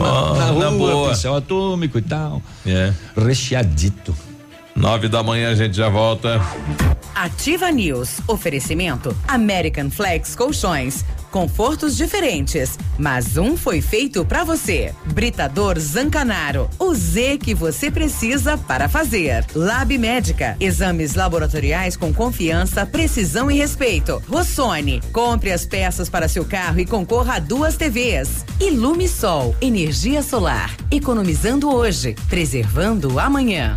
oh, na, na, rua, na boa. pincel atômico e tal. É. Recheadito. Nove da manhã a gente já volta. Ativa News. Oferecimento American Flex Colchões. Confortos diferentes, mas um foi feito para você. Britador Zancanaro. O Z que você precisa para fazer. Lab Médica. Exames laboratoriais com confiança, precisão e respeito. Rossoni. Compre as peças para seu carro e concorra a duas TVs. Ilume Sol. Energia solar. Economizando hoje, preservando amanhã.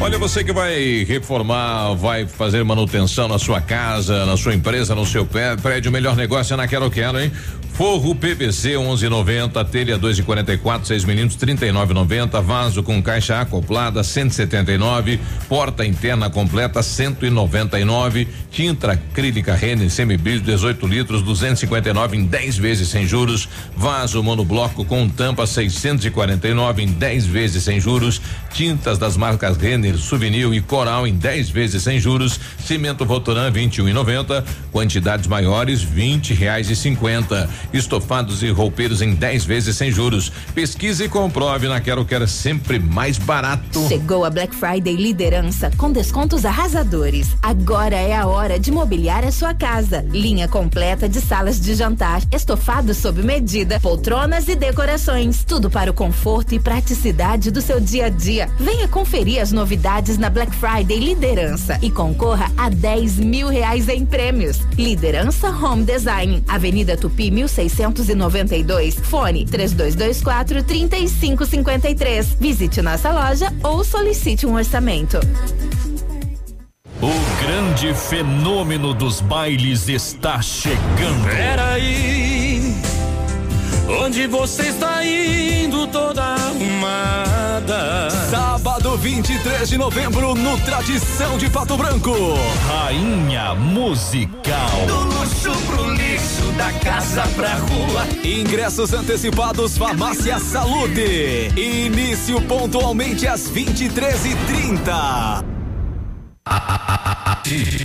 Olha, você que vai reformar, vai fazer manutenção na sua casa, na sua empresa, no seu prédio, o melhor negócio é na Quero Quero, hein? Forro PVC 11,90, telha 2,44, 6 milímetros 39,90, vaso com caixa acoplada 179, porta interna completa 199, tinta acrílica Renner semibrilho 18 litros 259 em 10 vezes sem juros, vaso monobloco com tampa 649 em 10 vezes sem juros, tintas das marcas Renner, Souvenir e Coral em 10 vezes sem juros, cimento Votoran 21,90, quantidades maiores 20 reais e 50 estofados e roupeiros em 10 vezes sem juros. Pesquise e comprove na Quero Quero sempre mais barato. Chegou a Black Friday liderança com descontos arrasadores. Agora é a hora de mobiliar a sua casa. Linha completa de salas de jantar, estofados sob medida, poltronas e decorações. Tudo para o conforto e praticidade do seu dia a dia. Venha conferir as novidades na Black Friday Liderança e concorra a 10 mil reais em prêmios. Liderança Home Design, Avenida Tupi 1600 692. Fone 3224 3553. Visite nossa loja ou solicite um orçamento. O grande fenômeno dos bailes está chegando. Peraí, onde você está indo toda arrumada? Sábado 23 de novembro no Tradição de Pato Branco. Rainha Musical. Do luxo pro lixo da casa pra rua. Ingressos antecipados Farmácia Saúde. Início pontualmente às 23h30. Ativa.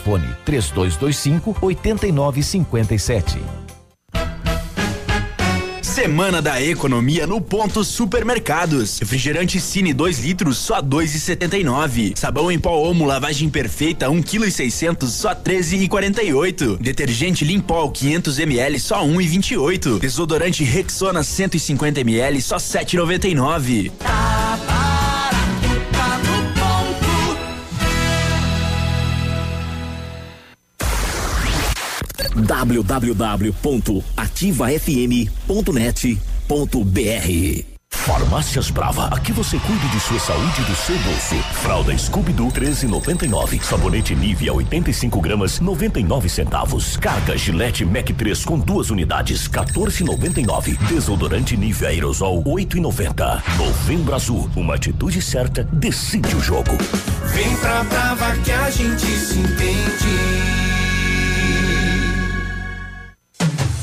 Telefone 3225 8957. Semana da Economia no Ponto Supermercados. Refrigerante Cine 2 litros só 2,79. Sabão em pó Omo lavagem perfeita 1 kg e 600 só 13,48. Detergente Limpol 500 ml só 1,28. Desodorante Rexona 150 ml só 7,99. Tá, www.ativafm.net.br Farmácias Brava, aqui você cuida de sua saúde e do seu bolso. Fralda Scooby-Doo 13,99. Sabonete Nivea 85 gramas 99 centavos. Carga Gillette Mac 3 com duas unidades 14,99. Desodorante Nivea Aerosol 8,90. Novembro Azul, uma atitude certa decide o jogo. Vem pra Brava que a gente se entende.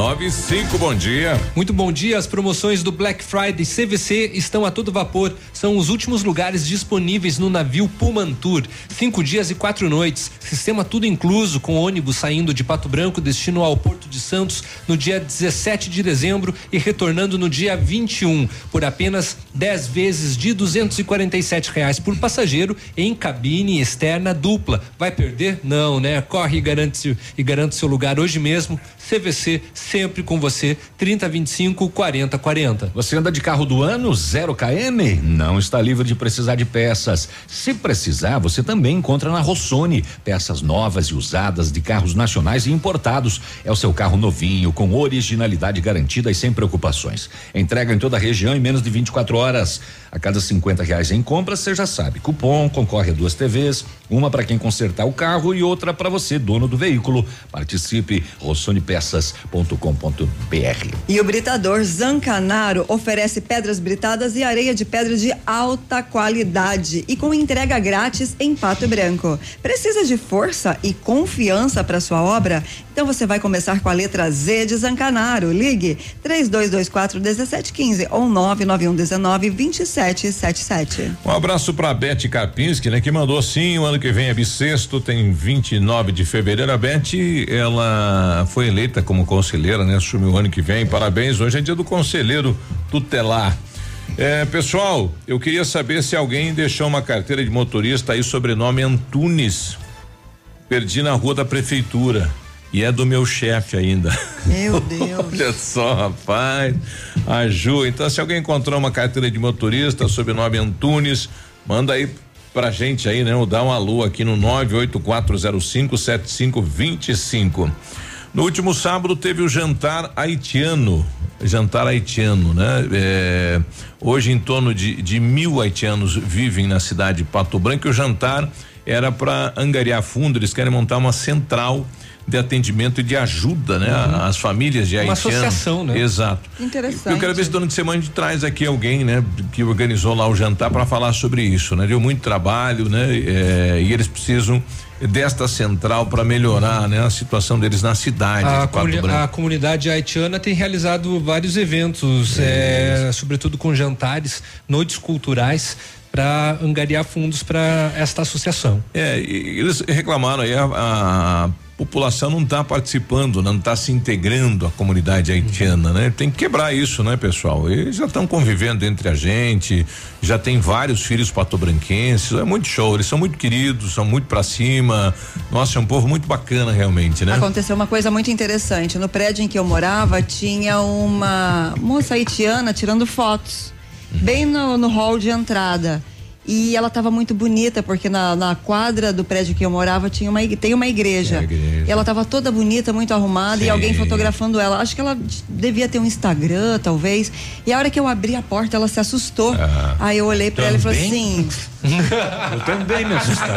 95, bom dia. Muito bom dia. As promoções do Black Friday CVC estão a todo vapor. São os últimos lugares disponíveis no navio Pullman Tour. Cinco dias e quatro noites. Sistema tudo incluso, com ônibus saindo de Pato Branco, destino ao Porto de Santos no dia 17 de dezembro e retornando no dia 21, por apenas 10 vezes de 247 reais por passageiro em cabine externa dupla. Vai perder? Não, né? Corre e garante, e garante seu lugar hoje mesmo. CVC sempre com você, 3025 4040. Você anda de carro do ano, zero KM? Não está livre de precisar de peças. Se precisar, você também encontra na Rossoni. Peças novas e usadas de carros nacionais e importados. É o seu carro novinho, com originalidade garantida e sem preocupações. Entrega em toda a região em menos de 24 horas. A cada 50 reais em compras, você já sabe. Cupom concorre a duas TVs, uma para quem consertar o carro e outra para você, dono do veículo. Participe, rossonepeças.com.br. E o britador Zancanaro oferece pedras britadas e areia de pedra de alta qualidade e com entrega grátis em Pato Branco. Precisa de força e confiança para sua obra? Então você vai começar com a letra Z de Zancanaro. Ligue 3224 1715 ou 99119 27 3777. Um abraço para Beth Karpinski, né? Que mandou sim, o ano que vem é bissexto, tem 29 de fevereiro. A Beth, ela foi eleita como conselheira, né? Assumiu o ano que vem. Parabéns, hoje é dia do conselheiro tutelar. É, pessoal, eu queria saber se alguém deixou uma carteira de motorista aí sobrenome Antunes. Perdi na rua da prefeitura. E é do meu chefe ainda. Meu Deus. Olha só, rapaz. A Ju. Então, se alguém encontrou uma carteira de motorista sob nome Antunes, manda aí pra gente aí, né? Ou dá um alô aqui no 984057525. No último sábado teve o jantar haitiano. Jantar haitiano, né? É, hoje em torno de, de mil haitianos vivem na cidade de Pato Branco e o jantar era para angariar fundo, eles querem montar uma central de atendimento e de ajuda, né? Uhum. As famílias de Uma haitianos. associação, né? Exato. Interessante. Eu quero ver se durante a semana a gente traz aqui alguém, né? Que organizou lá o jantar para falar sobre isso, né? Deu muito trabalho, né? É, e eles precisam desta central para melhorar, né? A situação deles na cidade. A, comuni Branco. a comunidade haitiana tem realizado vários eventos, é, sobretudo com jantares, noites culturais para angariar fundos para esta associação. É, e eles reclamaram aí a, a população não está participando, não está se integrando à comunidade haitiana, né? Tem que quebrar isso, né, pessoal? Eles já estão convivendo entre a gente, já tem vários filhos patobranquenses, é muito show, eles são muito queridos, são muito pra cima. Nossa, é um povo muito bacana realmente, né? Aconteceu uma coisa muito interessante. No prédio em que eu morava, tinha uma moça haitiana tirando fotos, bem no, no hall de entrada. E ela estava muito bonita, porque na, na quadra do prédio que eu morava tinha uma, tem uma igreja. É igreja. E ela estava toda bonita, muito arrumada, e Sim. alguém fotografando ela. Acho que ela devia ter um Instagram, talvez. E a hora que eu abri a porta, ela se assustou. Ah. Aí eu olhei para ela e falei assim: Eu também me assustei.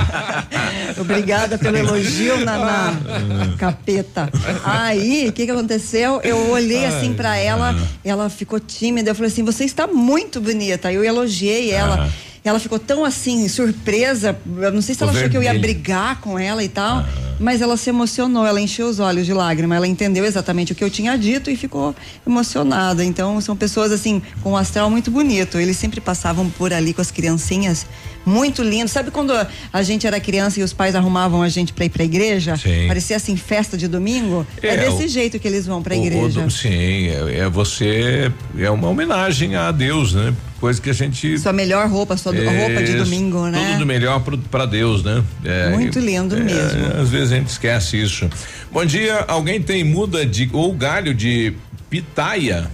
Obrigada pelo elogio na, na capeta. Aí, o que que aconteceu? Eu olhei assim pra ela, ela ficou tímida. Eu falei assim: você está muito bonita. Aí eu elogiei ela. Ela ficou tão assim, surpresa. Eu não sei se Ficou ela achou que eu ia brigar com ela e tal. Mas ela se emocionou, ela encheu os olhos de lágrima. Ela entendeu exatamente o que eu tinha dito e ficou emocionada. Então, são pessoas assim, com um astral muito bonito. Eles sempre passavam por ali com as criancinhas, muito lindo. Sabe quando a gente era criança e os pais arrumavam a gente pra ir pra igreja? Sim. Parecia assim, festa de domingo? É, É, desse o- jeito que eles vão pra O- o igreja. do- sim, é, é você, é uma homenagem a Deus, né? Coisa que a gente. Sua melhor roupa, sua É, roupa de domingo, né? Tudo do melhor para Deus, né? É, Muito lindo mesmo. Às vezes a gente esquece isso. Bom dia, alguém tem muda de ou galho de pitaia?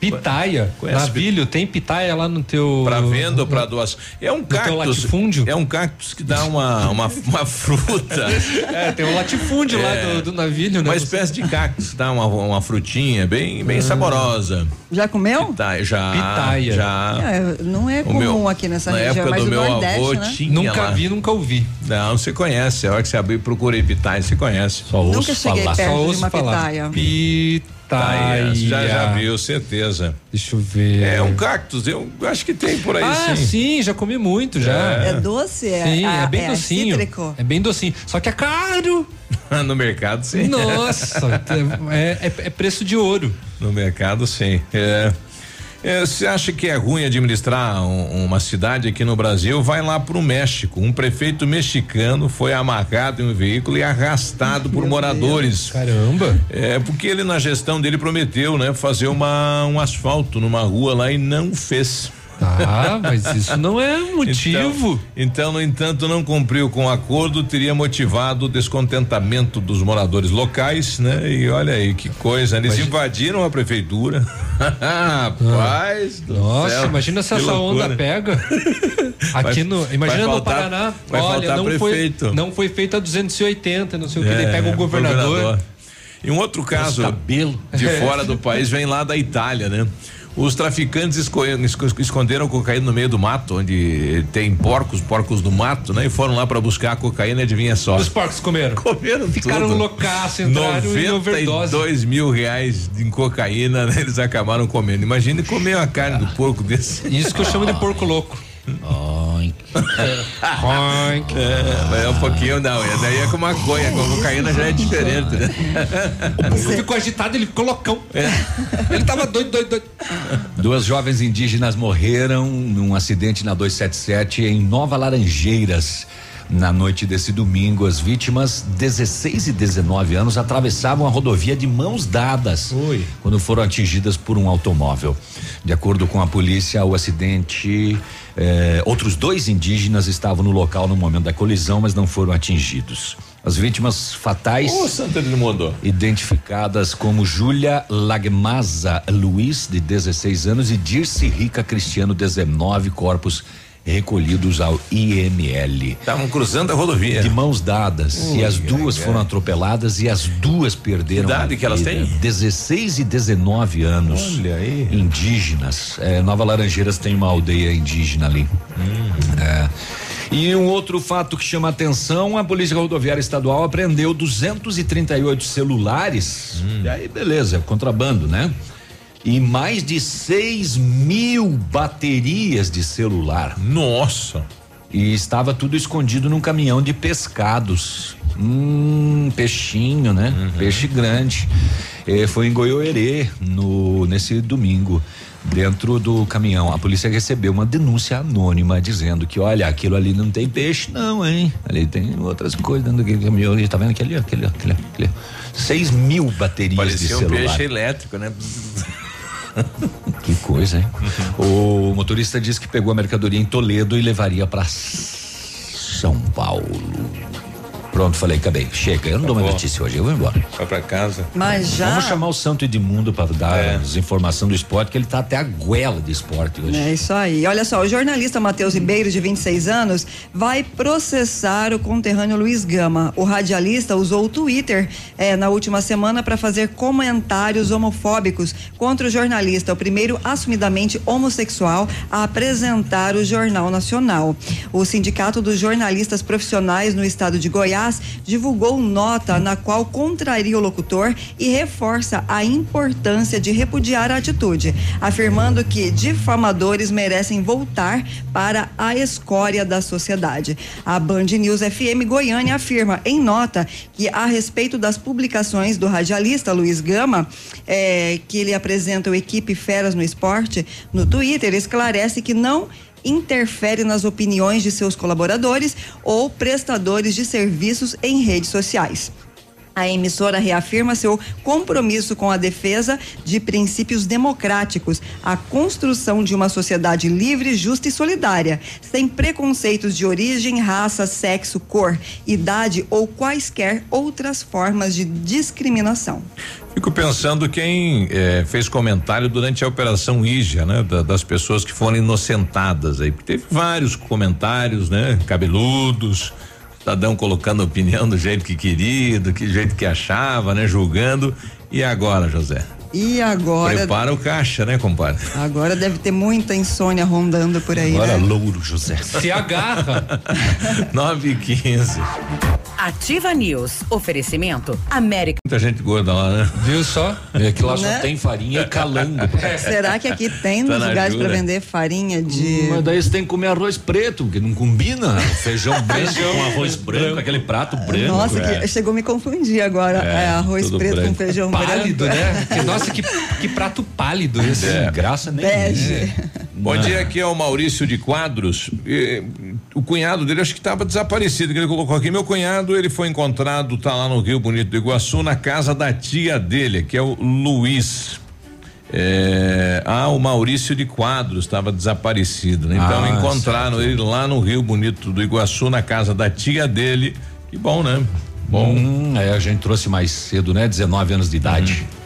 Pitaia, Conhece navilho, tem pitaia lá no teu. Para venda ou para doação. É um cactus. latifúndio? É um cactus que dá uma, uma, uma fruta. É, tem um latifúndio lá É. do, do navilho, né? Uma espécie de cactus, dá uma, uma frutinha bem, bem saborosa. Já comeu? Pitaia, já. Pitaia. Já. É, não é comum meu- aqui nessa na região, época mas do meu Nordeste, avô né? tinha Nunca lá. vi, nunca ouvi. Não, você conhece. A hora que você abrir, procurei pitaia, você conhece. Só ouço Nunca cheguei falar. perto Só de ouço uma falar. pitaia. Pitaia. Já, já viu, certeza. Deixa eu ver. É um cactus, eu acho que tem por aí Ah, sim. sim, já comi muito já. É doce? É, Sim, é, é, bem é docinho. cítrico? É bem docinho. Só que é caro. no mercado, sim. Nossa, é, é- é preço de ouro. No mercado, sim. É. É, Você acha que é ruim administrar um- uma cidade aqui no Brasil? Vai lá pro México. Um prefeito mexicano foi amarrado em um veículo e arrastado por moradores. Caramba. É porque ele na gestão dele prometeu, né, fazer uma um asfalto numa rua lá e não fez. Ah, mas isso não é motivo. Então, então, no entanto, não cumpriu com o acordo, teria motivado o descontentamento dos moradores locais, né? E olha aí que coisa, eles invadiram a prefeitura. Rapaz, do Nossa, céu, imagina se que essa loucura. onda pega. Aqui Vai- no, imagina vai no faltar- Paraná. vai Olha, não foi, prefeito. não foi feita 280, não sei o que, daí É, pega o governador. E um outro caso cabelo. de É. fora do país vem lá da Itália, né? Os traficantes esco- esco- esconderam cocaína no meio do mato, onde tem porcos, porcos do mato, né? E foram lá para buscar a cocaína e adivinha só. Os porcos comeram. Comeram Ficaram tudo. loucaço, entraram em overdose. 92 mil reais em cocaína, né? eles acabaram comendo. Imagine comer uma carne do porco desse. Isso que eu chamo de porco louco. É, mas é um pouquinho não, é, daí é com maconha, com cocaína já é diferente, né? Ele ficou agitado, ele ficou loucão. Ele tava doido, doido, doido. Duas jovens indígenas morreram num acidente na 277 em Nova Laranjeiras. Na noite desse domingo, as vítimas, 16 e 19 anos, atravessavam a rodovia de mãos dadas Ui. quando foram atingidas por um automóvel. De acordo com a polícia, o acidente. eh, outros dois indígenas estavam no local no momento da colisão, mas não foram atingidos. As vítimas fatais mudou. identificadas como Júlia Lagmaza Luiz, de 16 anos, e Dirce Rica Cristiano, 19 corpos recolhidos ao IML. Estavam cruzando a rodovia. De mãos dadas. Ui, e as duas ai, foram ai. atropeladas e as duas perderam. Que idade que elas têm? 16 e 19 anos. Olha aí. Indígenas. É, Nova Laranjeiras tem uma aldeia indígena ali. Hum. É. E um outro fato que chama atenção: a Polícia Rodoviária Estadual apreendeu 238 celulares. Hum. E aí, beleza, contrabando, né? E mais de 6 mil baterias de celular. Nossa. E estava tudo escondido num caminhão de pescados. Hum, peixinho, né? Uhum. Peixe grande. Eh, foi em Goiôerê no nesse domingo. Dentro do caminhão, a polícia recebeu uma denúncia anônima dizendo que, olha, aquilo ali não tem peixe, não, hein? Ali tem outras coisas dentro daquele caminhão ali, tá vendo aquele, aquele, aquele, aquele. Seis mil baterias de Parecia um celular. peixe elétrico, né? Que coisa, hein? O motorista disse que pegou a mercadoria em Toledo e levaria para São Paulo. Pronto, falei, acabei. Chega, eu não dou mais notícia hoje, eu vou embora. Vai pra casa. Mas já. Vamos chamar o Santo Edmundo para dar É. as informações do esporte, que ele tá até a goela de esporte hoje. É isso aí. Olha só, o jornalista Matheus Ribeiro, de 26 anos, vai processar o conterrâneo Luiz Gama. O radialista usou o Twitter eh, na última semana para fazer comentários homofóbicos contra o jornalista, o primeiro assumidamente homossexual a apresentar o Jornal Nacional. O Sindicato dos Jornalistas Profissionais no estado de Goiás divulgou nota na qual contraria o locutor e reforça a importância de repudiar a atitude, afirmando que difamadores merecem voltar para a escória da sociedade. A Band News FM Goiânia afirma em nota que a respeito das publicações do radialista Luiz Gama, eh, que ele apresenta o equipe Feras no Esporte, no Twitter, esclarece que não interfere nas opiniões de seus colaboradores ou prestadores de serviços em redes sociais. A emissora reafirma seu compromisso com a defesa de princípios democráticos, a construção de uma sociedade livre, justa e solidária, sem preconceitos de origem, raça, sexo, cor, idade ou quaisquer outras formas de discriminação. Fico pensando quem eh, fez comentário durante a operação Ija, né? Da, das pessoas que foram inocentadas aí, teve vários comentários, né? Cabeludos, cidadão colocando opinião do jeito que queria, do que jeito que achava, né? Julgando. E agora, José? E agora. Prepara o caixa, né, compadre? Agora deve ter muita insônia rondando por aí. Agora né? louro, José. Se agarra. 9 e 15. Ativa News. Oferecimento América. Muita gente gorda lá, né? Viu só? É que lá Né? só tem farinha e calango. Será que aqui tem Tá nos na lugares para vender farinha de. Mas daí você tem que comer arroz preto, que não combina. Feijão branco com arroz branco, aquele prato branco. Nossa, é. que chegou a me confundir agora. É, É, arroz preto branco. com feijão Pálido, branco. né? Que- Nossa, que, que prato pálido esse. É. Graça nenhuma. Bege. Bom dia, aqui é o Maurício de Quadros. E, o cunhado dele acho que estava desaparecido, que ele colocou aqui. Meu cunhado, ele foi encontrado, tá lá no Rio Bonito do Iguaçu, na casa da tia dele, que é o Luiz. É, ah, o Maurício de Quadros estava desaparecido, né? Então Ah, encontraram ele lá no Rio Bonito do Iguaçu, na casa da tia dele. Que bom, né? Bom. Hum, é, a gente trouxe mais cedo, né? 19 anos de idade. 8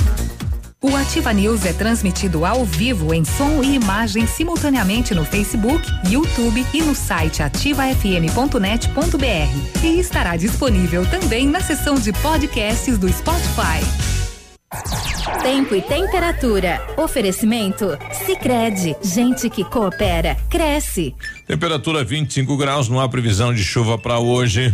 O Ativa News é transmitido ao vivo em som e imagem simultaneamente no Facebook, YouTube e no site ativafm.net.br. E estará disponível também na seção de podcasts do Spotify. Tempo e temperatura. Oferecimento? Sicredi Gente que coopera, cresce. Temperatura 25 graus, não há previsão de chuva para hoje.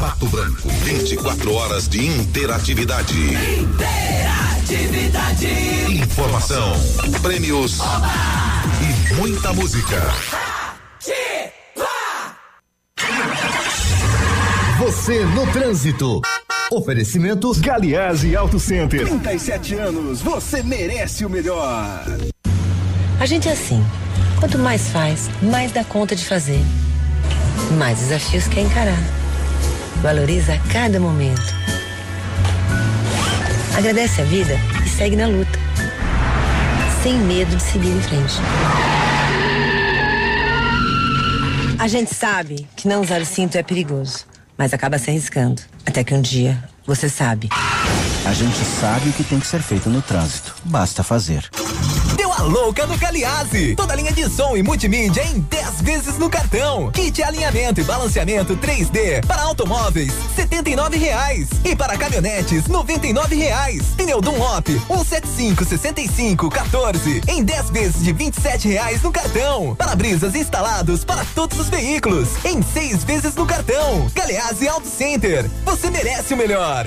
Pato Branco, 24 horas de interatividade. Interatividade. Informação, prêmios e muita música. Você no trânsito. Oferecimento Galiase Auto Center. 37 anos, você merece o melhor. A gente é assim. Quanto mais faz, mais dá conta de fazer. Mais desafios quer encarar. Valoriza cada momento. Agradece a vida e segue na luta. Sem medo de seguir em frente. A gente sabe que não usar o cinto é perigoso, mas acaba se arriscando. Até que um dia você sabe. A gente sabe o que tem que ser feito no trânsito. Basta fazer. Deu a louca no Caliase. Toda linha de som e multimídia em 10 vezes no cartão. Kit alinhamento e balanceamento 3D para automóveis, R$ reais E para caminhonetes, R$ reais. Pneu Dunlop, 175 65 14 em 10 vezes de R$ reais no cartão. Para-brisas instalados para todos os veículos em 6 vezes no cartão. Caliase Auto Center. Você merece o melhor.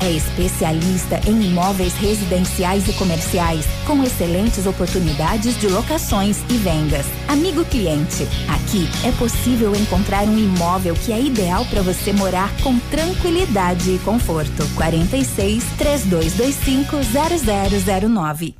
É especialista em imóveis residenciais e comerciais, com excelentes oportunidades de locações e vendas. Amigo cliente, aqui é possível encontrar um imóvel que é ideal para você morar com tranquilidade e conforto. 46 3225 0009.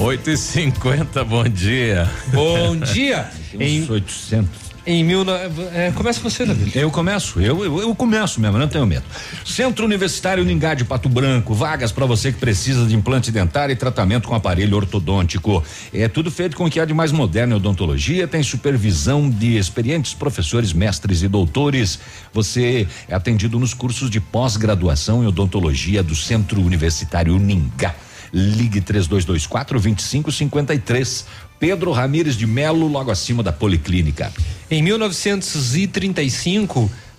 8 e 50 bom dia. Bom dia. Em 800. Em mil, é, começa você, David. Eu começo, eu, eu, eu começo mesmo, não tenho medo. Centro Universitário Ningá de Pato Branco, vagas para você que precisa de implante dentário e tratamento com aparelho ortodôntico. É tudo feito com o que há de mais moderno em odontologia, tem supervisão de experientes professores, mestres e doutores. Você é atendido nos cursos de pós-graduação em odontologia do Centro Universitário Ningá. Ligue 3224 2553. Pedro Ramires de Melo, logo acima da Policlínica. Em 1935,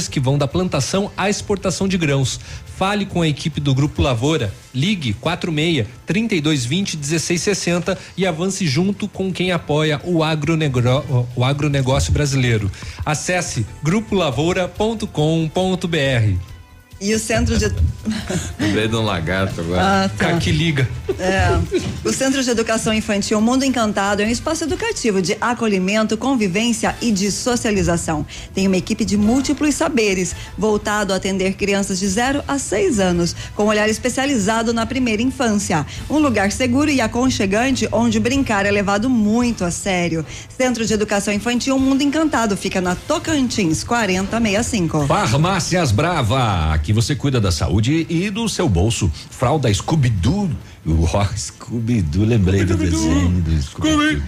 que vão da plantação à exportação de grãos. Fale com a equipe do Grupo Lavoura. Ligue 46 3220 1660 e avance junto com quem apoia o, agronegro, o agronegócio brasileiro. Acesse grupolavoura.com.br. E o centro de. Lembrei de um lagarto agora. Ah, tá. que liga. É. O Centro de Educação Infantil Mundo Encantado é um espaço educativo de acolhimento, convivência e de socialização. Tem uma equipe de múltiplos saberes, voltado a atender crianças de 0 a 6 anos, com olhar especializado na primeira infância. Um lugar seguro e aconchegante onde brincar é levado muito a sério. Centro de Educação Infantil Mundo Encantado fica na Tocantins 4065. Farmácias Brava, aqui você cuida da saúde e do seu bolso. Fralda Scooby-Doo. O Scooby-Doo, lembrei do desenho do Scooby-Doo.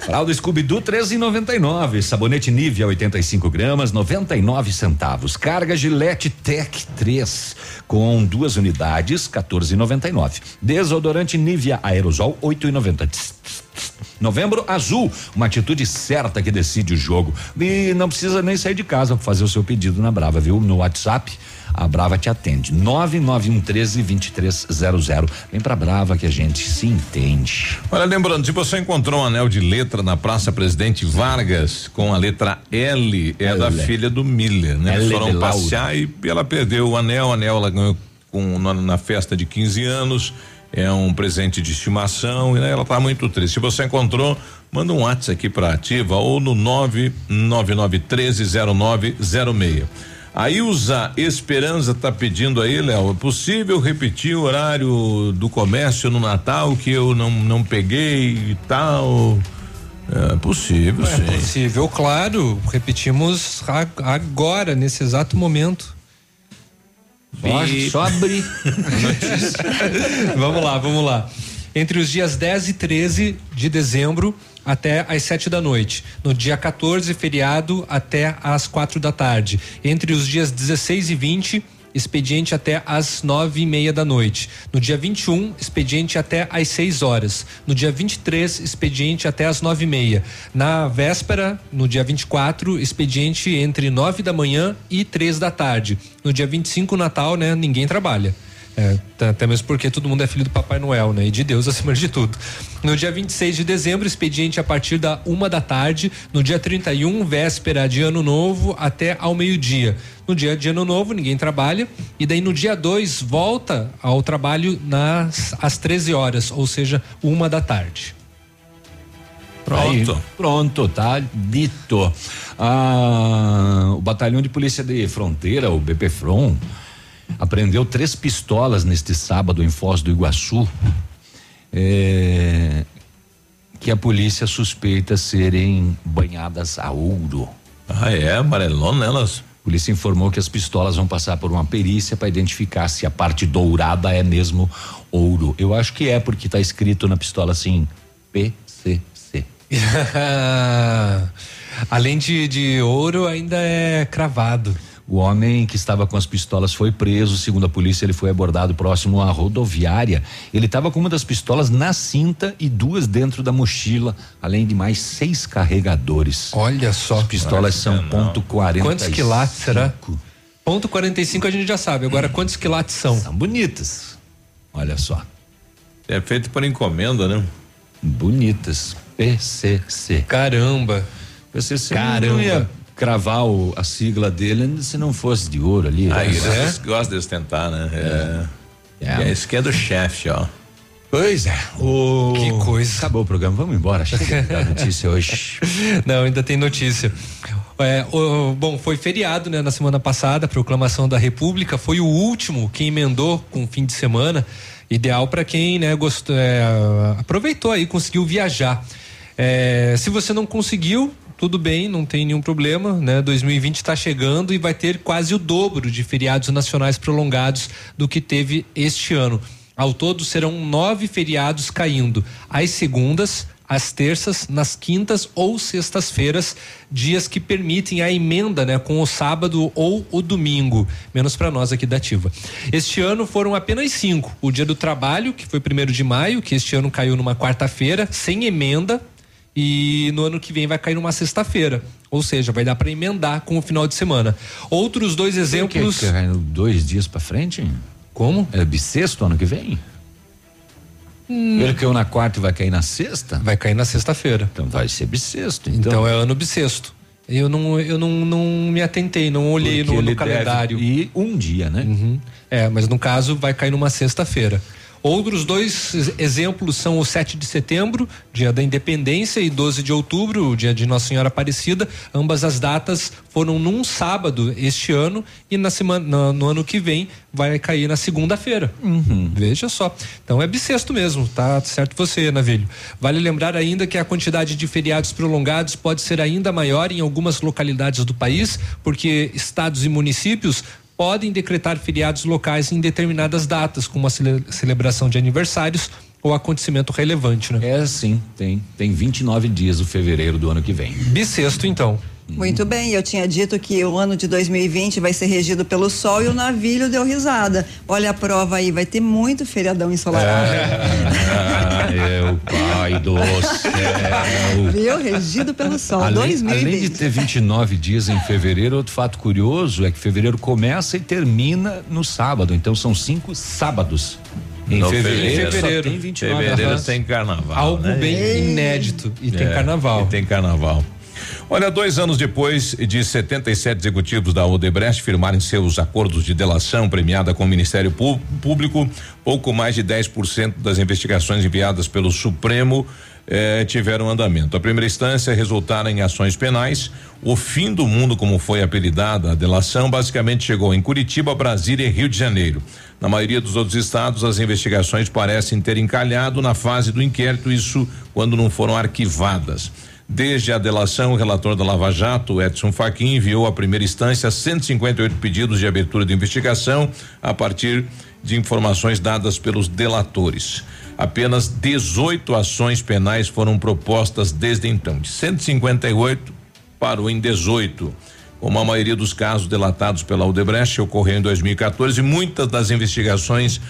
Fralda Scooby-Doo 13,99. Sabonete Nivea 85 gramas, 99 centavos. Carga Gillette Tech 3 com duas unidades, 14,99. Desodorante Nivea Aerosol 8,90. Tss, tss, tss. Novembro Azul, uma atitude certa que decide o jogo. E não precisa nem sair de casa para fazer o seu pedido na Brava, viu? No WhatsApp. A Brava te atende. 99113 2300. Vem pra Brava que a gente se entende. Olha, lembrando, se você encontrou um anel de letra na Praça Presidente Vargas com a letra L, é da L. filha do Miller, né? L foram passear e ela perdeu o anel, o anel ela ganhou com, na, na festa de 15 anos, é um presente de estimação e né, ela tá muito triste. Se você encontrou, manda um WhatsApp aqui pra ativa ou no 999130906. A Ilza Esperança tá pedindo aí, Léo, é possível repetir o horário do comércio no Natal que eu não, não peguei e tal? É possível, É sim. possível, claro. Repetimos agora, nesse exato momento. Só- só abrir. vamos lá, vamos lá. Entre os dias 10 e 13 de dezembro até às 7 da noite. No dia 14, feriado, até às quatro da tarde. Entre os dias 16 e 20, expediente até às nove e meia da noite. No dia 21, expediente até às 6 horas. No dia 23, expediente até às nove e meia. Na véspera, no dia 24, expediente entre nove da manhã e três da tarde. No dia 25, Natal, né? Ninguém trabalha. É, tá- até mesmo porque todo mundo é filho do Papai Noel, né? E de Deus acima de tudo. No dia 26 de dezembro, expediente a partir da uma da tarde. No dia 31, véspera de ano novo, até ao meio-dia. No dia de ano novo, ninguém trabalha. E daí no dia 2, volta ao trabalho nas às 13 horas, ou seja, uma da tarde. Pronto. pronto, tá dito. Ah, o Batalhão de Polícia de Fronteira, o BPFRON, apreendeu três pistolas neste sábado em Foz do Iguaçu. É, que a polícia suspeita serem banhadas a ouro. Ah, é? Amarelona elas? A polícia informou que as pistolas vão passar por uma perícia para identificar se a parte dourada é mesmo ouro. Eu acho que é porque está escrito na pistola assim PCC. Além de, de ouro, ainda é cravado. O homem que estava com as pistolas foi preso. Segundo a polícia, ele foi abordado próximo à rodoviária. Ele estava com uma das pistolas na cinta e duas dentro da mochila, além de mais seis carregadores. Olha só. As pistolas são ponto quarenta. Quantos quilates será? Ponto 45 a gente já sabe. Agora, quantos quilates são? São bonitas. Olha só. É feito por encomenda, né? Bonitas. PCC. Caramba. PCC Caramba. Cravar o- a sigla dele se não fosse de ouro ali. Aí, né? eles gostam de ostentar, né? É. É. é. Esse aqui é do chefe, ó. Pois é. O... Que coisa. Acabou o programa, vamos embora. Chega da notícia hoje. Não, ainda tem notícia. É, o- bom, foi feriado, né, na semana passada, proclamação da República, foi o último que emendou com o fim de semana, ideal para quem, né, gostou, é, aproveitou aí, conseguiu viajar. É, se você não conseguiu, tudo bem, não tem nenhum problema, né? 2020 está chegando e vai ter quase o dobro de feriados nacionais prolongados do que teve este ano. Ao todo serão nove feriados caindo às segundas, às terças, nas quintas ou sextas-feiras, dias que permitem a emenda, né, com o sábado ou o domingo, menos para nós aqui da Ativa. Este ano foram apenas cinco: o Dia do Trabalho, que foi primeiro de maio, que este ano caiu numa quarta-feira, sem emenda, e no ano que vem vai cair numa sexta-feira. Ou seja, vai dar para emendar com o final de semana. Outros dois exemplos. Que, que, caindo dois dias para frente? Como? É bissexto ano que vem? Ele caiu na quarta e vai cair na sexta? Vai cair na sexta-feira. Então vai ser bissexto. Então, Então, é ano bissexto. Eu não, eu não, não me atentei, não olhei Porque no, no calendário. ir um dia, né? Uhum. É, mas no caso vai cair numa sexta-feira. Outros dois ex- exemplos são o 7 de setembro, dia da independência, e 12 de outubro, o dia de Nossa Senhora Aparecida. Ambas as datas foram num sábado este ano e na semana, no, no ano que vem vai cair na segunda-feira. Veja só. Então é bissexto mesmo, tá certo você, Navilho. Vale lembrar ainda que a quantidade de feriados prolongados pode ser ainda maior em algumas localidades do país, porque estados e municípios podem decretar feriados locais em determinadas datas, como a cele- celebração de aniversários ou acontecimento relevante, né? É sim, tem. Tem 29 dias o fevereiro do ano que vem. Bissexto, então. Muito bem, eu tinha dito que o ano de 2020 vai ser regido pelo sol e o navilho deu risada. Olha a prova aí, vai ter muito feriadão ensolarado. Ah, é o pai do céu. Viu? Regido pelo sol. Além, 2020. além de ter 29 dias em fevereiro, outro fato curioso é que fevereiro começa e termina no sábado. Então são cinco sábados. Em No fevereiro, fevereiro. só tem 29 Fevereiro tem carnaval. Algo né? bem inédito. E tem É, carnaval. E tem carnaval. Olha, dois anos depois de 77 executivos da Odebrecht firmarem seus acordos de delação premiada com o Ministério Pú- Público, pouco mais de 10% das investigações enviadas pelo Supremo eh, tiveram andamento. A primeira instância resultaram em ações penais. O fim do mundo, como foi apelidada a delação, basicamente chegou em Curitiba, Brasília e Rio de Janeiro. Na maioria dos outros estados, as investigações parecem ter encalhado na fase do inquérito, isso quando não foram arquivadas. Desde a delação, o relator da Lava Jato, Edson Fachin, enviou à primeira instância 158 pedidos de abertura de investigação a partir de informações dadas pelos delatores. Apenas 18 ações penais foram propostas desde então. De 158, parou em 18. Como a maioria dos casos delatados pela Odebrecht ocorreu em 2014, muitas das investigações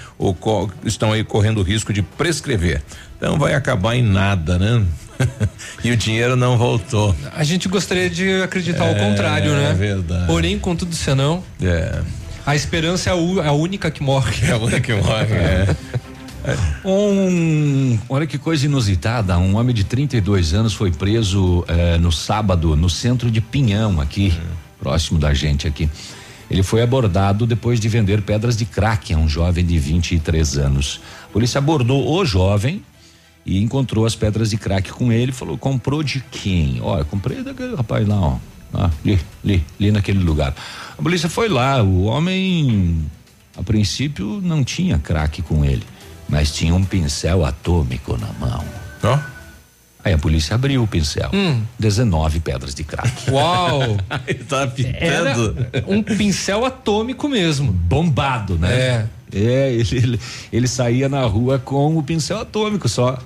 estão aí correndo risco de prescrever. Então vai acabar em nada, né? e o dinheiro não voltou. A gente gostaria de acreditar ao É, contrário, né? é verdade. Porém, contudo, senão, É. a esperança é a, u- a única que morre. É a única que morre, é. Um, olha que coisa inusitada, um homem de 32 anos foi preso eh, no sábado no centro de Pinhão aqui, próximo da gente aqui. Ele foi abordado depois de vender pedras de crack a um jovem de 23 anos. A polícia abordou o jovem e encontrou as pedras de crack com ele, falou: "Comprou de quem?" Olha, comprei daquele rapaz lá, ó. Ah, ali, ali, ali naquele lugar. A polícia foi lá, o homem A princípio não tinha crack com ele, mas tinha um pincel atômico na mão. Ó. Aí a polícia abriu o pincel. Hum. 19 pedras de crack. Uau! Ele tá Era pintando. um pincel atômico mesmo. Bombado, né? É. É, ele, ele, ele saía na rua com o pincel atômico só.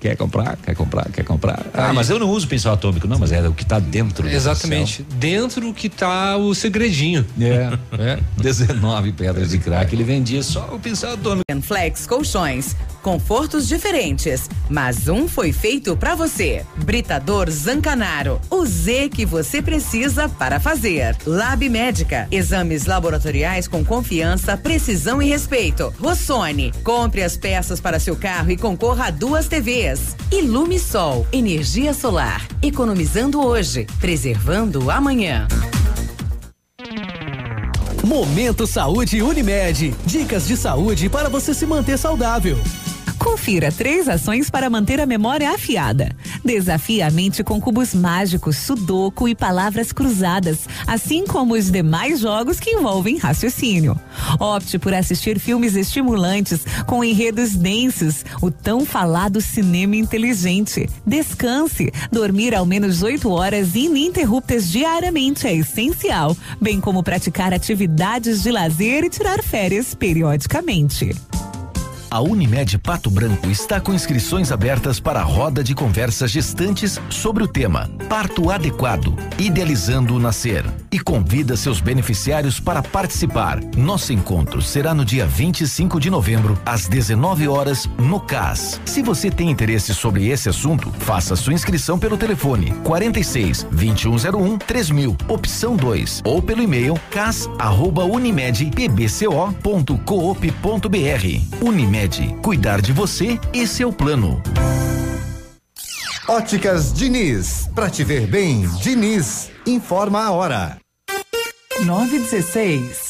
Quer comprar? Quer comprar? Quer comprar? Ah, Aí. mas eu não uso pincel atômico, não, mas é o que tá dentro do Exatamente. Dentro que tá o segredinho. pincel. É, 19 pedras de crack. Ele vendia só o pincel atômico. Flex Colchões. Confortos diferentes, mas um foi feito pra você. Britador Zancanaro. O Z que você precisa para fazer. Lab Médica. Exames laboratoriais com confiança, precisão e respeito. Rossoni. Compre as peças para seu carro e concorra a duas TVs. Ilume Sol. Energia solar. Economizando hoje, preservando amanhã. Momento Saúde Unimed. Dicas de saúde para você se manter saudável. Confira três ações para manter a memória afiada. Desafie a mente com cubos mágicos, sudoku e palavras cruzadas, assim como os demais jogos que envolvem raciocínio. Opte por assistir filmes estimulantes com enredos densos, o tão falado cinema inteligente. Descanse. Dormir ao menos oito horas ininterruptas diariamente é essencial, bem como praticar atividades de lazer e tirar férias periodicamente. A Unimed Pato Branco está com inscrições abertas para a roda de conversas gestantes sobre o tema Parto Adequado, Idealizando o Nascer. E convida seus beneficiários para participar. Nosso encontro será no dia 25 de novembro, às 19 horas, no CAS. Se você tem interesse sobre esse assunto, faça sua inscrição pelo telefone 46 2101 3000, opção 2, ou pelo e-mail cas@unimedpbco.coop.br. Unimed, cuidar de você, esse é o plano. Óticas Diniz, pra te ver bem, Diniz, informa a hora. 916.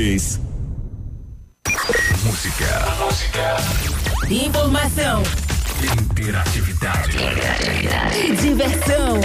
Música. Música. Informação Interatividade. e diversão.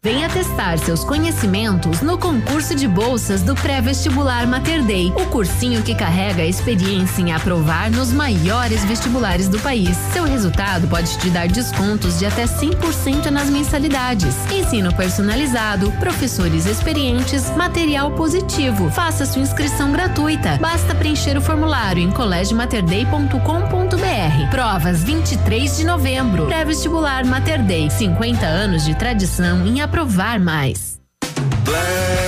Venha testar seus conhecimentos no concurso de bolsas do pré-vestibular Mater Dei, o cursinho que carrega a experiência em aprovar nos maiores vestibulares do país. Seu resultado pode te dar descontos de até 100% nas mensalidades. Ensino personalizado, professores experientes, material positivo. Faça sua inscrição gratuita. Basta preencher o formulário em colégiomaterdei.com.br. Provas 23 de novembro. Pré-vestibular Mater Dei. 50 anos de tradição em aprovar mais. Black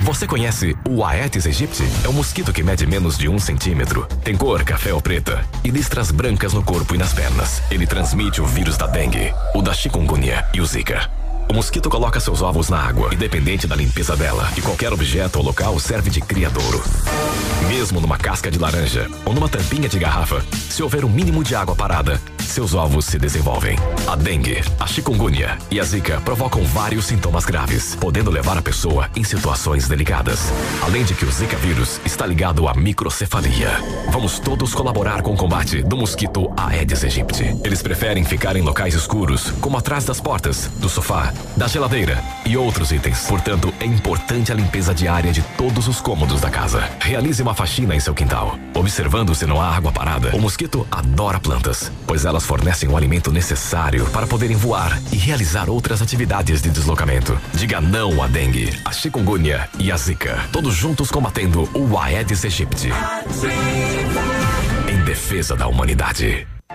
Você conhece o Aedes aegypti? É um mosquito que mede menos de um centímetro. Tem cor café ou preta e listras brancas no corpo e nas pernas. Ele transmite o vírus da dengue, o da chikungunya e o zika. O mosquito coloca seus ovos na água, independente da limpeza dela, e qualquer objeto ou local serve de criadouro. Mesmo numa casca de laranja ou numa tampinha de garrafa, se houver um mínimo de água parada, seus ovos se desenvolvem. A dengue, a chikungunya e a zika provocam vários sintomas graves, podendo levar a pessoa em situações delicadas. Além de que o zika vírus está ligado à microcefalia. Vamos todos colaborar com o combate do mosquito Aedes aegypti. Eles preferem ficar em locais escuros, como atrás das portas, do sofá, da geladeira e outros itens. Portanto, é importante a limpeza diária de todos os cômodos da casa. Realize uma faxina em seu quintal, observando se não há água parada. O mosquito adora plantas, pois elas fornecem o alimento necessário para poderem voar e realizar outras atividades de deslocamento. Diga não à dengue, à chikungunya e à zika. Todos juntos combatendo o Aedes aegypti. Em defesa da humanidade.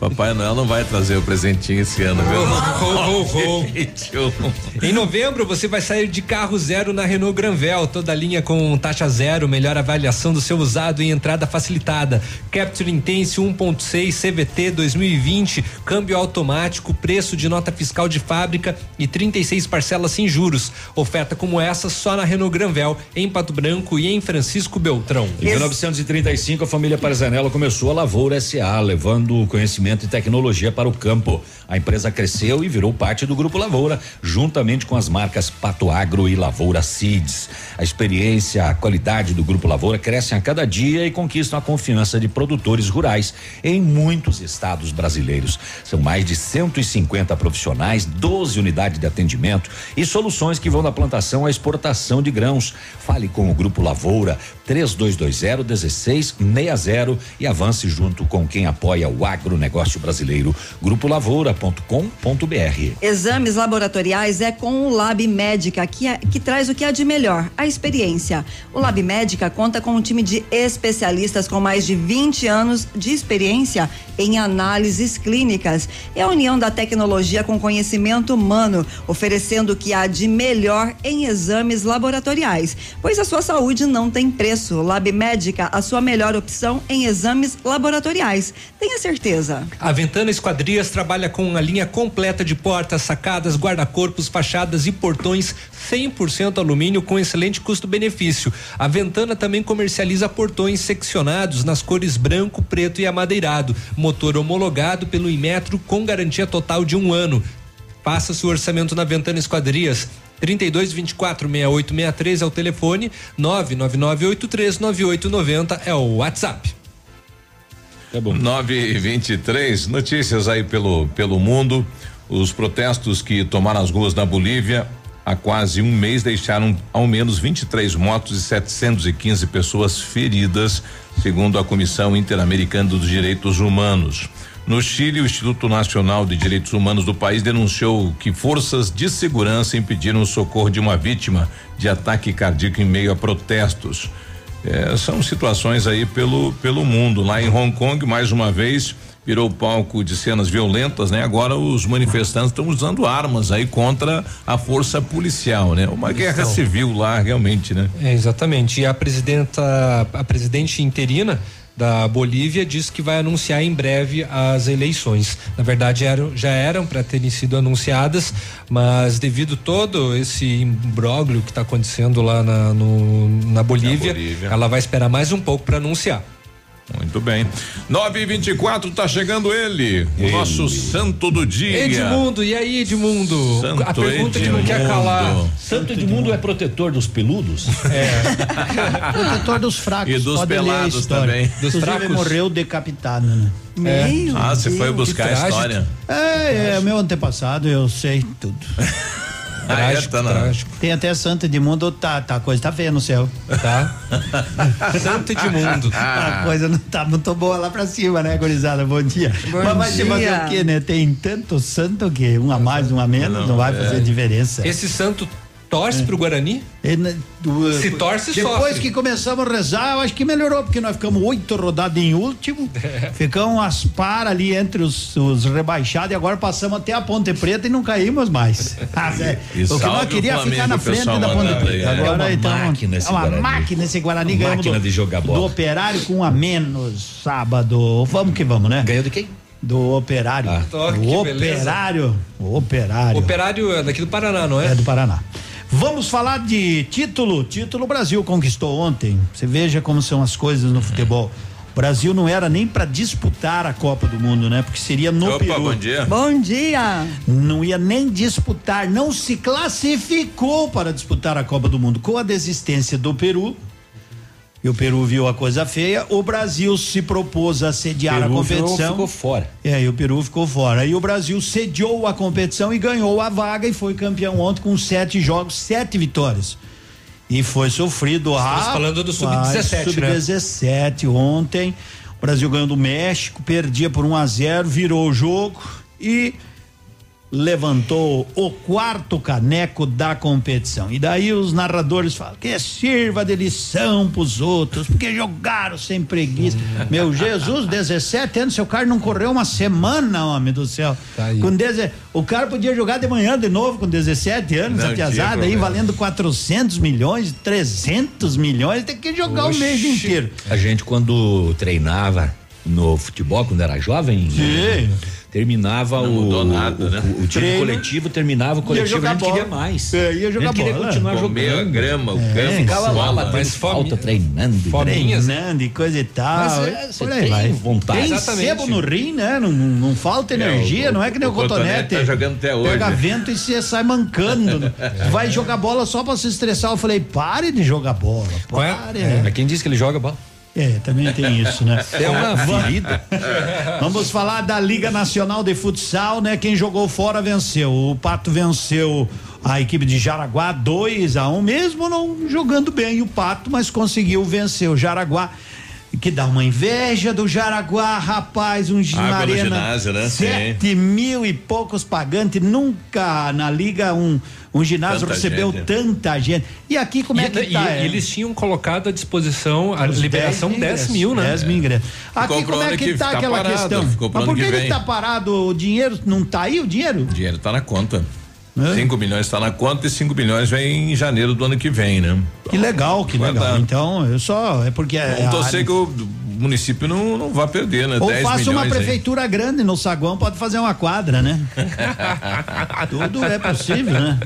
Papai Noel não vai trazer o presentinho esse ano, viu? Ho, ho, ho. Em novembro, você vai sair de carro zero na Renault Granvel, toda a linha com taxa zero, melhor avaliação do seu usado e entrada facilitada. Capture Intense 1.6 CVT 2020, câmbio automático, preço de nota fiscal de fábrica e 36 parcelas sem juros. Oferta como essa só na Renault Granvel, em Pato Branco e em Francisco Beltrão. Em 1935, a família Parzanello começou a Lavoura SA, levando conhecimento e tecnologia para o campo. A empresa cresceu e virou parte do Grupo Lavoura, juntamente com as marcas Pato Agro e Lavoura Seeds. A experiência, a qualidade do Grupo Lavoura crescem a cada dia e conquistam a confiança de produtores rurais em muitos estados brasileiros. São mais de 150 profissionais, 12 unidades de atendimento e soluções que vão da plantação à exportação de grãos. Fale com o Grupo Lavoura 3220 1660 e avance junto com quem apoia o agronegócio brasileiro. Grupo Lavoura.com.br. Exames laboratoriais é com o Lab Médica, que, é, que traz o que há de melhor, a experiência. O Lab Médica conta com um time de especialistas com mais de 20 anos de experiência em análises clínicas. É a união da tecnologia com conhecimento humano, oferecendo o que há de melhor em exames laboratoriais. Pois a sua saúde não tem preço. Lab Médica, a sua melhor opção em exames laboratoriais. Tenha certeza. A Ventana Esquadrias trabalha com a linha completa de portas, sacadas, guarda-corpos, fachadas e portões 100% alumínio com excelente custo-benefício. A Ventana também comercializa portões seccionados nas cores branco, preto e amadeirado. Motor homologado pelo Inmetro com garantia total de um ano. Faça seu orçamento na Ventana Esquadrias. 32 24 68 63 é o telefone, 99983 9890 é o WhatsApp. Tá bom. 9 e 23 notícias aí pelo, pelo mundo. Os protestos que tomaram as ruas na Bolívia há quase um mês deixaram ao menos 23 mortos e 715 pessoas feridas, segundo a Comissão Interamericana dos Direitos Humanos. No Chile, o Instituto Nacional de Direitos Humanos do país denunciou que forças de segurança impediram o socorro de uma vítima de ataque cardíaco em meio a protestos. É, são situações aí pelo, pelo mundo. Lá em Hong Kong, mais uma vez, virou palco de cenas violentas, né? Agora os manifestantes estão usando armas aí contra a força policial, né? Uma guerra civil lá, realmente, né? É, exatamente. E a presidenta, a presidente interina da Bolívia diz que vai anunciar em breve as eleições. Na verdade, eram, já eram para terem sido anunciadas, mas devido todo esse imbróglio que está acontecendo lá na, no- na Bolívia, Bolívia. ela vai esperar mais um pouco para anunciar. Muito bem. 9 e 24 tá chegando ele, o Ele. nosso santo do dia. Edmundo, e aí, Edmundo? Santo a pergunta que não quer Edmundo. calar. Santo Edmundo é protetor dos peludos? Protetor dos fracos. E dos pode pelados também. Dos Inclusive, fracos? morreu decapitado, né? Meu Ah, você foi Deus. buscar a história. É, é, meu antepassado, eu sei tudo. Ah, é, tá na- trágico. Tem até Santo Edmundo, tá, tá, a coisa tá feia no céu. Tá? Santo Edmundo. A coisa não tá muito boa lá pra cima, né, gurizada? Bom dia. Bom Mas vai se fazer dia. o quê, né? Tem tanto santo que um a mais, um a menos, não, vai fazer diferença. Esse santo torce pro Guarani? E, né, do- Se torce, Depois sofre. que começamos a rezar, eu acho que melhorou, porque nós ficamos oito rodadas em último, ficamos as par ali entre os, os rebaixados e agora passamos até a Ponte Preta e não caímos mais. Ah, é. E o que nós o queria Flamengo, ficar na o frente da Ponte Preta. né? Agora É uma então, máquina esse é uma Guarani. máquina esse Guarani ganhamos Máquina do, de jogar bola. do Operário com um a menos sábado. Vamos que vamos, né? Ganhou de quem? Do Operário. Ah. Ó, que o beleza. Operário. O Operário. Operário é daqui do Paraná, não é? É do Paraná. Vamos falar de título. Título o Brasil conquistou ontem. Você veja como são as coisas no futebol. O Brasil não era nem para disputar a Copa do Mundo, né? Porque seria no Opa, Peru. bom dia. Bom dia. Não ia nem disputar, não se classificou para disputar a Copa do Mundo. Com a desistência do Peru, e o Peru viu a coisa feia, o Brasil se propôs a sediar a Peru competição. ficou fora. É, e o Peru ficou fora. E o Brasil sediou a competição e ganhou a vaga e foi campeão ontem com sete jogos, sete vitórias. E foi sofrido. Estamos falando do Sub-17, né? Sub-17 ontem. O Brasil ganhou do México, perdia por 1 a 0 virou o jogo e levantou o quarto caneco da competição. E daí os narradores falam que sirva de lição pros outros, porque jogaram sem preguiça. Meu Jesus, 17 anos, seu cara não correu uma semana, homem do céu. Tá. Com deze... O cara podia jogar de manhã de novo com 17 anos, Não a tinha piazada aí valendo 400 milhões, 300 milhões, tem que jogar o mês inteiro. A gente, quando treinava no futebol, quando era jovem, Sim. Terminava Não o, mudou nada, o, né? o, o time Treino. coletivo, terminava o coletivo, a jogar gente queria bola. mais. É, ia jogar a gente queria bola. continuar Comer a jogando. grama, o É, campo, Ficava lá batendo falta, treinando. Fominhas. treinando e coisa e tal. Mas, é, tem vai. vontade. Tem Exatamente. sebo no rim, né? Não, não, não falta energia, o- não é que nem o, o Cotonete cotonete. tá jogando até hoje. Pega vento e você sai mancando. Vai jogar bola só pra se estressar. Eu falei, pare de jogar bola. Qual é? Pare. Mas quem disse que ele joga bola? É, também tem isso, né? É uma ferida. Vamos falar da Liga Nacional de Futsal, né? Quem jogou fora venceu. O Pato venceu a equipe de Jaraguá 2 a 1 um, mesmo não jogando bem o Pato, mas conseguiu vencer o Jaraguá. Que dá uma inveja do Jaraguá, rapaz, um Água no arena, ginásio, né? Sete mil e poucos pagantes, nunca na liga um, um ginásio Tanta recebeu gente. tanta gente. E aqui como e, é que e- tá? e é? eles tinham colocado à disposição a Os liberação 10, ingressos, mil, né? 10 mil ingressos. Aqui Ficou como é que, que tá fica aquela parado, questão? Mas por que que ele tá parado? O dinheiro não tá aí, o dinheiro? O dinheiro tá na conta. É. 5 milhões está na conta e 5 milhões vem em janeiro do ano que vem, né? Que legal, que Vai legal. dar. Então, eu só é porque é Vamos a- torcer que o município não, não vá perder, né? ou 10 faça uma aí. prefeitura grande no saguão, pode fazer uma quadra, né? Tudo é possível, né?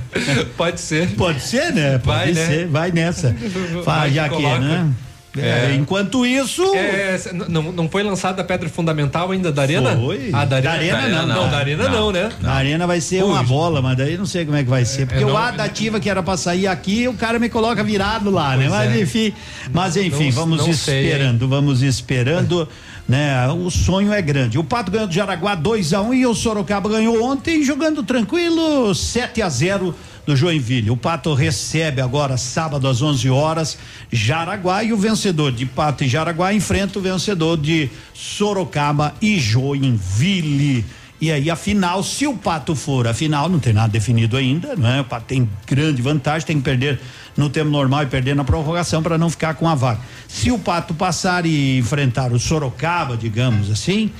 Pode ser. Pode ser, né? Pode Vai, né? ser, vai nessa. Fala, Vai já que, né? É, É. enquanto isso. É, não, não foi lançada a pedra fundamental ainda da arena? Foi. Ah, da arena, Da arena não, não. não, da arena não, né? Na arena vai ser uma bola, mas daí não sei como é que vai ser. Porque é, o não- A da ativa que era pra sair aqui, o cara me coloca virado lá, né? Pois Mas é. enfim, mas enfim, Não- vamos não sei, esperando, vamos esperando, né? O sonho é grande. O Pato ganhou do Jaraguá 2 a 1 um, e o Sorocaba ganhou ontem jogando tranquilo 7 a 0 do Joinville. O Pato recebe agora sábado às 11 horas Jaraguá e o vencedor de Pato e Jaraguá enfrenta o vencedor de Sorocaba e Joinville. E aí, a final, se o Pato for a final, não tem nada definido ainda, não é? O Pato tem grande vantagem, tem que perder no tempo normal e perder na prorrogação para não ficar com a vaga. Se o Pato passar e enfrentar o Sorocaba, digamos assim,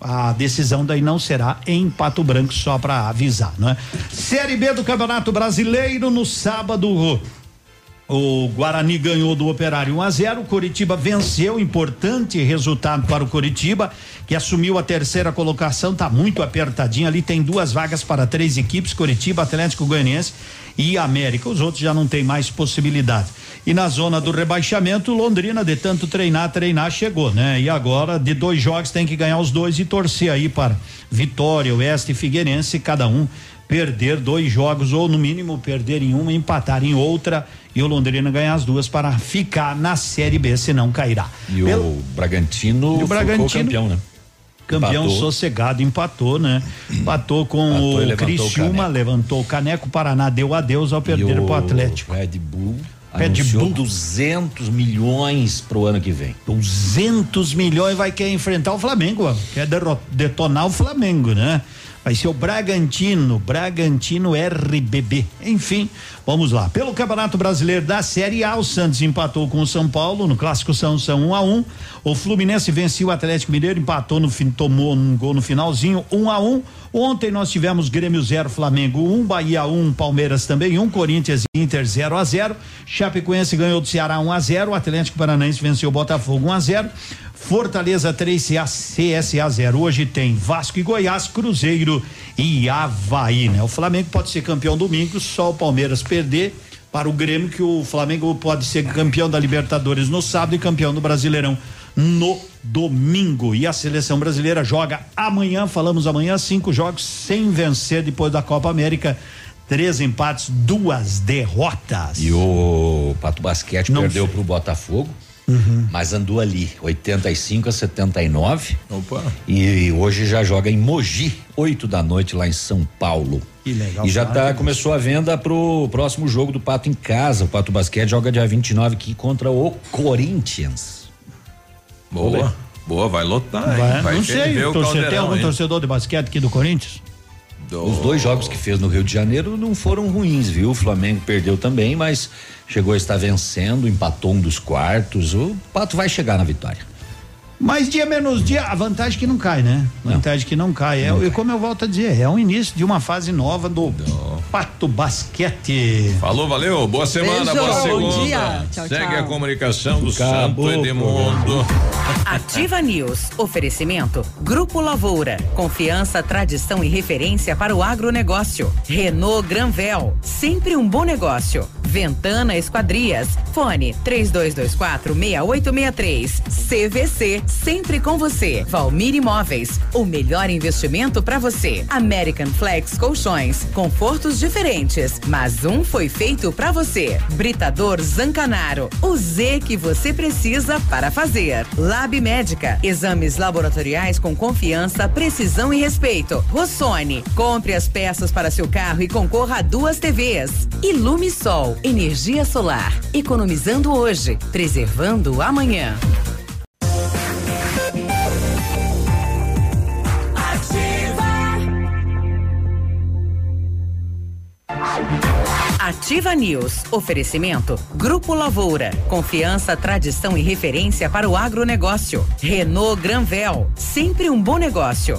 a decisão daí não será em Pato Branco, só para avisar, não é? Série B do Campeonato Brasileiro no sábado. O Guarani ganhou do Operário 1 a 0. O Coritiba venceu, importante resultado para o Coritiba, que assumiu a terceira colocação, tá muito apertadinho ali, tem duas vagas para três equipes, Coritiba, Atlético Goianiense e América. Os outros já não tem mais possibilidade. E na zona do rebaixamento, Londrina, de tanto treinar, treinar, chegou, né? E agora, de dois jogos, tem que ganhar os dois e torcer aí para Vitória, Oeste e Figueirense, cada um perder dois jogos, ou no mínimo perder em uma, empatar em outra, e o Londrina ganhar as duas para ficar na Série B, senão cairá. E Pelo- o Bragantino, E o Bragantino- campeão, né? Campeão Empatou. sossegado, empatou, né? Empatou com Empatou o o Criciúma, levantou o caneco, o Paraná deu adeus ao perder o pro Atlético. Red Bull Red Bull. 200 milhões pro ano que vem. 200 milhões vai querer enfrentar o Flamengo, ó. quer detonar o Flamengo, né? Vai ser o Bragantino, Bragantino RBB. Enfim, vamos lá. Pelo Campeonato Brasileiro da Série A, o Santos empatou com o São Paulo no clássico São São 1 a 1. O Fluminense venceu o Atlético Mineiro, empatou no fim, tomou um gol no finalzinho, 1 a 1. Ontem nós tivemos Grêmio 0, Flamengo 1, Bahia 1, Palmeiras também 1, Corinthians e Inter 0 a 0. Chapecoense ganhou do Ceará 1 a 0, o Atlético Paranaense venceu o Botafogo 1 a 0. Fortaleza 3, CA, CSA 0. Hoje tem Vasco e Goiás, Cruzeiro e Havaí, né? O Flamengo pode ser campeão domingo, só o Palmeiras perder para o Grêmio, que o Flamengo pode ser campeão da Libertadores no sábado e campeão do Brasileirão no domingo. E a seleção brasileira joga amanhã, falamos amanhã, cinco jogos sem vencer depois da Copa América. Três empates, duas derrotas. E o Pato Basquete Não perdeu sei. pro Botafogo. Uhum. Mas andou ali, 85 a 79. Opa. E hoje já joga em Mogi, 8 da noite, lá em São Paulo. Que legal. E já tá, começou a venda pro próximo jogo do Pato em casa. O Pato Basquete joga dia 29 aqui contra o Corinthians. Boa. Boa, vai lotar. Vai, Vai não sei, o torcedor, tem algum hein? torcedor de basquete aqui do Corinthians? Os dois jogos que fez no Rio de Janeiro não foram ruins, viu? O Flamengo perdeu também, mas chegou a estar vencendo, empatou um dos quartos. O Pato vai chegar na vitória. Mais dia menos dia, a vantagem que não cai, né? Vantagem que não cai. É, e como eu volto a dizer, é o início de uma fase nova do Pato Basquete. Falou, valeu. Boa semana, Beijo, boa bom segunda. dia. Tchau, Segue tchau. a comunicação do Acabou Santo Edmundo. Ativa News. Oferecimento. Grupo Lavoura. Confiança, tradição e referência para o agronegócio. Renault Granvel. Sempre um bom negócio. Ventana Esquadrias. Fone 3224 6863. CVC. Sempre com você. Valmir Imóveis. O melhor investimento para você. American Flex Colchões. Confortos diferentes, mas um foi feito para você. Britador Zancanaro. O Z que você precisa para fazer. Lab Médica. Exames laboratoriais com confiança, precisão e respeito. Rossoni. Compre as peças para seu carro e concorra a duas TVs. Ilume Sol. Energia solar. Economizando hoje, preservando amanhã. Ativa News. Oferecimento. Grupo Lavoura. Confiança, tradição e referência para o agronegócio. Renault Granvel. Sempre um bom negócio.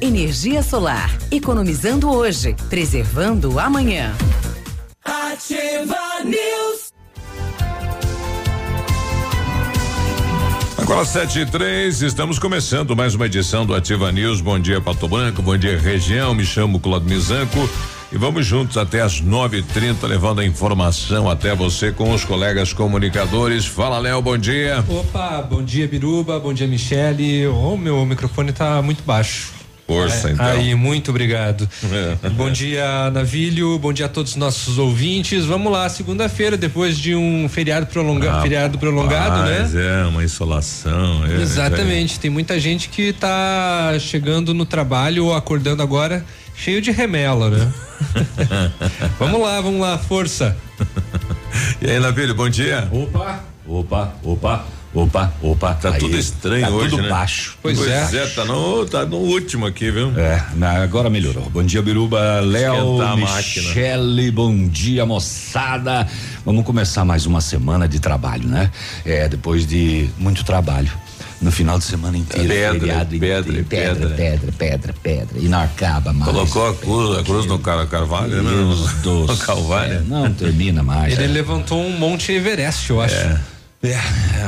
Energia solar. Economizando hoje, preservando amanhã. Ativa News. Agora sete e três, estamos começando mais uma edição do Ativa News. Bom dia, Pato Branco, bom dia, região. Me chamo Claudio Mizanco e vamos juntos até as nove e trinta, levando a informação até você com os colegas comunicadores. Fala, Léo, bom dia. Opa, bom dia, Biruba, bom dia, Michele. O meu microfone tá muito baixo. Força, É, então. Aí, muito obrigado. É. bom dia, Navilho, bom dia a todos os nossos ouvintes. Vamos lá, segunda-feira, depois de um feriado prolongado, feriado prolongado, né? Mas é uma insolação. é, Exatamente, tem muita gente que tá chegando no trabalho ou acordando agora cheio de remela, né? vamos lá, vamos lá, força. E aí, Navilho, bom dia. Opa, opa, opa. Opa, opa. Tá aí, tudo estranho tá hoje, tudo né? baixo. Pois, é. tá no, tá no último aqui, viu? É, na- agora melhorou. Bom dia, Biruba, Léo. Michele, bom dia, moçada. Vamos começar mais uma semana de trabalho, né? É, depois de muito trabalho. No final de semana inteiro, Pedra, feriado pedra, inteiro, pedra, pedra. pedra, pedra, pedra. E não acaba mais. Colocou a cruz, a cruz no Car- Carvalho, né? Deus No, do no Calvário. céu, Não termina mais. Ele É. levantou um Monte Everest, eu acho. É,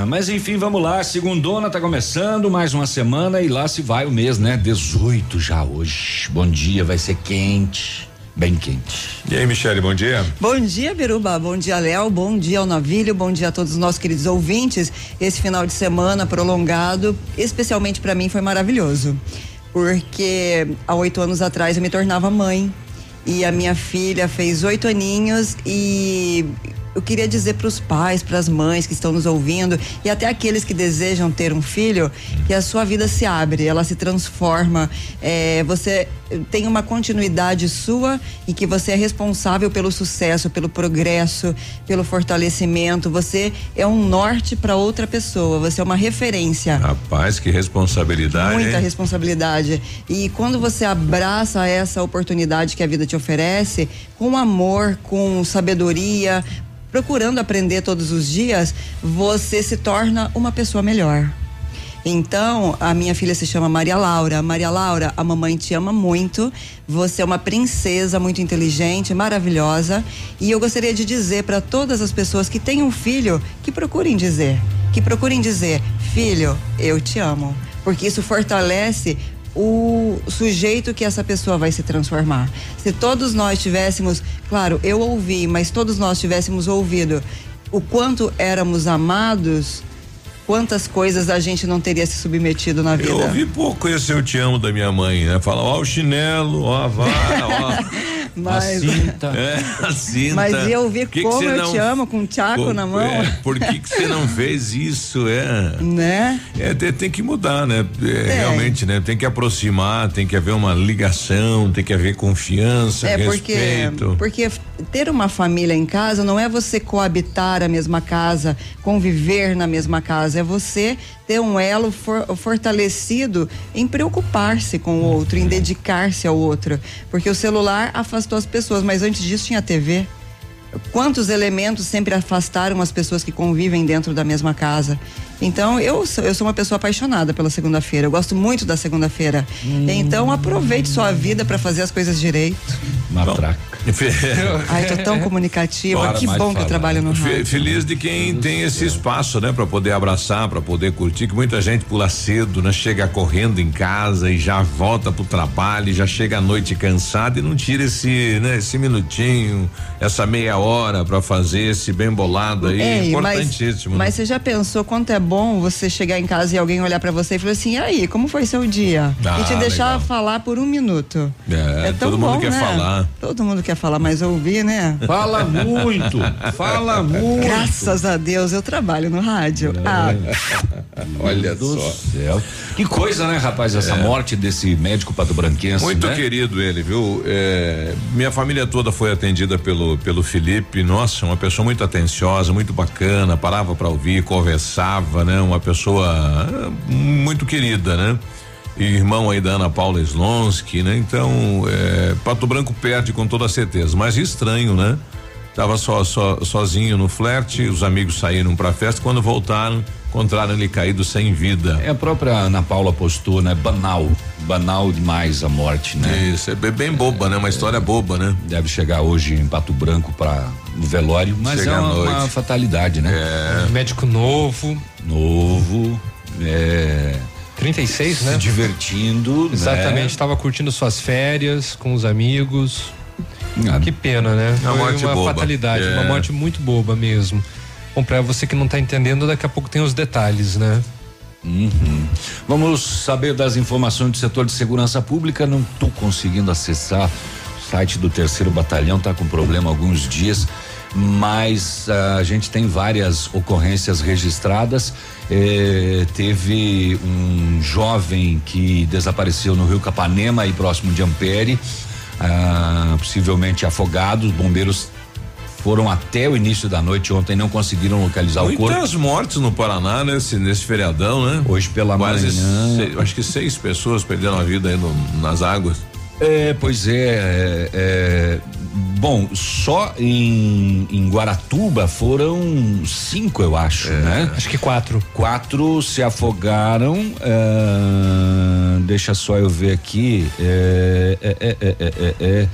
mas enfim, vamos lá. Segundona tá começando, mais uma semana e lá se vai o mês, né? 18 já hoje. Bom dia, vai ser quente, bem quente. E aí, Michele, bom dia. Bom dia, Biruba. Bom dia, Léo. Bom dia ao Navilho. Bom dia a todos os nossos queridos ouvintes. Esse final de semana prolongado, especialmente para mim, foi maravilhoso. Porque há oito anos atrás eu me tornava mãe. E a minha filha fez oito aninhos e eu queria dizer para os pais, para as mães que estão nos ouvindo e até aqueles que desejam ter um filho, que a sua vida se abre, ela se transforma. É, você tem uma continuidade sua e que você é responsável pelo sucesso, pelo progresso, pelo fortalecimento. Você é um norte para outra pessoa. Você é uma referência. Rapaz, que responsabilidade. Muita hein? responsabilidade. E quando você abraça essa oportunidade que a vida te oferece, com amor, com sabedoria, procurando aprender todos os dias, você se torna uma pessoa melhor. Então, a minha filha se chama Maria Laura. Maria Laura, a mamãe te ama muito. Você é uma princesa muito inteligente, maravilhosa. E eu gostaria de dizer para todas as pessoas que têm um filho que procurem dizer, que procurem dizer, filho, eu te amo, porque isso fortalece o sujeito que essa pessoa vai se transformar. Se todos nós tivéssemos, claro, eu ouvi, mas todos nós tivéssemos ouvido o quanto éramos amados, quantas coisas a gente não teria se submetido na vida. Eu ouvi pouco esse eu te amo da minha mãe, né? Fala, ó, o chinelo, ó, a vara, ó. Mas- a cinta. É, a cinta. Mas eu vi que que como você eu não- te amo com um tchaco Pô, na mão. é, por que que você não fez isso, é? Né? É, tem, tem que mudar, né? É, Realmente, né? Tem que aproximar, tem que haver uma ligação, tem que haver confiança, É porque, respeito. porque ter uma família em casa não é você coabitar a mesma casa, conviver na mesma casa, é você ter um elo for- fortalecido em preocupar-se com o outro, em dedicar-se ao outro. Porque o celular afastou as pessoas, mas antes disso tinha TV. Quantos elementos sempre afastaram as pessoas que convivem dentro da mesma casa? Então, eu sou, eu sou uma pessoa apaixonada pela segunda-feira. Eu gosto muito da segunda-feira. Então, aproveite sua vida para fazer as coisas direito. Matraca. Ai, tô tão comunicativa. Bora que bom que eu falar. trabalho no rádio. Feliz de quem tem esse espaço, né, Pra poder abraçar, pra poder curtir. Que muita gente pula cedo, né, chega correndo em casa e já volta pro trabalho, e já chega à noite cansado e não tira esse, né, esse minutinho, essa meia hora pra fazer esse bem bolado aí, Ei, importantíssimo. Mas, né? mas você já pensou quanto é bom você chegar em casa e alguém olhar pra você e falar assim: e aí, como foi seu dia? Ah, e te deixar legal. falar por um minuto. É, tão todo mundo bom, quer né? falar. Todo mundo quer falar, mas ouvir, né? Fala muito, fala muito. Graças a Deus eu trabalho no rádio. Ah, Olha do só. céu. Que coisa, né, rapaz? Essa É. morte desse médico patobranquense, Muito né? querido ele, viu? É, minha família toda foi atendida pelo, pelo Felipe. Nossa, uma pessoa muito atenciosa, muito bacana, parava para ouvir, conversava, né? Uma pessoa é, muito querida, né? E irmão aí da Ana Paula Slonsky, né? Então, é, Pato Branco perde com toda certeza, mas estranho, né? Tava só, só sozinho no flerte, os amigos saíram pra festa, quando voltaram, encontraram ele caído sem vida. É a própria Ana Paula postou, né? Banal. Banal demais a morte, né? Isso, é bem, boba, né? Uma história boba, né? Deve chegar hoje em Pato Branco para o velório, mas Chega é à uma, noite. uma fatalidade, né? É. Médico novo. Novo. É. 36, né? Se divertindo. né? Exatamente, estava curtindo suas férias com os amigos. Que pena, né? Uma Foi morte uma boba. fatalidade, É. uma morte muito boba mesmo. Bom, pra você que não tá entendendo, daqui a pouco tem os detalhes, né? Uhum. Vamos saber das informações do setor de segurança pública. Não estou conseguindo acessar o site do terceiro batalhão, está com problema há alguns dias, mas ah, a gente tem várias ocorrências registradas. Eh, teve um jovem que desapareceu no Rio Capanema, aí próximo de Ampere, ah, possivelmente afogado. Os bombeiros foram até o início da noite ontem não conseguiram localizar o corpo. Muitas mortes no Paraná nesse, nesse feriadão, né? Hoje pela Quase manhã. seis- acho que seis pessoas perderam a vida aí no- nas águas. É, pois é, é, é, Bom, só em, em Guaratuba foram cinco, eu acho, né? Acho que quatro. Quatro se afogaram. ah, deixa só eu ver aqui. É, é, é, é, é, é, é,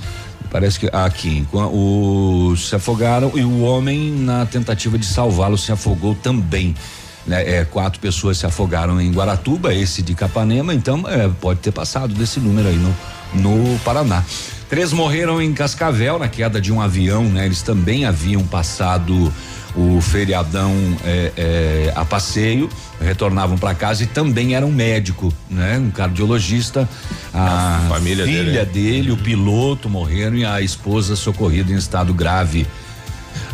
parece que aqui o se afogaram e o homem na tentativa de salvá-lo se afogou também. Né? É, quatro pessoas se afogaram em Guaratuba, esse de Capanema, então é, pode ter passado desse número aí no, no Paraná. Três morreram em Cascavel na queda de um avião, né? Eles também haviam passado o feriadão é, é, a passeio, retornavam para casa e também era um médico, né? Um cardiologista, a, família filha dele. dele, o piloto morreram e a esposa socorrida em estado grave.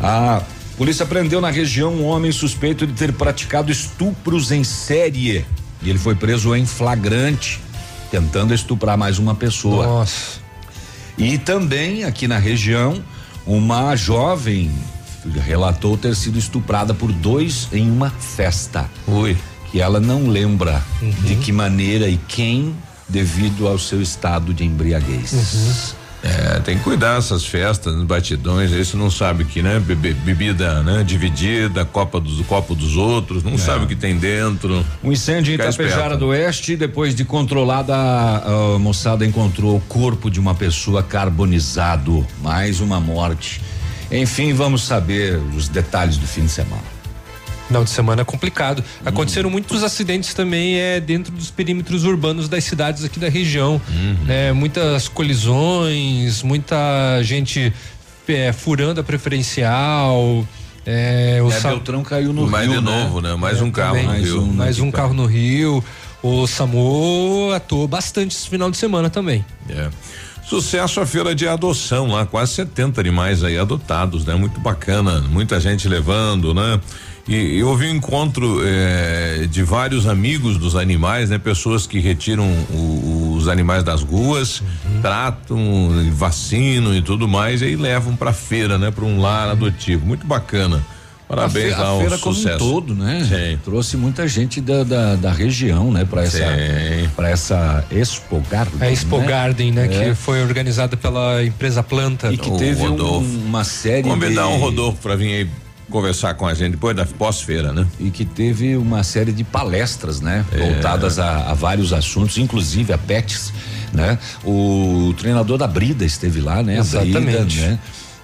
A polícia prendeu na região um homem suspeito de ter praticado estupros em série e ele foi preso em flagrante, tentando estuprar mais uma pessoa. Nossa. E também aqui na região, uma jovem relatou ter sido estuprada por dois em uma festa. Ui. Que ela não lembra de que maneira e quem, devido ao seu estado de embriaguez. É, tem que cuidar dessas festas, batidões, você não sabe que, né? Bebe- bebida, né? Dividida, copa dos, copo dos outros, não sabe o que tem dentro. Um incêndio em Itapejara esperto. do Oeste, depois de controlada, a moçada encontrou o corpo de uma pessoa carbonizado. Mais uma morte. Enfim, vamos saber os detalhes do fim de semana. Final de semana é complicado. Aconteceram muitos acidentes também é dentro dos perímetros urbanos das cidades aqui da região. né? Muitas colisões, muita gente é, furando a preferencial. É, o É, Sa- Beltrão caiu no Mais rio, de né? novo, né? Mais É, um carro também. no mais Rio. Um, mais um carro no Rio. O SAMU atuou bastante esse final de semana também. É. Sucesso a feira de adoção lá, quase 70 animais aí adotados, né? Muito bacana, muita gente levando, né? E, e houve um encontro eh, de vários amigos dos animais, né? Pessoas que retiram o- os animais das ruas, Uhum. tratam, vacinam e tudo mais, e aí levam pra feira, né? Pra um lar adotivo. Muito bacana. Parabéns a, fe- lá a ao feira como sucesso. um todo, né? Sim. Trouxe muita gente da, da, da região, né? Para essa para essa Expo Garden. A Expo né? Garden, né? É. Que foi organizada pela empresa Planta. E que O teve um- uma série Convidar de um Rodolfo pra vir aí conversar com a gente depois da pós-feira, né? e que teve uma série de palestras, né? É. Voltadas a, a vários assuntos, inclusive a PETs, né? O treinador da Brida esteve lá, né? A Brida, Exatamente. né?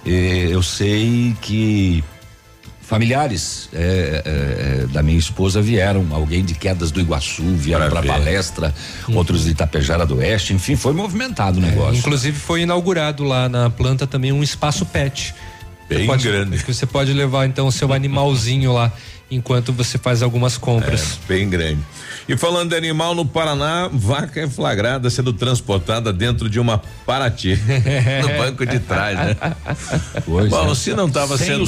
E eu sei que familiares é, é, é, da minha esposa vieram, alguém de Quedas do Iguaçu vieram Pra para palestra, outros de Itapejara do Oeste, enfim, foi movimentado o negócio. Inclusive foi inaugurado lá na planta também um espaço pet. Bem pode- grande. que Você pode levar então o seu animalzinho lá enquanto você faz algumas compras. É, bem grande. E falando de animal no Paraná, vaca é flagrada sendo transportada dentro de uma Paraty no banco de trás, né? Pois Bom, é. se não estava Sem sendo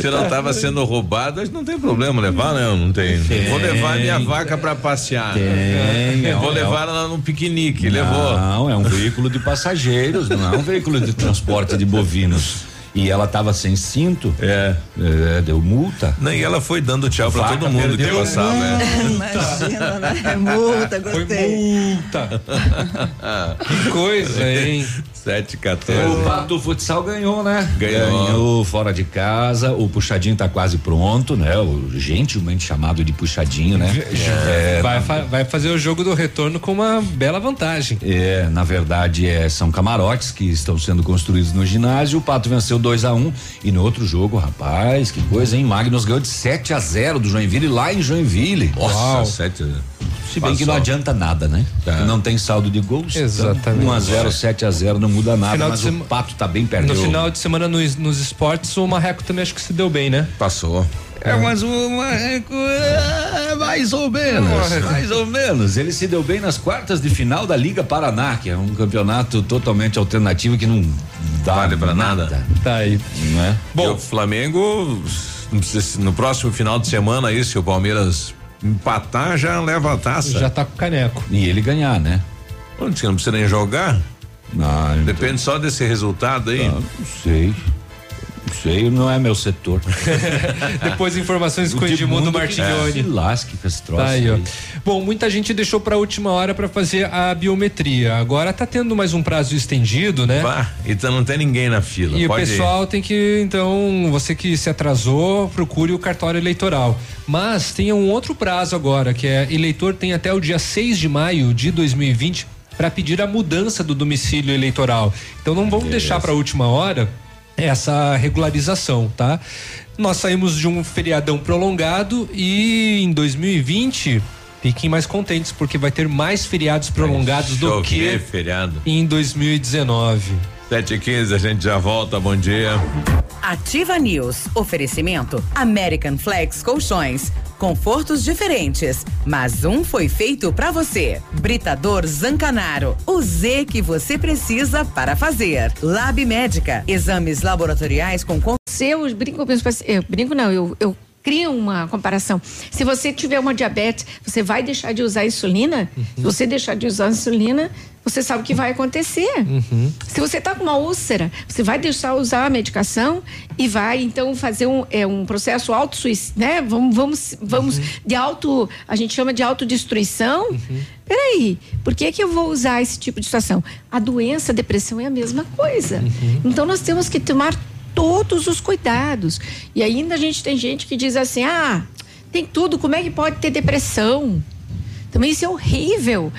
se não estava sendo que não tem problema levar, né? Não tem. Vou levar minha vaca para passear. Tem, é Vou um- levar ela num piquenique, levou. Não, é um veículo de passageiros, não é um veículo de transporte de bovinos. E ela estava sem cinto, É. é, deu multa. Não, e ela foi dando tchau para todo mundo que passava. né? Imagina, né? É multa, Foi gostei. multa. que coisa, hein? 7 O 14. Pato Futsal ganhou, né? Ganhou. Ganhou fora de casa. O puxadinho tá quase pronto, né? O gentilmente chamado de puxadinho, né? É, Vai, vai fazer o jogo do retorno com uma bela vantagem. É, na verdade, é, são camarotes que estão sendo construídos no ginásio. O Pato venceu 2 a 1 um, e no outro jogo, rapaz, que coisa, hein? Magnus ganhou de 7 a 0 do Joinville lá em Joinville. Nossa, 7 Se bem que Passou. não adianta nada, né? Tá. Não tem saldo de gols. Exatamente. 1 a 0 7 a 0 não muda nada, Final mas sema- o Pato tá bem perto. No final de semana nos, nos esportes, o Marreco também acho que se deu bem, né? Passou. É, mas o Marreco é mais ou menos. Mais ou menos. Ele se deu bem nas quartas de final da Liga Paraná, que é um campeonato totalmente alternativo que não dá Vale pra nada. Tá aí. Não é? Bom, o Flamengo não precisa se- no próximo final de semana aí, se o Palmeiras empatar, já leva a taça. Já tá com o caneco. E ele ganhar, né? Diz que não precisa nem jogar. Não, Depende só desse resultado aí. não sei. sei, não é meu setor. Depois informações com o Edmundo Martignoni. Se lasque com esse troço. Tá aí, aí. Bom, muita gente deixou pra última hora pra fazer a biometria. Agora tá tendo mais um prazo estendido, né? Vá, então não tem ninguém na fila. E o pode ir. pessoal tem que, então, você que se atrasou, procure o cartório eleitoral. Mas tem um outro prazo agora, que é eleitor tem até o dia 6 de maio de 2020 para pedir a mudança do domicílio eleitoral. Então não vamos deixar para a última hora essa regularização, tá? Nós saímos de um feriadão prolongado e em 2020 fiquem mais contentes porque vai ter mais feriados prolongados do que feriado. em 2019. 7 e 15 a gente já volta. Bom dia. Ativa News. Oferecimento American Flex Colchões. Confortos diferentes, mas um foi feito pra você. Britador Zancanaro. O Z que você precisa para fazer. Lab Médica. Exames laboratoriais com Se eu brinco, eu brinco não, eu, eu crio uma comparação. Se você tiver uma diabetes, você vai deixar de usar insulina? Se você deixar de usar insulina, você sabe o que vai acontecer. Se você está com uma úlcera, você vai deixar usar a medicação e vai então fazer um, é, um processo auto né? Vamos, vamos, vamos de auto, a gente chama de autodestruição. Peraí, por que que eu vou usar esse tipo de situação? A doença, a depressão é a mesma coisa. Então nós temos que tomar todos os cuidados. E ainda a gente tem gente que diz assim: "Ah, tem tudo, como é que pode ter depressão?" Também isso é horrível.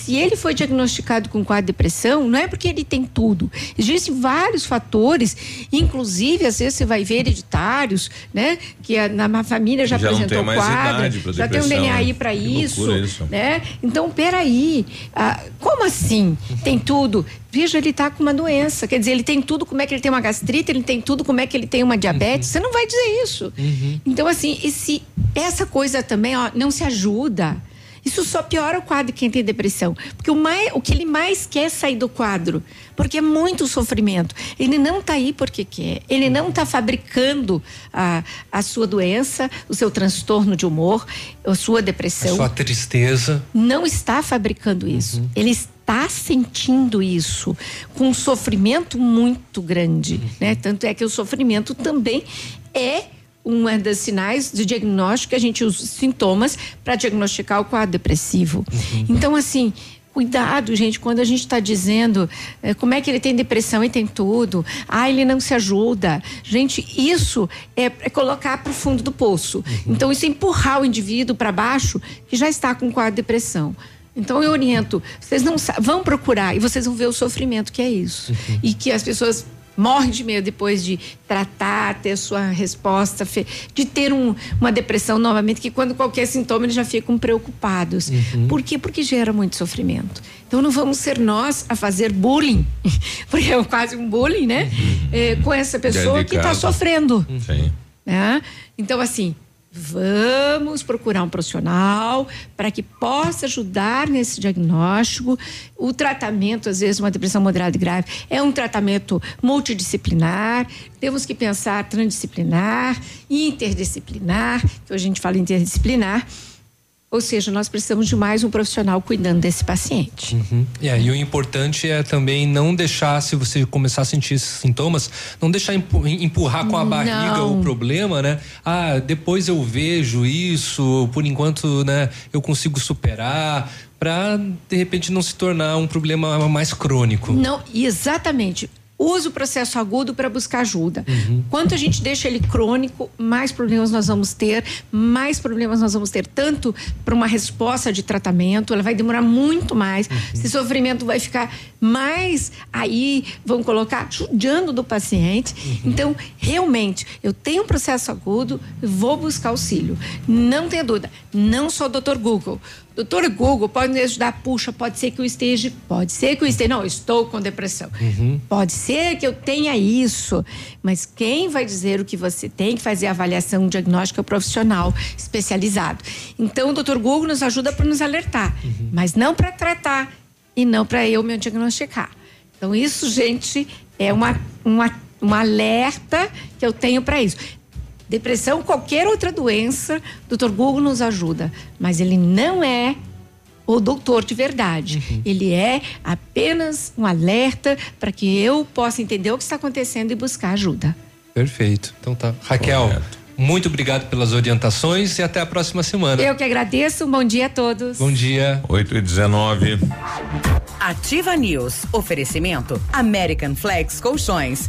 Se ele foi diagnosticado com quadro de depressão, não é porque ele tem tudo. Existem vários fatores, inclusive, às vezes você vai ver hereditários, né? Que a, na família já, Já apresentou quadro, já tem um depressão, DNA aí né? para isso, isso. né? Então, peraí, ah, como assim? Tem tudo? Veja, ele está com uma doença, quer dizer, ele tem tudo, como é que ele tem uma gastrite, ele tem tudo, como é que ele tem uma diabetes, você não vai dizer isso. Então, assim, esse, essa coisa também, ó, não se ajuda. Isso só piora o quadro de quem tem depressão. Porque o, mais, o que ele mais quer é sair do quadro. Porque é muito sofrimento. Ele não está aí porque quer. Ele não está fabricando a, a sua doença, o seu transtorno de humor, a sua A depressão sua tristeza. não está fabricando isso. Ele está sentindo isso com um sofrimento muito grande, né? Tanto é que o sofrimento também é uma das sinais de diagnóstico que a gente usa sintomas para diagnosticar o quadro depressivo. Então, assim, Cuidado, gente, quando a gente está dizendo eh, como é que ele tem depressão e tem tudo, ah, ele não se ajuda. Gente, isso é, é colocar para o fundo do poço. Então, isso é empurrar o indivíduo para baixo que já está com quadro de depressão. Então, eu oriento, vocês não vão procurar e vocês vão ver o sofrimento que é isso. E que as pessoas morrem de medo depois de tratar, ter sua resposta, de ter um- uma depressão novamente, que quando qualquer sintoma eles já ficam preocupados. Uhum. Por quê? Porque gera muito sofrimento. Então não vamos ser nós a fazer bullying, porque é quase um bullying, né? É, com essa pessoa que está sofrendo. Sim. né? Então, assim, vamos procurar um profissional para que possa ajudar nesse diagnóstico. O tratamento, às vezes, uma depressão moderada e grave, é um tratamento multidisciplinar. Temos que pensar transdisciplinar, interdisciplinar, que hoje a gente fala interdisciplinar. Ou seja, nós precisamos de mais um profissional cuidando desse paciente. Uhum. E aí o importante é também não deixar, se você começar a sentir esses sintomas, não deixar empu- empurrar com a barriga Não. o problema, né? Ah, depois eu vejo isso, por enquanto, né, eu consigo superar, pra de repente não se tornar um problema mais crônico. Não, exatamente. Use o processo agudo para buscar ajuda. Quanto a gente deixa ele crônico, mais problemas nós vamos ter, mais problemas nós vamos ter, tanto para uma resposta de tratamento, ela vai demorar muito mais, esse sofrimento vai ficar mais aí, vão colocar, judiando do paciente. Então, realmente, eu tenho um processo agudo, vou buscar auxílio. Não tenha dúvida, não sou doutor Google. Doutor Google pode me ajudar, puxa, pode ser que eu esteja, pode ser que eu esteja, não, eu estou com depressão. Pode ser que eu tenha isso, mas quem vai dizer o que você tem que fazer a avaliação diagnóstica é o profissional especializado. Então, o doutor Google nos ajuda para nos alertar, mas não para tratar e não para eu me diagnosticar. Então, isso, gente, é uma, uma, um alerta que eu tenho para isso. Depressão, qualquer outra doença, o doutor Google nos ajuda, mas ele não é o doutor de verdade. Ele é apenas um alerta para que eu possa entender o que está acontecendo e buscar ajuda. Perfeito. Então tá. Raquel, Correto. muito obrigado pelas orientações e até a próxima semana. Eu que agradeço. Um bom dia a todos. Bom dia. 8 e 19. Ativa News. Oferecimento American Flex Colchões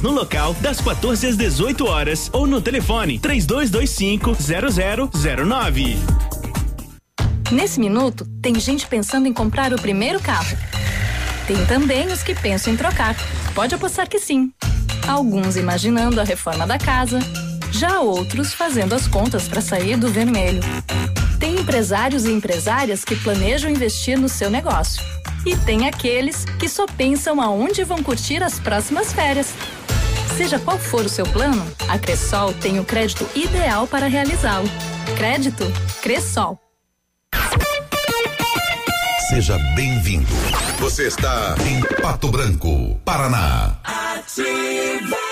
no local das 14 às 18 horas ou no telefone 3225 0009. Nesse minuto, tem gente pensando em comprar o primeiro carro. Tem também os que pensam em trocar. Pode apostar que sim. Alguns imaginando a reforma da casa, já outros fazendo as contas para sair do vermelho. Tem empresários e empresárias que planejam investir no seu negócio. E tem aqueles que só pensam aonde vão curtir as próximas férias. Seja qual for o seu plano, a Cressol tem o crédito ideal para realizá-lo. Crédito Cressol. Seja bem-vindo. Você está em Pato Branco, Paraná. Ativa.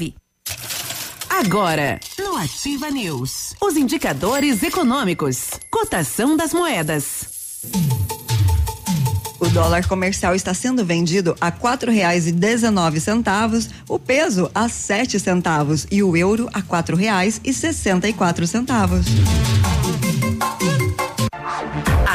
Agora, no Ativa News, os indicadores econômicos, cotação das moedas. O dólar comercial está sendo vendido a quatro reais e dezenove centavos, o peso a sete centavos e o euro a quatro reais e sessenta e quatro centavos.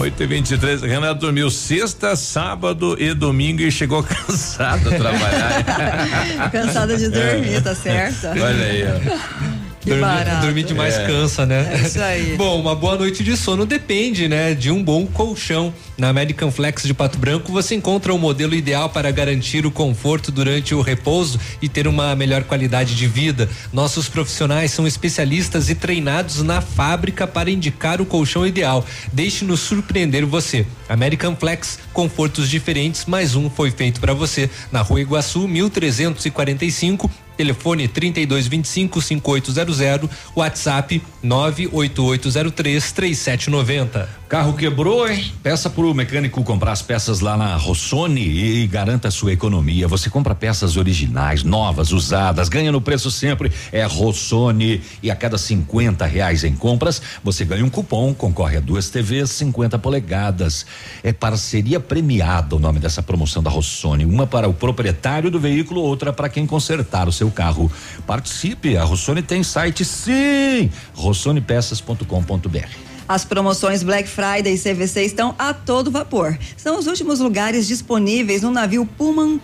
8 e 23 Renato dormiu sexta, sábado e domingo e chegou cansado a trabalhar. Cansada de dormir, tá certo? Olha aí, ó. Que barato. dormir demais É. cansa, né? É isso aí. Bom, uma boa noite de sono depende, né, de um bom colchão. Na American Flex de Pato Branco você encontra o modelo ideal para garantir o conforto durante o repouso e ter uma melhor qualidade de vida. Nossos profissionais são especialistas e treinados na fábrica para indicar o colchão ideal. Deixe-nos surpreender você. American Flex, confortos diferentes, mais um foi feito para você na Rua Iguaçu, 1345. Telefone 3225 5800, WhatsApp 98803 3790. Carro quebrou, hein? Peça pro mecânico comprar as peças lá na Rossoni e garanta a sua economia. Você compra peças originais, novas, usadas, ganha no preço sempre. É Rossoni e a cada 50 reais em compras, você ganha um cupom, concorre a duas TVs 50 polegadas. É parceria premiada o nome dessa promoção da Rossoni. Uma para o proprietário do veículo, outra para quem consertar o seu carro. Participe, a Rossoni tem site sim, rossonepeças.com.br. As promoções Black Friday e CVC estão a todo vapor. São os últimos lugares disponíveis no navio Pullman.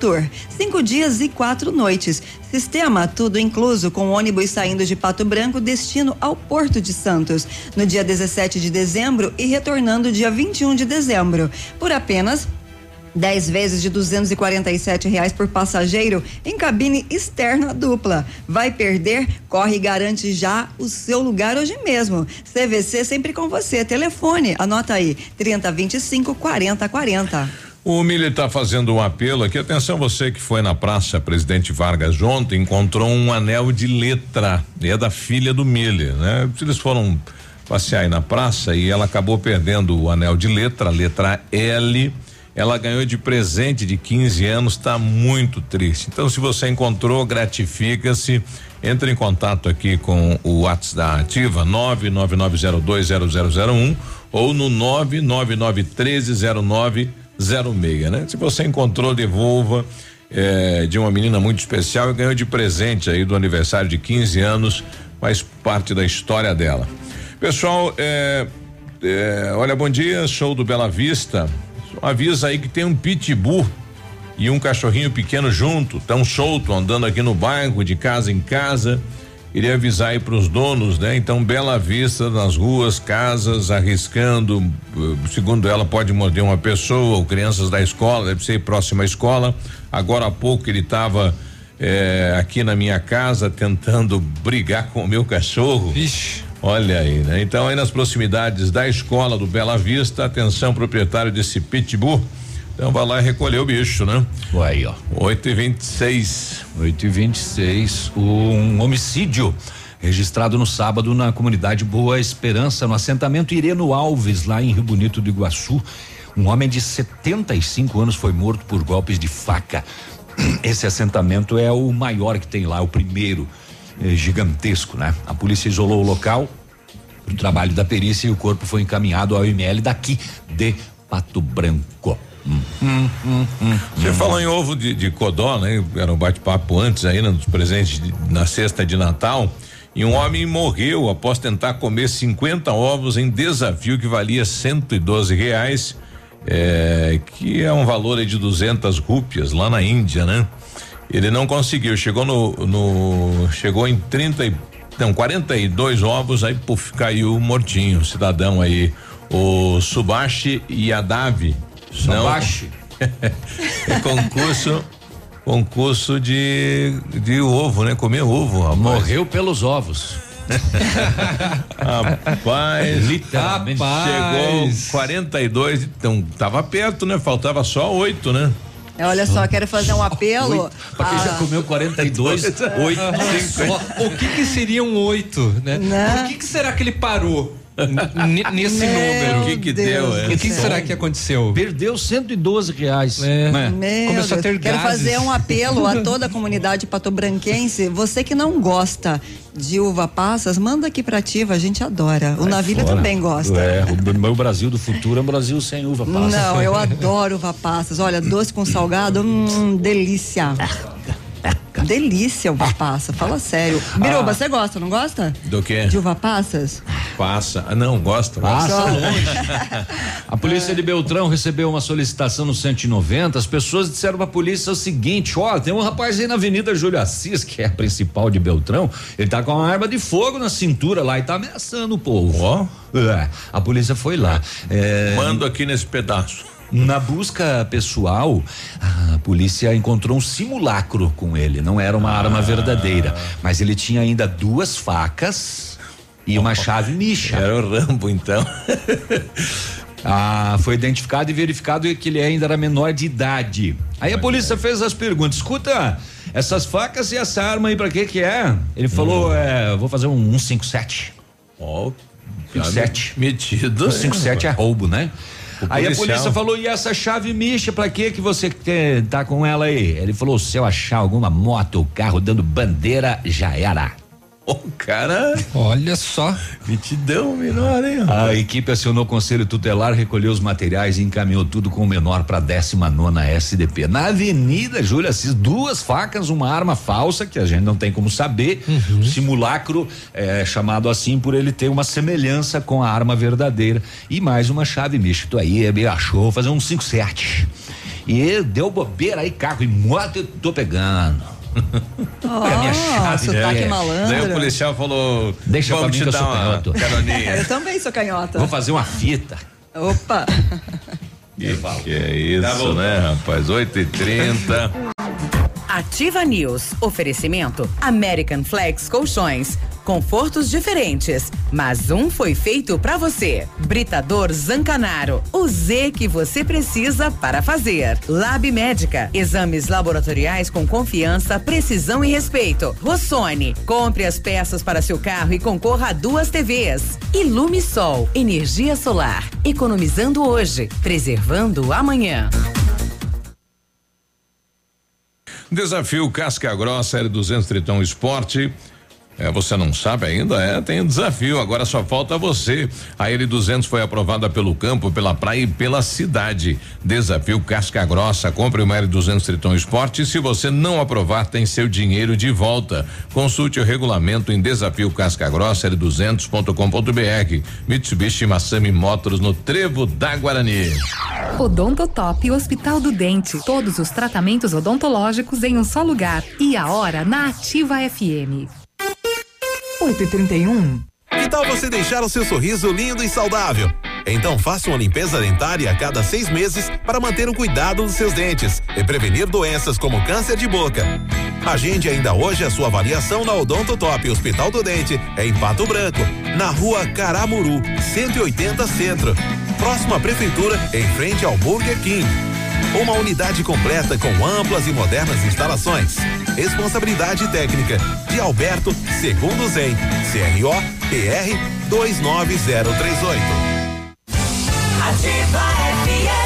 Cinco dias e quatro noites. Sistema tudo incluso, com ônibus saindo de Pato Branco, destino ao Porto de Santos, no dia 17 de dezembro e retornando dia 21 de dezembro. Por apenas 10 vezes de 247 reais por passageiro em cabine externa dupla. Vai perder? Corre e garante já o seu lugar hoje mesmo. CVC sempre com você. Telefone, anota aí: 3025 4040. O Mili está fazendo um apelo aqui. Atenção, você que foi na Praça Presidente Vargas ontem, encontrou um anel de letra. É da filha do Mili, né? Eles foram passear aí na praça e ela acabou perdendo o anel de letra, a letra L. Ela ganhou de presente de 15 anos, está muito triste. Então, se você encontrou, gratifica-se. Entre em contato aqui com o WhatsApp da Ativa 999020001 ou no 999130906, né? Se você encontrou, devolva. É, de uma menina muito especial e ganhou de presente aí do aniversário de 15 anos, faz parte da história dela. Pessoal, é, é, olha, bom dia, show do Bela Vista. Avisa aí que tem um pitbull e um cachorrinho pequeno junto, tão solto, andando aqui no bairro, de casa em casa. Queria avisar aí pros donos, né? Então, Bela Vista nas ruas, casas, arriscando. eh, Segundo ela, pode morder uma pessoa ou crianças da escola, deve ser próxima à escola. Agora há pouco ele estava eh, aqui na minha casa tentando brigar com o meu cachorro. Olha aí, né? Então, aí nas proximidades da escola do Bela Vista, atenção, proprietário desse pitbull. Então, vai lá e recolher o bicho, né? Aí, ó. 8 e 26 8 e 26 Um homicídio registrado no sábado na comunidade Boa Esperança, no assentamento Ireno Alves, lá em Rio Bonito do Iguaçu. Um homem de 75 anos foi morto por golpes de faca. Esse assentamento é o maior que tem lá, o primeiro, é gigantesco, né? A polícia isolou o local o trabalho da perícia e o corpo foi encaminhado ao IML daqui de Pato Branco. Hum, hum, hum, Você falou em ovo de, de codó, né? Era um bate-papo antes né, nos presentes de- na cesta de Natal. E um homem morreu após tentar comer 50 ovos em desafio que valia 112 reais, é, que é um valor de 200 rúpias lá na Índia, né? Ele não conseguiu, chegou no, no chegou em 30 e, não, 42 ovos, aí puf, caiu mortinho, cidadão aí, o Subashi Yadav. Não- Subashi. é concurso concurso de de ovo, né? Comer ovo, rapaz. Morreu pelos ovos. Rapaz, Literalmente. chegou 42, então tava perto, né? Faltava só oito, né? É, Olha só, quero fazer um apelo. Oito. Pra quem já a- comeu 42, oito. Só, o que que seria um oito, né? Né? Por que que será que ele parou nesse Meu número? O que que deu, é? O que, que será que aconteceu? Perdeu 112 reais. É. né? Meu Começou a Deus. ter Quero gases. fazer um apelo a toda a comunidade patobranquense. Você que não gosta de uva passas, manda aqui pra ativa, a gente adora. O Navilha Fora. também gosta. É, o meu Brasil do futuro é um Brasil sem uva passa. Não, eu adoro uva passas. Olha, doce com salgado, hum, delícia. Delícia uva passa, fala sério. Biruba, Ah. você gosta, não gosta? Do quê? De uva passas? Passa. Ah, não, gosta. Passa longe. A polícia de Beltrão recebeu uma solicitação no 190. As pessoas disseram pra polícia o seguinte: ó, tem um rapaz aí na Avenida Júlio Assis, que é a principal de Beltrão. Ele tá com uma arma de fogo na cintura lá e tá ameaçando o povo. Ó. É, a polícia foi lá. É, Mando aqui nesse pedaço. Na busca pessoal, a polícia encontrou um simulacro com ele. Não era uma arma verdadeira, mas ele tinha ainda duas facas e uma chave nicha. Era o Rambo, então. Ah, foi identificado e verificado que ele ainda era menor de idade. Aí a polícia fez as perguntas: escuta, essas facas e essa arma aí pra que que é? Ele falou: é, vou fazer um 157. Ó, 57. Metido. 157 é roubo, né? Aí a polícia falou: e essa chave micha, pra que que você quer, tá com ela aí? Ele falou: se eu achar alguma moto ou carro dando bandeira, já era. O cara. Olha só. Mitidão menor, hein? A equipe acionou o conselho tutelar, recolheu os materiais e encaminhou tudo com o menor para 19 SDP. Na Avenida Júlia Assis, duas facas, uma arma falsa, que a gente não tem como saber, simulacro, é, chamado assim por ele ter uma semelhança com a arma verdadeira. E mais uma chave misto aí, ele achou, vou fazer um 57. E deu bobeira aí, carro e moto, eu tô pegando. É a minha chave. sotaque é. malandro. Daí o policial falou: Deixa pra vamos mim te eu dar sou uma canhoto." caroninha. Eu também sou canhota. Vou fazer uma fita. Opa. Que, que é isso, né, rapaz? 8 e 30 Ativa News. Oferecimento American Flex Colchões. Confortos diferentes, mas um foi feito pra você. Britador Zancanaro. O Z que você precisa para fazer. Lab Médica. Exames laboratoriais com confiança, precisão e respeito. Rossoni. Compre as peças para seu carro e concorra a duas TVs. Ilume Sol. Energia solar. Economizando hoje, preservando amanhã. Desafio Casca Grossa L200 Tritão Esporte. É, você não sabe ainda? É, tem um desafio, agora só falta você. A L200 foi aprovada pelo campo, pela praia e pela cidade. Desafio Casca Grossa. Compre uma L200 Triton Esporte. Se você não aprovar, tem seu dinheiro de volta. Consulte o regulamento em desafio Casca Grossa L200.com.br. Mitsubishi Massami Motors no Trevo da Guarani. Odontotop Hospital do Dente. Todos os tratamentos odontológicos em um só lugar. E a hora na Ativa FM. 8h31. Que tal você deixar o seu sorriso lindo e saudável? Então faça uma limpeza dentária a cada seis meses para manter o cuidado dos seus dentes e prevenir doenças como câncer de boca. Agende ainda hoje a sua avaliação na Odonto Top Hospital do Dente, em Pato Branco, na rua Caramuru, 180 Centro. Próxima Prefeitura, em frente ao Burger King. Uma unidade completa com amplas e modernas instalações. Responsabilidade técnica de Alberto Segundo Zen, CRO PR 29038. Ativa FM.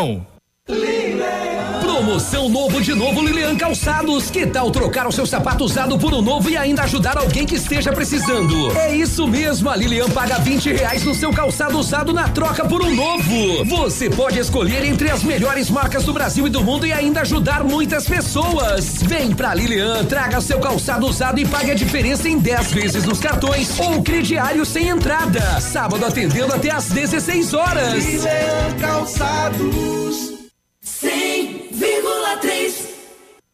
não. Promoção novo de novo Lilian Calçados. Que tal trocar o seu sapato usado por um novo e ainda ajudar alguém que esteja precisando? É isso mesmo, a Lilian paga 20 reais no seu calçado usado na troca por um novo. Você pode escolher entre as melhores marcas do Brasil e do mundo e ainda ajudar muitas pessoas. Vem pra Lilian, traga seu calçado usado e pague a diferença em 10 vezes nos cartões ou crediário sem entrada. Sábado atendendo até às 16 horas. Lilian Calçados. 100,3.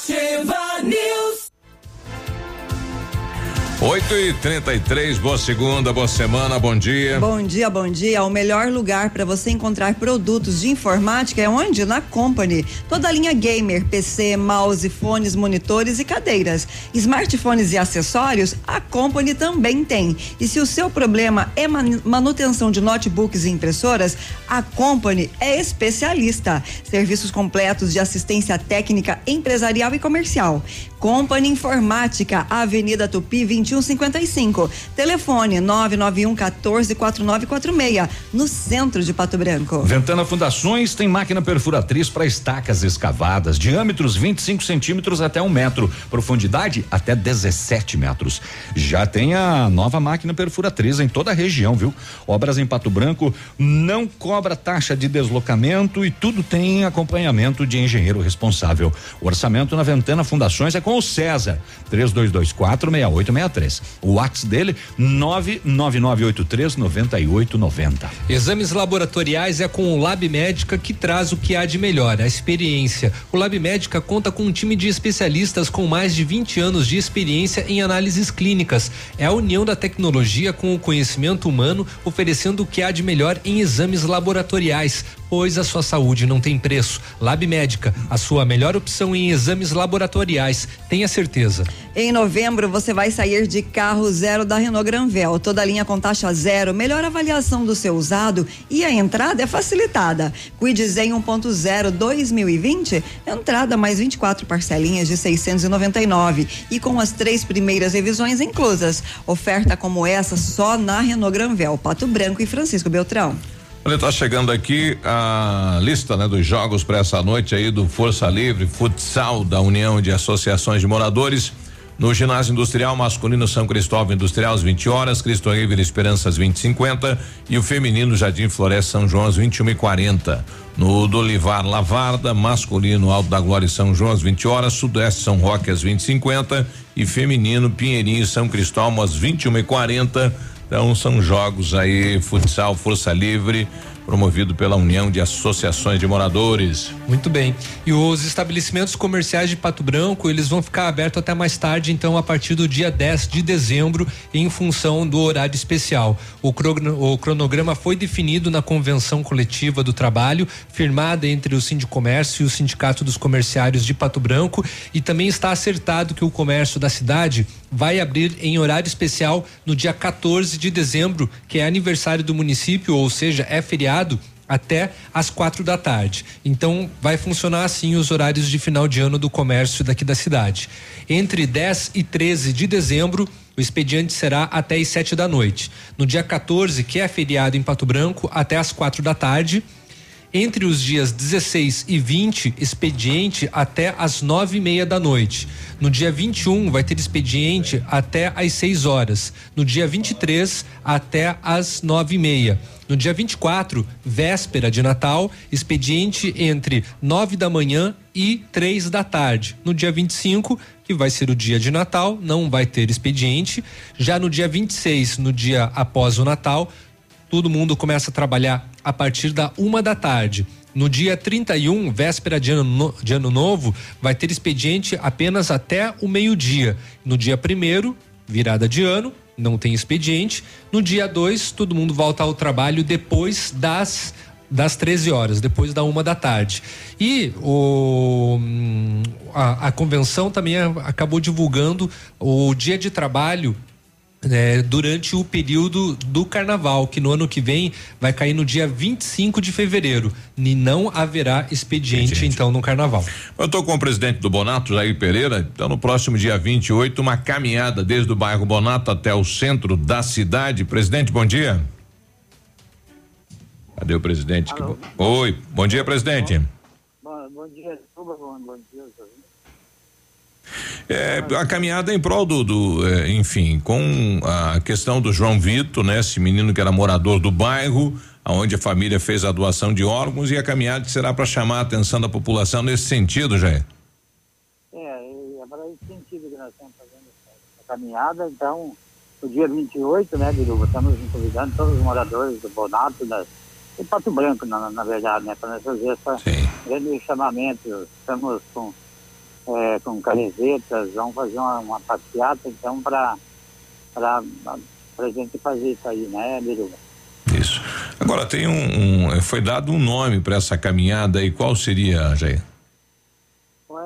Ativa News. 8 e 33 boa segunda, boa semana, bom dia. Bom dia, bom dia. O melhor lugar para você encontrar produtos de informática é onde? Na Company. Toda a linha gamer, PC, mouse, fones, monitores e cadeiras. Smartphones e acessórios, a Company também tem. E se o seu problema é man- manutenção de notebooks e impressoras, a Company é especialista. Serviços completos de assistência técnica empresarial e comercial. Company Informática, Avenida Tupi 2155. Telefone 991 14 4946, no centro de Pato Branco. Ventana Fundações tem máquina perfuratriz para estacas escavadas, diâmetros 25 centímetros até um metro, profundidade até 17 metros. Já tem a nova máquina perfuratriz em toda a região, viu? Obras em Pato Branco não cobra taxa de deslocamento e tudo tem acompanhamento de engenheiro responsável. O orçamento na Ventana Fundações é com o César, 3224 6863. O WhatsApp dele 99983 9890. Exames laboratoriais é com o Lab Médica que traz o que há de melhor, a experiência. O Lab Médica conta com um time de especialistas com mais de 20 anos de experiência em análises clínicas. É a união da tecnologia com o conhecimento humano, oferecendo o que há de melhor em exames laboratoriais, pois a sua saúde não tem preço. Lab Médica, a sua melhor opção em exames laboratoriais. Tenha certeza. Em novembro, você vai sair de carro zero da Renault Granvel. Toda linha com taxa zero, melhor avaliação do seu usado e a entrada é facilitada. Cuide Zen 1.0 2020, entrada mais 24 parcelinhas de 699 e com as três primeiras revisões inclusas. Oferta como essa só na Renault Granvel, Pato Branco e Francisco Beltrão. Olha, tá chegando aqui a lista, né, dos jogos para essa noite aí do Força Livre Futsal da União de Associações de Moradores. No ginásio industrial masculino São Cristóvão Industrial às 20 horas, Cristo Vila Esperança às 20 e 50 e o feminino Jardim Floresta São João às 21 e 40. No Dolivar Lavarda, masculino Alto da Glória São João às 20 horas, Sudoeste São Roque às 20 e 50 e feminino Pinheirinho São Cristóvão às 21 e 40. Então são jogos aí, futsal, força livre, promovido pela União de Associações de Moradores. Muito bem. E os estabelecimentos comerciais de Pato Branco, eles vão ficar abertos até mais tarde, então a partir do dia 10 de dezembro, em função do horário especial. O, o cronograma foi definido na convenção coletiva do trabalho, firmada entre o Sindicomércio e o Sindicato dos Comerciários de Pato Branco, e também está acertado que o comércio da cidade vai abrir em horário especial no dia 14 de dezembro, que é aniversário do município, ou seja, é feriado até às quatro da tarde. Então vai funcionar assim os horários de final de ano do comércio daqui da cidade. Entre 10 e 13 de dezembro, o expediente será até às sete da noite. No dia 14, que é feriado em Pato Branco, até às quatro da tarde. Entre os dias 16 e 20, expediente até às nove e meia da noite. No dia 21, vai ter expediente até às 6 horas. No dia 23, até às nove e meia. No dia 24, véspera de Natal, expediente entre nove da manhã e três da tarde. No dia 25, que vai ser o dia de Natal, não vai ter expediente. Já no dia 26, no dia após o Natal, todo mundo começa a trabalhar a partir da uma da tarde. No dia 31, véspera de ano, no- de ano novo, vai ter expediente apenas até o meio-dia. No dia primeiro, virada de ano, não tem expediente. No dia 2, todo mundo volta ao trabalho depois das das 13 horas, depois da uma da tarde. E o, hum, a, a convenção também acabou divulgando o dia de trabalho né, durante o período do carnaval, que no ano que vem vai cair no dia 25 de fevereiro. E não haverá expediente, então, no carnaval. Eu estou com o presidente do Bonato, Jair Pereira. Então, no próximo dia 28, uma caminhada desde o bairro Bonato até o centro da cidade. Presidente, bom dia. Cadê o presidente? Que bo- Oi, bom dia, presidente. Bom, bom dia, bom, bom. É, a caminhada em prol do, do, é, enfim, com a questão do João Vitor, né? Esse menino que era morador do bairro, aonde a família fez a doação de órgãos e a caminhada será para chamar a atenção da população nesse sentido, Jair. É, é para esse sentido que nós estamos fazendo essa, essa caminhada. Então, no dia 28, né, Biruba, estamos convidando todos os moradores do Bonato, do Pato Branco, na, na verdade, né, para nós fazer esse grande chamamento. Estamos com, é, com camisetas, vamos fazer uma, uma passeata, então, para para a gente fazer isso aí, né, Biruba? Isso. Agora tem um, um- foi dado um nome para essa caminhada e qual seria, Jair?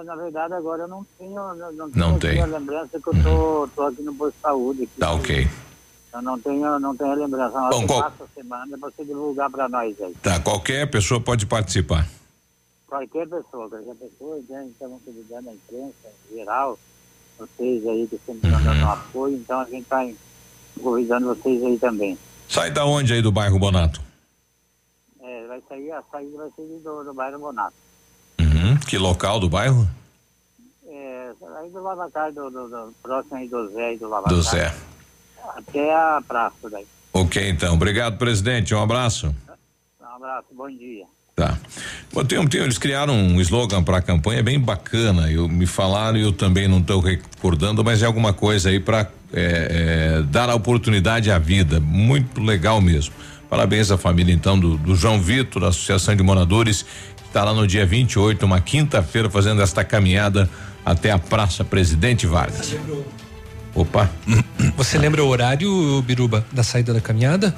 Na verdade, agora eu não tenho, não, não Não tenho a lembrança que eu tô, tô aqui no posto de saúde. Tá ok. Eu não tenho, não tenho a lembrança. Bom, qual- passa a semana, você divulgar para nós aí. Tá, qualquer pessoa pode participar. Qualquer pessoa, qualquer pessoa, né, estamos convidando a imprensa em geral, vocês aí que sempre estão dando apoio, então a gente está convidando vocês aí também. Sai da onde aí do bairro Bonato? É, vai sair, a saída vai ser do, do bairro Bonato. Uhum. Que local do bairro? É, aí do Lavacar, do, do, do, próximo aí do Zé e do Lavacar. Do Zé. Até a praça daí. Ok, então. Obrigado, presidente. Um abraço. Um abraço, bom dia. Tá. Bom, tem, um- tem- eles criaram um slogan para a campanha bem bacana. Eu me falaram e eu também não estou recordando, mas é alguma coisa aí para dar a oportunidade à vida. Muito legal mesmo. Parabéns à família então do, do João Vitor, da Associação de Moradores, que está lá no dia 28, uma quinta-feira, fazendo esta caminhada até a Praça Presidente Vargas. Opa. Você lembra o horário, Biruba, da saída da caminhada?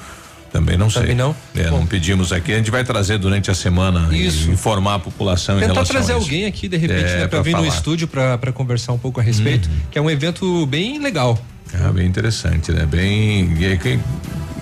Também não sei. Também não? É, não pedimos aqui. A gente vai trazer durante a semana Isso. informar a população em Tentar relação trazer alguém aqui, de repente, É, né, pra vir no falar. Uhum. estúdio pra conversar um pouco a respeito, que é um evento bem legal. É bem interessante, né? Bem. e aí quem-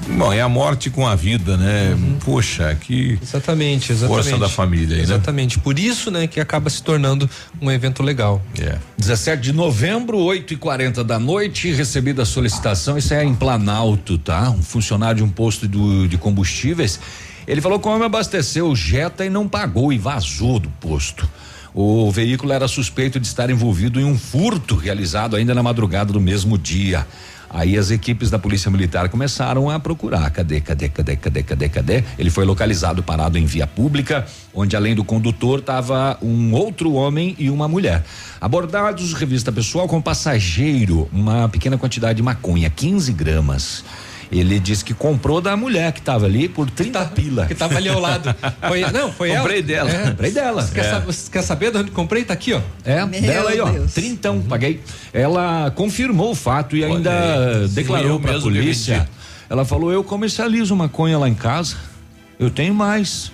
bom, é a morte com a vida, né? Poxa, que. Exatamente, exatamente. Força da família aí, né? Exatamente. Por isso, né, que acaba se tornando um evento legal. É. 17 de novembro, 8 e 40 da noite, recebida a solicitação, isso é em Planalto, tá? Um funcionário de um posto do- de combustíveis, ele falou que o homem abasteceu o Jetta e não pagou e vazou do posto. O veículo era suspeito de estar envolvido em um furto realizado ainda na madrugada do mesmo dia. Aí as equipes da Polícia Militar começaram a procurar. Cadê, cadê, cadê, cadê, cadê, cadê? Ele foi localizado parado em via pública, onde além do condutor estava um outro homem e uma mulher. Abordados, revista pessoal com passageiro, uma pequena quantidade de maconha, 15 gramas. Ele disse que comprou da mulher que estava ali por 30 pila. Que tava ali ao lado. Foi, não, foi ela. Comprei dela. É. Comprei dela. Você quer, É. sa- você quer saber de onde comprei? Tá aqui, ó. É, dela aí, ó. Trintão, paguei. Ela confirmou o fato e ainda aí, declarou mesmo que polícia. Ela falou: Eu comercializo maconha lá em casa. Eu tenho mais.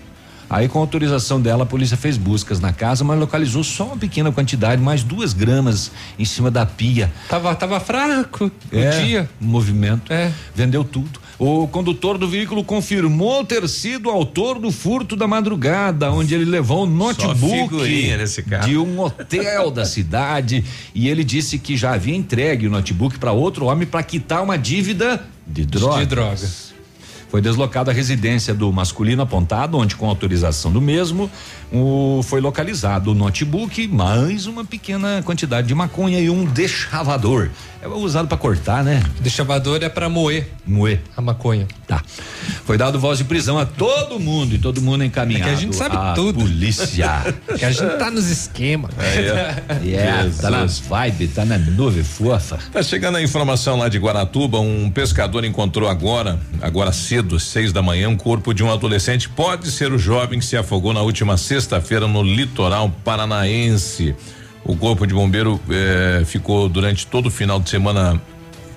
Aí, com autorização dela, a polícia fez buscas na casa, mas localizou só uma pequena quantidade, mais duas gramas em cima da pia. Tava, tava fraco É, o dia. movimento. É. Vendeu tudo. O condutor do veículo confirmou ter sido autor do furto da madrugada, onde ele levou um notebook figurinha nesse carro. de um hotel da cidade e ele disse que já havia entregue o notebook para outro homem para quitar uma dívida de drogas. De drogas. Foi deslocado à residência do masculino apontado, onde, com autorização do mesmo, o- foi localizado o notebook, mais uma pequena quantidade de maconha e um deschavador. É usado para cortar, né? Deschavador é pra moer Moer. a maconha. Tá. Foi dado voz de prisão a todo mundo e todo mundo encaminhado. É que a gente sabe à tudo. Polícia. Que a gente tá nos esquemas. É, Jesus. tá nas vibes, tá na nuvem fofa. Tá chegando a informação lá de Guaratuba, um pescador encontrou agora, agora cedo, às seis da manhã, um corpo de um adolescente. Pode ser o jovem que se afogou na última sexta-feira no litoral paranaense. O corpo de bombeiro eh, ficou durante todo o final de semana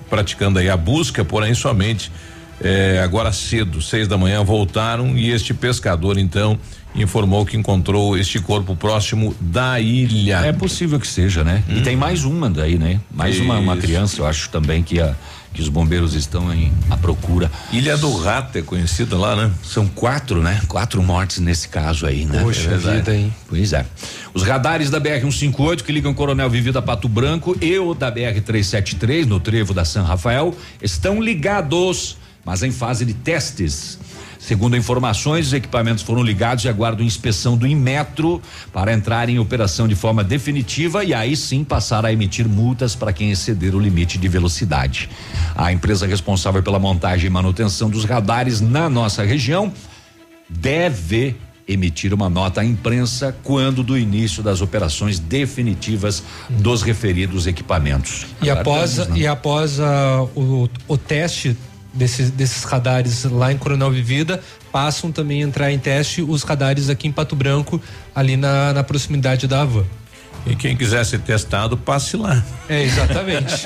praticando aí a busca, porém somente eh, agora cedo, seis da manhã, voltaram e este pescador então informou que encontrou este corpo próximo da ilha. É possível que seja, né? E tem mais uma daí, né? Mais uma, uma criança, eu acho também que a que os bombeiros estão em à procura. Ilha do Rato é conhecida lá, né? São quatro, né? Quatro mortes nesse caso aí, né? Poxa É vida, hein? Pois é. Os radares da BR-158 que ligam Coronel Vivida a Pato Branco e o da BR-373 no trevo da São Rafael estão ligados, mas em fase de testes. Segundo informações, os equipamentos foram ligados e aguardam inspeção do Inmetro para entrar em operação de forma definitiva e aí sim passar a emitir multas para quem exceder o limite de velocidade. A empresa responsável pela montagem e manutenção dos radares na nossa região deve emitir uma nota à imprensa quando do início das operações definitivas dos referidos equipamentos. E após, Aguardamos, né? e após ah, o, o teste desses, desses radares lá em Coronel Vivida, passam também a entrar em teste os radares aqui em Pato Branco, ali na, na proximidade da Havan. E quem quiser ser testado, passe lá. É, exatamente.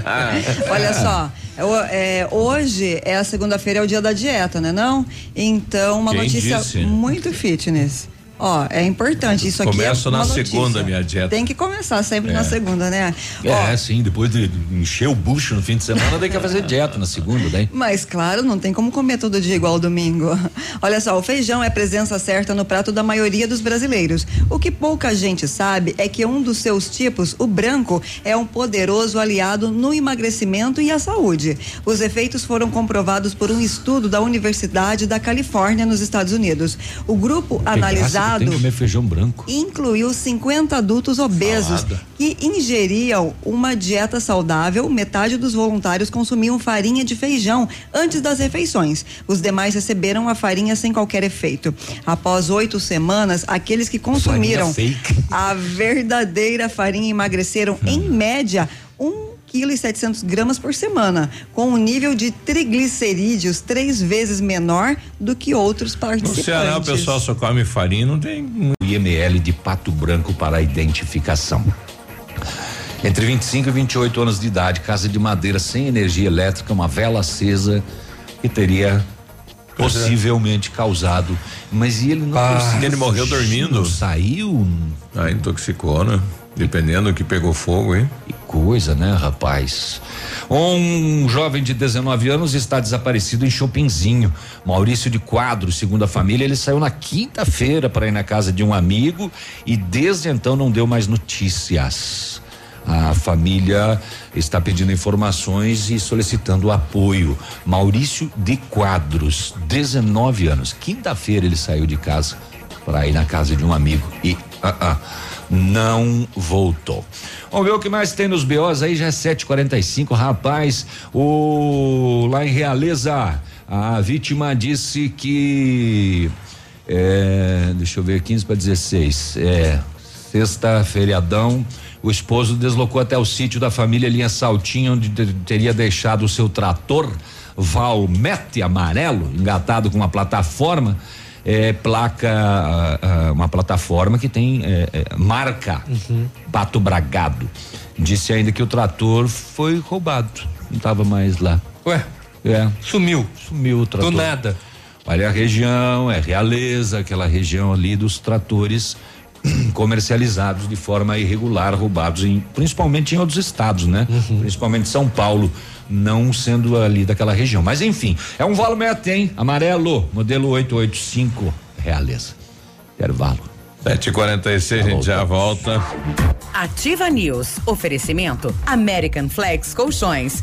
Olha só, eu- é, hoje é a segunda-feira, é o dia da dieta, né não? Então, uma Quem notícia disse? muito fitness. Ó, é importante isso aqui. Começo é na notícia. segunda, minha dieta. Tem que começar sempre É. na segunda, né? É, sim, depois de encher o bucho no fim de semana, tem que fazer dieta na segunda, daí. Mas claro, não tem como comer todo dia igual domingo. Olha só, o feijão é presença certa no prato da maioria dos brasileiros. O que pouca gente sabe é que um dos seus tipos, o branco, é um poderoso aliado no emagrecimento e a saúde. Os efeitos foram comprovados por um estudo da Universidade da Califórnia, nos Estados Unidos. O grupo Que analisado Tem que comer feijão branco. incluiu 50 adultos obesos Salada. que ingeriam uma dieta saudável. Metade dos voluntários consumiam farinha de feijão antes das refeições. Os demais receberam a farinha sem qualquer efeito. Após oito semanas, aqueles que consumiram a verdadeira farinha emagreceram, em média, um quilo e 700 gramas por semana, com um nível de triglicerídeos três vezes menor do que outros No participantes. Ceará o pessoal só come farinha, não tem. IML de pato branco para identificação. Entre 25 e 28 anos de idade, casa de madeira sem energia elétrica, uma vela acesa que teria possivelmente causado. Mas e ele não Ah, conseguiu ele morreu dormindo. não Saiu. Ah, intoxicou, né? Dependendo do que pegou fogo, hein? Que coisa, né, rapaz? Um jovem de 19 anos está desaparecido em Chopinzinho. Maurício de Quadro, segundo a família, ele saiu na quinta-feira para ir na casa de um amigo e desde então não deu mais notícias. A família está pedindo informações e solicitando apoio. Maurício de Quadros, 19 anos. Quinta-feira ele saiu de casa para ir na casa de um amigo e ah, ah, não voltou. Vamos ver o que mais tem nos BOs aí, já é 7h45, rapaz. O lá em Realeza, a vítima disse que é, deixa eu ver, 15 para 16. É, sexta, feriadão. O esposo deslocou até o sítio da família Linha Saltinha, onde te- teria deixado o seu trator Valmete amarelo, engatado com uma plataforma. É, placa, ah, ah, uma plataforma que tem é, é, marca Pato Bragado. Disse ainda que o trator foi roubado, não estava mais lá. Ué? É. Sumiu. Sumiu o trator. Do nada. Olha a região, é Realeza, aquela região ali dos tratores comercializados de forma irregular, roubados em, principalmente em outros estados, né? Principalmente São Paulo, não sendo ali daquela região. Mas enfim, é um Valmete, hein? Amarelo, modelo 885, Realeza. Intervalo. 7h46, a gente já volta. Ativa News. Oferecimento American Flex Colchões.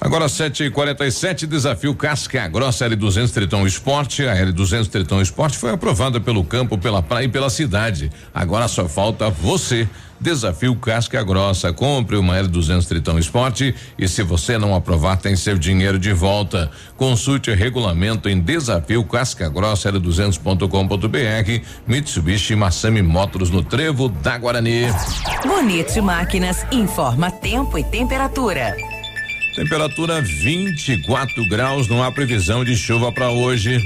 Agora 7h47, desafio Casca Grossa L200 Tritão Esporte. A L200 Tritão Esporte foi aprovada pelo campo, pela praia e pela cidade. Agora só falta você. Desafio Casca Grossa. Compre uma L200 Tritão Esporte e se você não aprovar, tem seu dinheiro de volta. Consulte regulamento em desafio Casca Grossa L200.com.br. Mitsubishi Massami Motors no Trevo da Guarani. Bonito Máquinas informa tempo e temperatura. Temperatura 24 graus, não há previsão de chuva para hoje.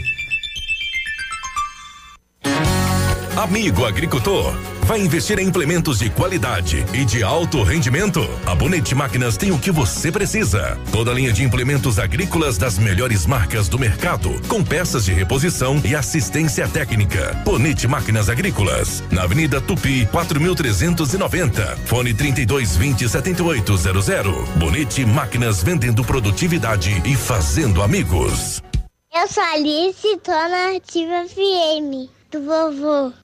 Amigo agricultor, vai investir em implementos de qualidade e de alto rendimento? A Bonete Máquinas tem o que você precisa. Toda a linha de implementos agrícolas das melhores marcas do mercado, com peças de reposição e assistência técnica. Bonete Máquinas Agrícolas, na Avenida Tupi, 4390. Fone 3220 7800. Bonete Máquinas vendendo produtividade e fazendo amigos. Eu sou Alice tô na Ativa FM, do vovô.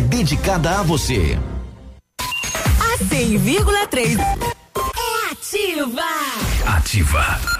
dedicada a você. A 100,3 é ativa. Ativa.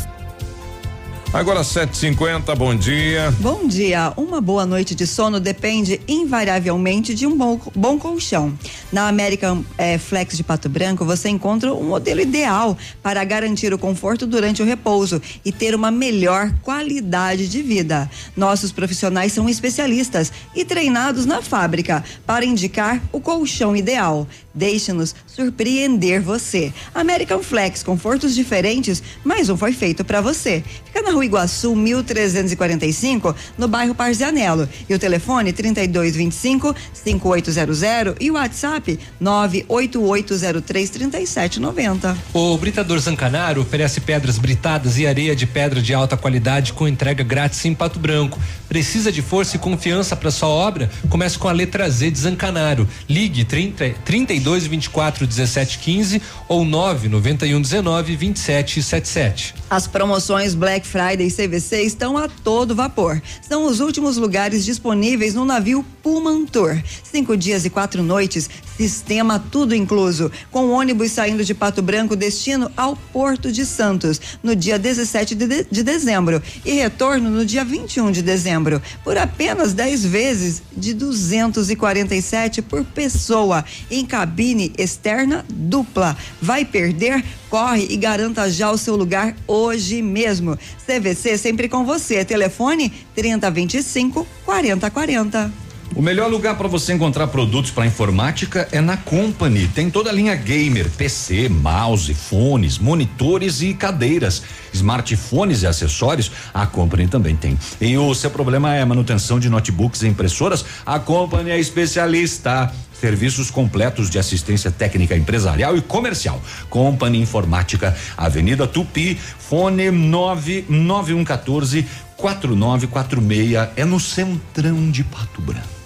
Agora 7:50, bom dia. Bom dia. Uma boa noite de sono depende invariavelmente de um bom, bom colchão. Na American eh, Flex de Pato Branco, você encontra o modelo ideal para garantir o conforto durante o repouso e ter uma melhor qualidade de vida. Nossos profissionais são especialistas e treinados na fábrica para indicar o colchão ideal. Deixe-nos surpreender você. American Flex, confortos diferentes, mais um foi feito para você. Fica na Rua Iguaçu, 1345, no bairro Parzianello. E o telefone 3225 5800 e o WhatsApp 98803 3790. O Britador Zancanaro oferece pedras britadas e areia de pedra de alta qualidade com entrega grátis em Pato Branco. Precisa de força e confiança para sua obra? Comece com a letra Z de Zancanaro. Ligue 30, 32 24 17 15 ou 9 91 19 27 77. As promoções Black Friday CVC estão a todo vapor. São os últimos lugares disponíveis no navio Pullman Tour. Cinco dias e quatro noites, sistema tudo incluso, com ônibus saindo de Pato Branco destino ao Porto de Santos no dia 17 de, de, de dezembro e retorno no dia 21 de dezembro, por apenas 10 vezes de 247 por pessoa em cabine externa dupla. Vai perder? Corre e garanta já o seu lugar hoje mesmo. CVC sempre com você. Telefone 3025 4040. O melhor lugar para você encontrar produtos para informática é na Company. Tem toda a linha gamer, PC, mouse, fones, monitores e cadeiras, smartphones e acessórios. A Company também tem. E o seu problema é manutenção de notebooks e impressoras? A Company é especialista. Serviços completos de assistência técnica empresarial e comercial. Company Informática, Avenida Tupi, fone 99114 4946. É no centrão de Pato Branco.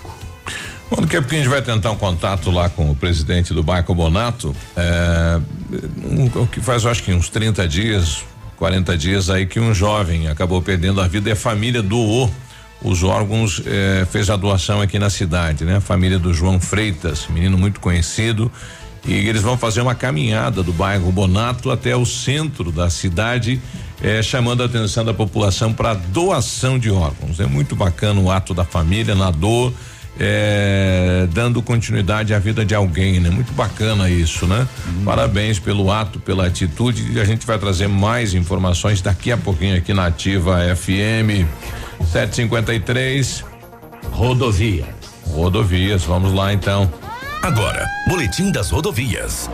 Bom, daqui a pouquinho a gente vai tentar um contato lá com o presidente do Banco Bonato, é, um, o que faz, eu acho que uns 30 dias, 40 dias aí que um jovem acabou perdendo a vida e a família doou os órgãos, eh, fez a doação aqui na cidade, né? A família do João Freitas, menino muito conhecido, e eles vão fazer uma caminhada do bairro Bonato até o centro da cidade, eh, chamando a atenção da população para doação de órgãos. É muito bacana o ato da família na dor, eh, dando continuidade à vida de alguém, né? Muito bacana isso, né? Parabéns pelo ato, pela atitude e a gente vai trazer mais informações daqui a pouquinho aqui na Ativa FM 753. Rodovia. Rodovias, vamos lá então. Agora, Boletim das Rodovias.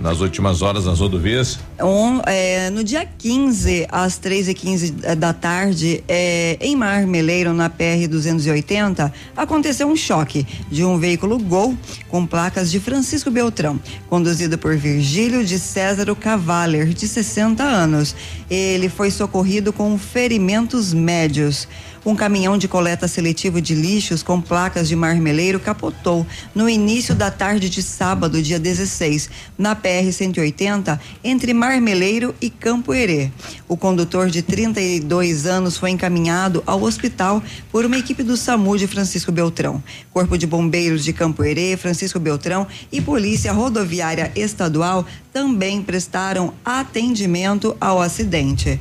Nas últimas horas nas rodovias? On- é, no dia 15, às 3 e 15 da tarde, é, em Marmeleiro, na PR 280, aconteceu um choque de um veículo Gol com placas de Francisco Beltrão, conduzido por Virgílio de Césaro Cavaler, de 60 anos. Ele foi socorrido com ferimentos médios. Um caminhão de coleta seletivo de lixos com placas de marmeleiro capotou no início da tarde de sábado, dia 16, na PR-180, entre Marmeleiro e Campo Herê. O condutor de 32 anos foi encaminhado ao hospital por uma equipe do SAMU de Francisco Beltrão. Corpo de Bombeiros de Campo Herê, Francisco Beltrão e Polícia Rodoviária Estadual também prestaram atendimento ao acidente.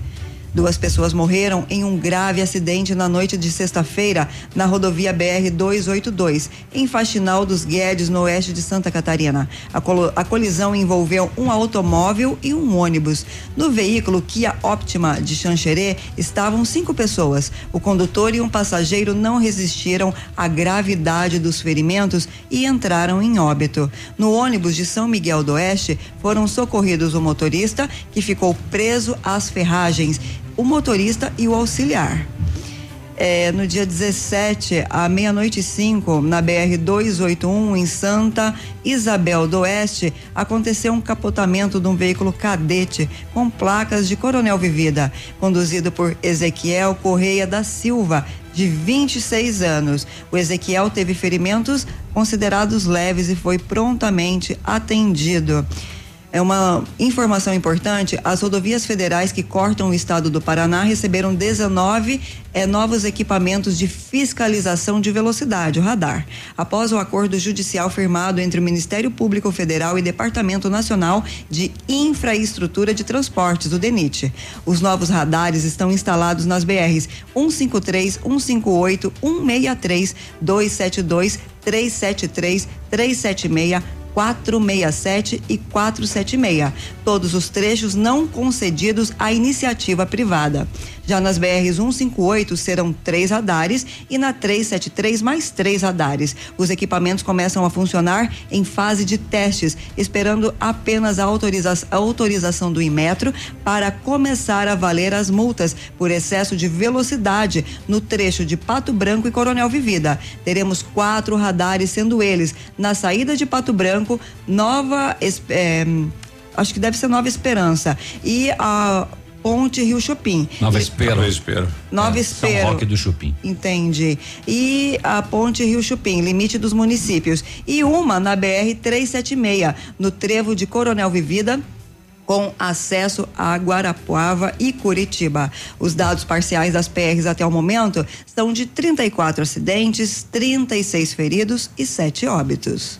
Duas pessoas morreram em um grave acidente na noite de sexta-feira na rodovia BR 282, em Faxinal dos Guedes, no oeste de Santa Catarina. A, a colisão envolveu um automóvel e um ônibus. No veículo Kia Optima de Xanxerê estavam cinco pessoas. O condutor e um passageiro não resistiram à gravidade dos ferimentos e entraram em óbito. No ônibus de São Miguel do Oeste foram socorridos o motorista, que ficou preso às ferragens, o motorista e o auxiliar. É, no dia 17, à meia-noite e na BR 281, em Santa Isabel do Oeste, aconteceu um capotamento de um veículo cadete com placas de Coronel Vivida, conduzido por Ezequiel Correia da Silva, de 26 anos. O Ezequiel teve ferimentos considerados leves e foi prontamente atendido. É uma informação importante: as rodovias federais que cortam o estado do Paraná receberam 19 eh, novos equipamentos de fiscalização de velocidade, o radar, após o acordo judicial firmado entre o Ministério Público Federal e Departamento Nacional de Infraestrutura de Transportes, o DENIT. Os novos radares estão instalados nas BRs 153, 158, 163, 272, 373, 376. 467 e 476, todos os trechos não concedidos à iniciativa privada. Já nas BRs 158 serão três radares e na 373 mais três radares. Os equipamentos começam a funcionar em fase de testes, esperando apenas a, autoriza a autorização do Inmetro para começar a valer as multas por excesso de velocidade no trecho de Pato Branco e Coronel Vivida. Teremos quatro radares, sendo eles na saída de Pato Branco, Nova. Es- eh, acho que deve ser Nova Esperança. E a Ponte Rio Chupim. Nova E- Espera. Nova Espera. Nova São Espero. Roque do Chupim. Entendi. E a Ponte Rio Chupim, limite dos municípios. E uma na BR 376, no trevo de Coronel Vivida. Com acesso a Guarapuava e Curitiba. Os dados parciais das PRs até o momento são de 34 acidentes, 36 feridos e 7 óbitos.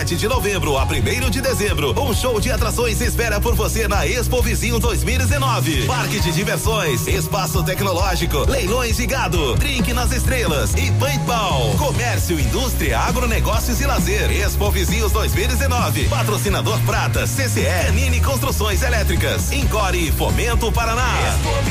7 de novembro a 1 de dezembro, um show de atrações espera por você na Expo Vizinho 2019. Parque de diversões, espaço tecnológico, leilões de gado, drink nas estrelas e paintball. Comércio, indústria, agronegócios e lazer. Expo Vizinhos 2019. Patrocinador Prata, CCE, Nini Construções Elétricas, Incore e Fomento Paraná. Expo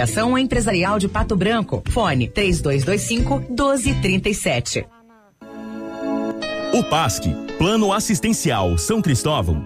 Empresarial de Pato Branco. Fone 3225 1237. O PASC, Plano Assistencial São Cristóvão,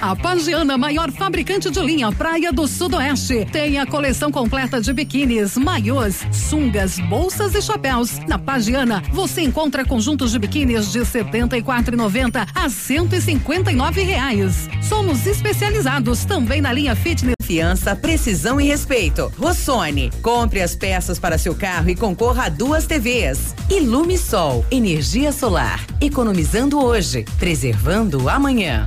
A Pagiana, maior fabricante de linha Praia do Sudoeste, tem a coleção completa de biquínis, maiôs, sungas, bolsas e chapéus. Na Pagiana, você encontra conjuntos de biquínis de R$ 74,90 a 159 reais. Somos especializados também na linha fitness. Confiança, precisão e respeito. Rossoni, compre as peças para seu carro e concorra a duas TVs. Ilume Sol, energia solar, economizando hoje, preservando amanhã.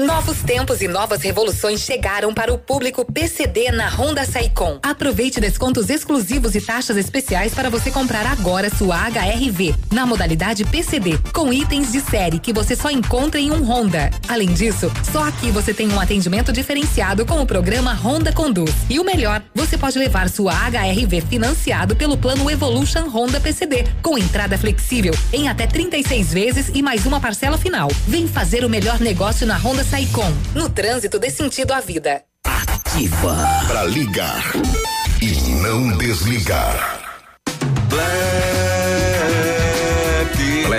Novos tempos e novas revoluções chegaram para o público PCD na Honda Saicom. Aproveite descontos exclusivos e taxas especiais para você comprar agora sua HRV na modalidade PCD, com itens de série que você só encontra em um Honda. Além disso, só aqui você tem um atendimento diferenciado com o programa Honda Conduz. E o melhor, você pode levar sua HRV financiado pelo plano Evolution Honda PCD, com entrada flexível em até 36 vezes e mais uma parcela final. Vem fazer o melhor negócio na Honda Saicom. No trânsito dê sentido à vida. Ativa. Pra ligar e não desligar. Black.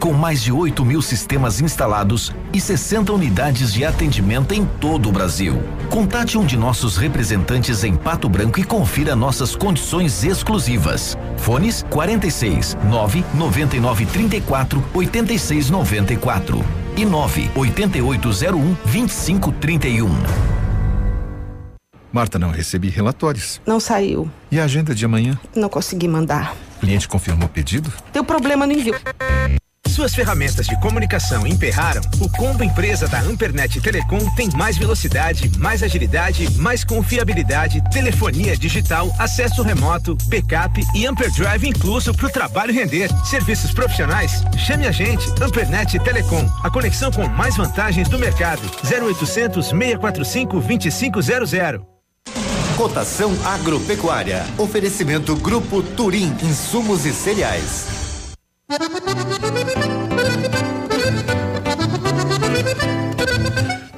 Com mais de 8 mil sistemas instalados e 60 unidades de atendimento em todo o Brasil. Contate um de nossos representantes em Pato Branco e confira nossas condições exclusivas. Fones 46 9 99 34 86 94 e 9 8801 2531. Marta, não recebi relatórios. Não saiu. E a agenda de amanhã? Não consegui mandar. O cliente confirmou o pedido? Deu problema no envio. Suas ferramentas de comunicação emperraram? O combo empresa da Ampernet Telecom tem mais velocidade, mais agilidade, mais confiabilidade, telefonia digital, acesso remoto, backup e Amperdrive incluso para o trabalho render. Serviços profissionais? Chame a gente, Ampernet Telecom, a conexão com mais vantagens do mercado. 0800 645 2500. Cotação agropecuária. Oferecimento Grupo Turim, insumos e cereais. Thank you.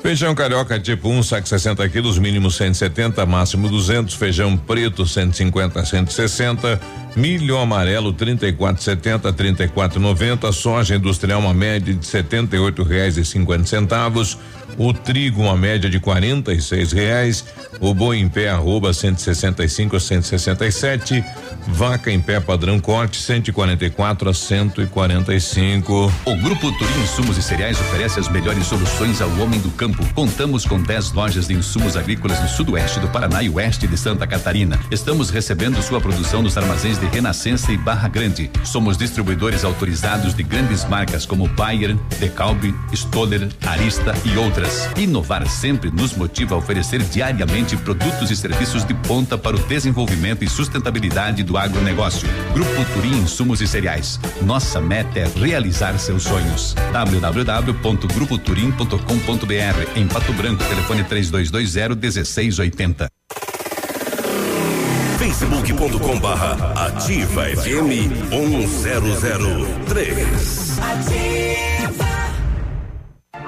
Feijão carioca tipo 1, um, saco 60 quilos, mínimo 170, máximo 200. Feijão preto 150 160. Milho amarelo 34,70 34,90. Soja industrial uma média de 78 reais e 50 centavos. O trigo uma média de 46 reais. O boi em pé arroba 165 a 167. Vaca em pé padrão corte 144 a 145. O Grupo Turim Insumos e Cereais oferece as melhores soluções ao homem do campo. Contamos com 10 lojas de insumos agrícolas no sudoeste do Paraná e oeste de Santa Catarina. Estamos recebendo sua produção nos armazéns de Renascença e Barra Grande. Somos distribuidores autorizados de grandes marcas como Bayer, Decalbe, Stoller, Arista e outras. Inovar sempre nos motiva a oferecer diariamente produtos e serviços de ponta para o desenvolvimento e sustentabilidade do agronegócio. Grupo Turim Insumos e Cereais. Nossa meta é realizar seus sonhos. www.grupoturim.com.br em Pato Branco, telefone 3220 1680. facebook.com barra ativa FM 1003. Ativa.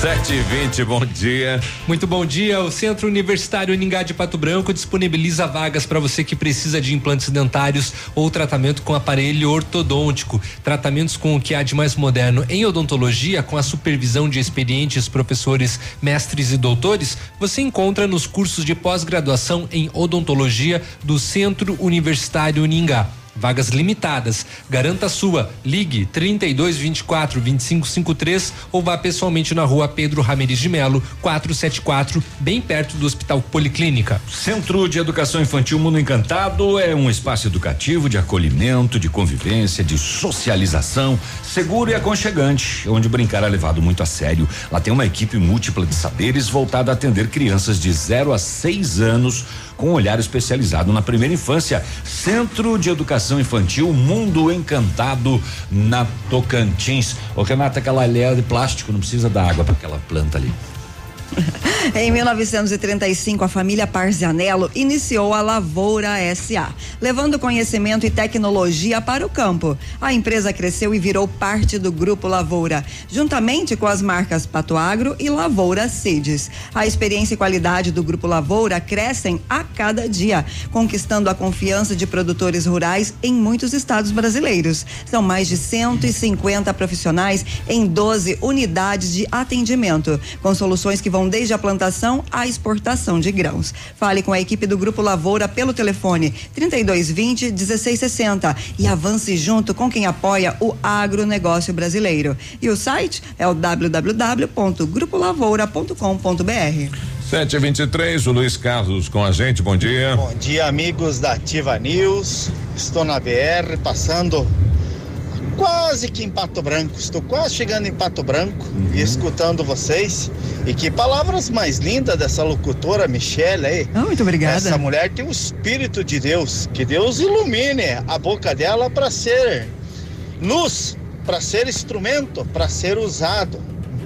Sete e vinte, bom dia. Muito bom dia. O Centro Universitário Uningá de Pato Branco disponibiliza vagas para você que precisa de implantes dentários ou tratamento com aparelho ortodôntico. Tratamentos com o que há de mais moderno em odontologia, com a supervisão de experientes professores, mestres e doutores, você encontra nos cursos de pós-graduação em odontologia do Centro Universitário Uningá. Vagas limitadas. Garanta a sua. Ligue 32 24 25 53 ou vá pessoalmente na rua Pedro Ramirez de Melo, 474, bem perto do Hospital Policlínica. Centro de Educação Infantil Mundo Encantado é um espaço educativo de acolhimento, de convivência, de socialização, seguro e aconchegante, onde brincar é levado muito a sério. Lá tem uma equipe múltipla de saberes voltada a atender crianças de 0 a 6 anos com olhar especializado na primeira infância. Centro de Educação Infantil Mundo Encantado na Tocantins. Ô Renata, aquela alheia de plástico não precisa dar água para aquela planta ali. Em 1935, a família Parzianello iniciou a Lavoura SA, levando conhecimento e tecnologia para o campo. A empresa cresceu e virou parte do Grupo Lavoura, juntamente com as marcas Pato Agro e Lavoura Seeds. A experiência e qualidade do Grupo Lavoura crescem a cada dia, conquistando a confiança de produtores rurais em muitos estados brasileiros. São mais de 150 profissionais em 12 unidades de atendimento, com soluções que vão desde a plantação à exportação de grãos. Fale com a equipe do Grupo Lavoura pelo telefone 3220 1660 e avance junto com quem apoia o agronegócio brasileiro. E o site é o www.grupolavoura.com.br. 723, o Luiz Carlos com a gente, bom dia. Bom dia, amigos da Ativa News. Estou na BR, passando quase que em Pato Branco. Estou quase chegando em Pato Branco uhum. e escutando vocês. E que palavras mais lindas dessa locutora Michelle aí. Oh, muito obrigada. Essa mulher tem o espírito de Deus. Que Deus ilumine a boca dela para ser luz para ser instrumento, para ser usado.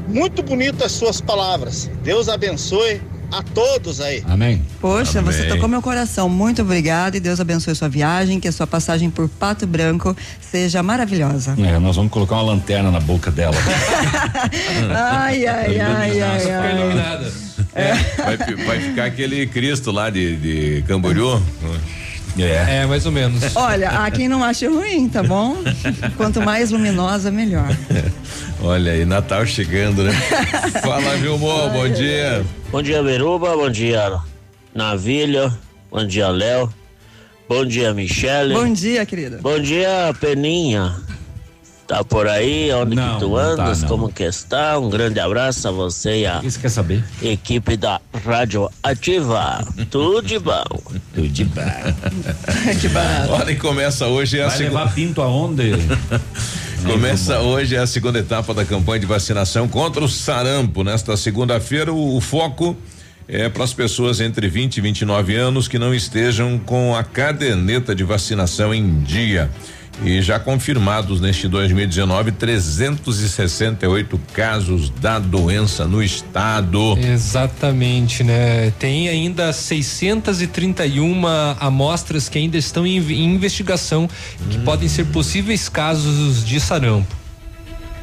Muito bonito as suas palavras. Deus abençoe a todos aí. Amém. Poxa, Amém. você tocou meu coração. Muito obrigada e Deus abençoe sua viagem, que a sua passagem por Pato Branco seja maravilhosa. É, nós vamos colocar uma lanterna na boca dela. ai, ai, ai, ai, ai. É, vai, vai ficar aquele Cristo lá de, de Camboriú. É. É, mais ou menos. Olha, há quem não ache ruim, tá bom? Quanto mais luminosa, melhor. Olha aí, Natal chegando, né? Fala, Vilmor, bom dia. Bom dia, Beruba. Bom dia, Navilho. Bom dia, Léo. Bom dia, Michele. Bom dia, querida. Bom dia, Peninha. Tá por aí? Onde Não, que tu tá, andas? não. Como que está? Um grande abraço a você e a Isso quer saber? equipe da Rádio Ativa. Tudo de bom. Tudo de bom. que barato. Olha, e começa hoje a Vai segunda. levar pinto aonde? Começa hoje a segunda etapa da campanha de vacinação contra o sarampo. Nesta segunda-feira, o, o foco é para as pessoas entre 20 e 29 anos que não estejam com a caderneta de vacinação em dia. E já confirmados neste 2019, 368 casos da doença no estado. Exatamente, né? Tem ainda 631 amostras que ainda estão em, em investigação, que podem ser possíveis casos de sarampo.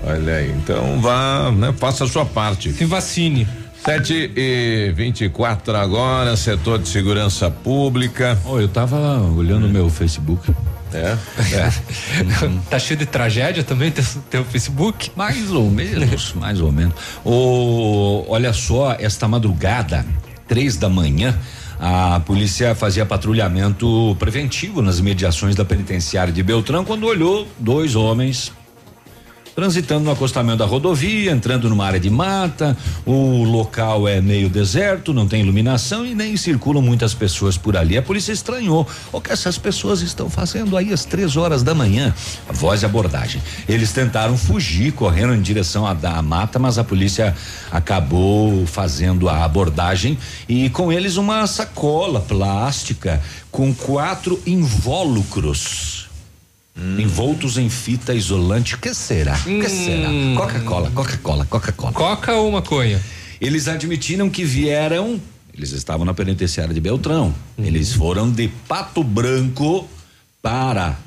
Olha aí, então vá, né, faça a sua parte. Se vacine. 7 e 24 agora, setor de segurança pública. Oh, eu tava olhando o meu Facebook. É? tá cheio de tragédia também, teu, teu Facebook? Mais ou menos, mais ou menos. O, olha só, esta madrugada, três da manhã, a polícia fazia patrulhamento preventivo nas imediações da penitenciária de Beltrão quando olhou dois homens transitando no acostamento da rodovia, entrando numa área de mata. O local é meio deserto, não tem iluminação e nem circulam muitas pessoas por ali. A polícia estranhou o que essas pessoas estão fazendo aí às três horas da manhã. A voz de abordagem. Eles tentaram fugir, correndo em direção à da mata, mas a polícia acabou fazendo a abordagem e com eles uma sacola plástica com quatro invólucros envoltos em fita isolante. O que será? Que será? Coca-Cola, Coca-Cola, Coca-Cola. Coca ou maconha? Eles admitiram que vieram. Eles estavam na penitenciária de Beltrão. Eles foram de Pato Branco para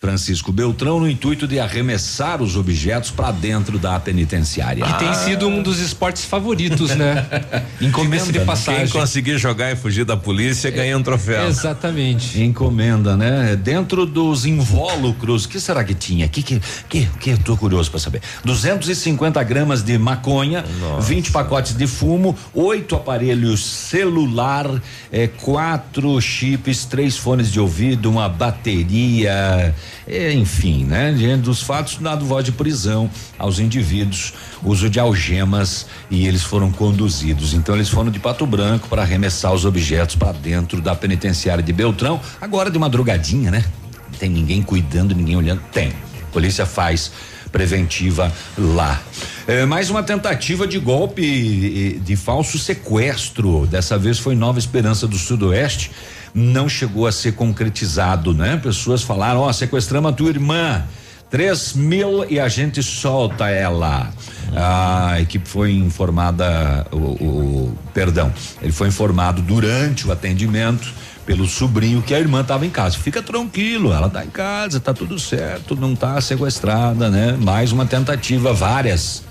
Francisco Beltrão no intuito de arremessar os objetos para dentro da penitenciária. Que tem sido um dos esportes favoritos, né? Encomenda, de passagem. Quem conseguir jogar e fugir da polícia ganha um troféu. Exatamente. Encomenda, né? Dentro dos invólucros, que será que tinha? Que que que, que eu tô curioso para saber. 250 gramas de maconha, 20 pacotes de fumo, oito aparelhos celular, eh, quatro chips, três fones de ouvido, uma bateria, enfim, né? Diante dos fatos, dado voz de prisão aos indivíduos, uso de algemas e eles foram conduzidos. Então eles foram de Pato Branco para arremessar os objetos para dentro da penitenciária de Beltrão. Agora de madrugadinha, né? Não tem ninguém cuidando, ninguém olhando. Tem. Polícia faz preventiva lá. É, mais uma tentativa de golpe de falso sequestro. Dessa vez foi Nova Esperança do Sudoeste. Não chegou a ser concretizado, né? Pessoas falaram: Ó, sequestramos a tua irmã. Três mil e a gente solta ela. A equipe foi informada, o, o- perdão, ele foi informado durante o atendimento pelo sobrinho que a irmã estava em casa. Fica tranquilo, ela tá em casa, tá tudo certo, não tá sequestrada, né? Mais uma tentativa, várias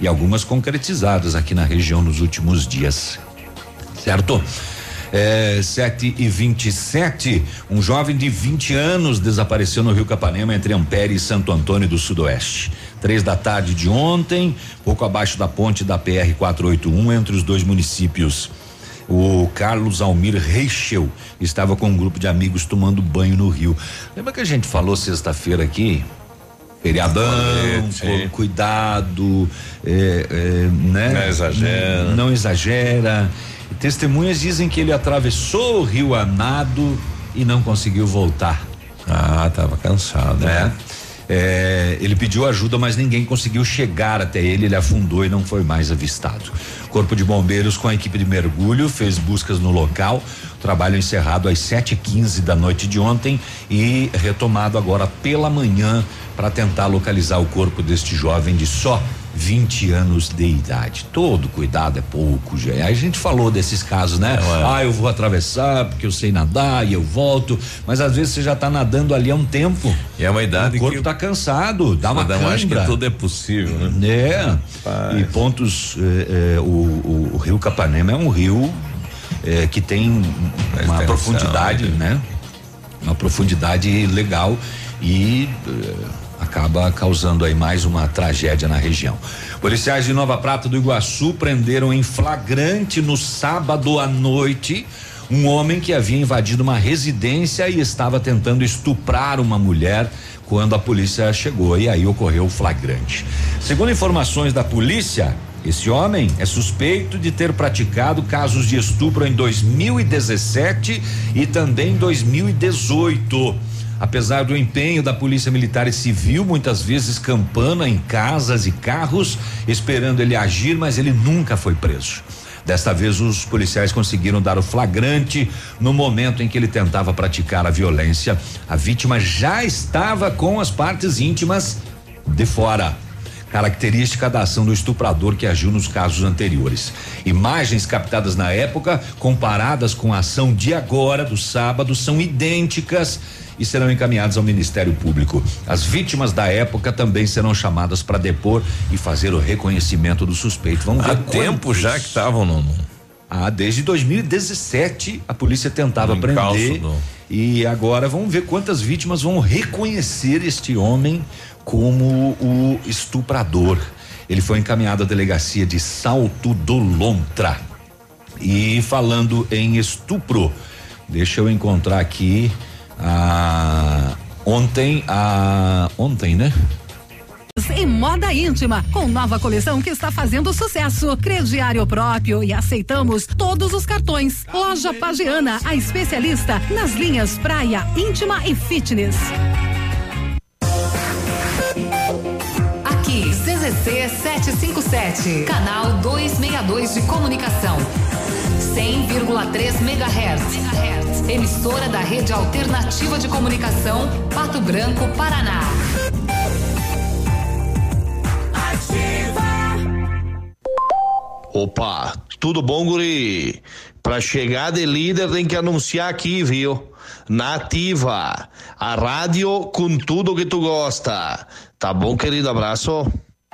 e algumas concretizadas aqui na região nos últimos dias. Certo? É, 7 e 27, um jovem de 20 anos desapareceu no Rio Capanema entre Ampere e Santo Antônio do Sudoeste. Três da tarde de ontem, pouco abaixo da ponte da PR 481, entre os dois municípios. O Carlos Almir Reichel estava com um grupo de amigos tomando banho no rio. Lembra que a gente falou sexta-feira aqui? Feriadão, cu- cuidado, é, é, né? Não exagera. Não, não exagera. Testemunhas dizem que ele atravessou o rio a nado e não conseguiu voltar. Ah, tava cansado. né? É, ele pediu ajuda, mas ninguém conseguiu chegar até ele. Ele afundou e não foi mais avistado. Corpo de Bombeiros, com a equipe de mergulho, fez buscas no local. Trabalho encerrado às 7h15 da noite de ontem e retomado agora pela manhã para tentar localizar o corpo deste jovem de só 20 anos de idade. Todo cuidado é pouco, já. Aí a gente falou desses casos, né? É, Ah, eu vou atravessar porque eu sei nadar e eu volto, mas às vezes você já tá nadando ali há um tempo. E é uma idade o corpo que tá cansado, dá uma Cidadão acha que cãibra. tudo é possível, né? É. E pontos, eh, eh, o, o- o rio Capanema é um rio eh, que tem uma profundidade, né? Uma profundidade legal e eh, acaba causando aí mais uma tragédia na região. Policiais de Nova Prata do Iguaçu prenderam em flagrante no sábado à noite um homem que havia invadido uma residência e estava tentando estuprar uma mulher quando a polícia chegou e aí ocorreu o flagrante. Segundo informações da polícia, esse homem é suspeito de ter praticado casos de estupro em 2017 e também em 2018. Apesar do empenho da Polícia Militar e Civil, muitas vezes campana em casas e carros, esperando ele agir, mas ele nunca foi preso. Desta vez, os policiais conseguiram dar o flagrante no momento em que ele tentava praticar a violência. A vítima já estava com as partes íntimas de fora característica da ação do estuprador que agiu nos casos anteriores. Imagens captadas na época, comparadas com a ação de agora, do sábado, são idênticas e serão encaminhadas ao Ministério Público. As vítimas da época também serão chamadas para depor e fazer o reconhecimento do suspeito. Vamos ver Há tempo quantos- já que estavam no, ah, desde 2017 a polícia tentava No prender e agora vamos ver quantas vítimas vão reconhecer este homem como o estuprador. Ele foi encaminhado à delegacia de Salto do Lontra. E falando em estupro, deixa eu encontrar aqui a ontem a ontem, né? Em moda íntima, com nova coleção que está fazendo sucesso. Crediário próprio e aceitamos todos os cartões. Loja Pagiana, a especialista nas linhas praia, íntima e fitness. CZC 757, canal 262 de comunicação. 100,3 MHz. Emissora da Rede Alternativa de Comunicação, Pato Branco, Paraná. Opa, tudo bom, guri? Pra chegar de líder tem que anunciar aqui, viu? Nativa, a rádio com tudo que tu gosta. Tá bom, querido? Abraço.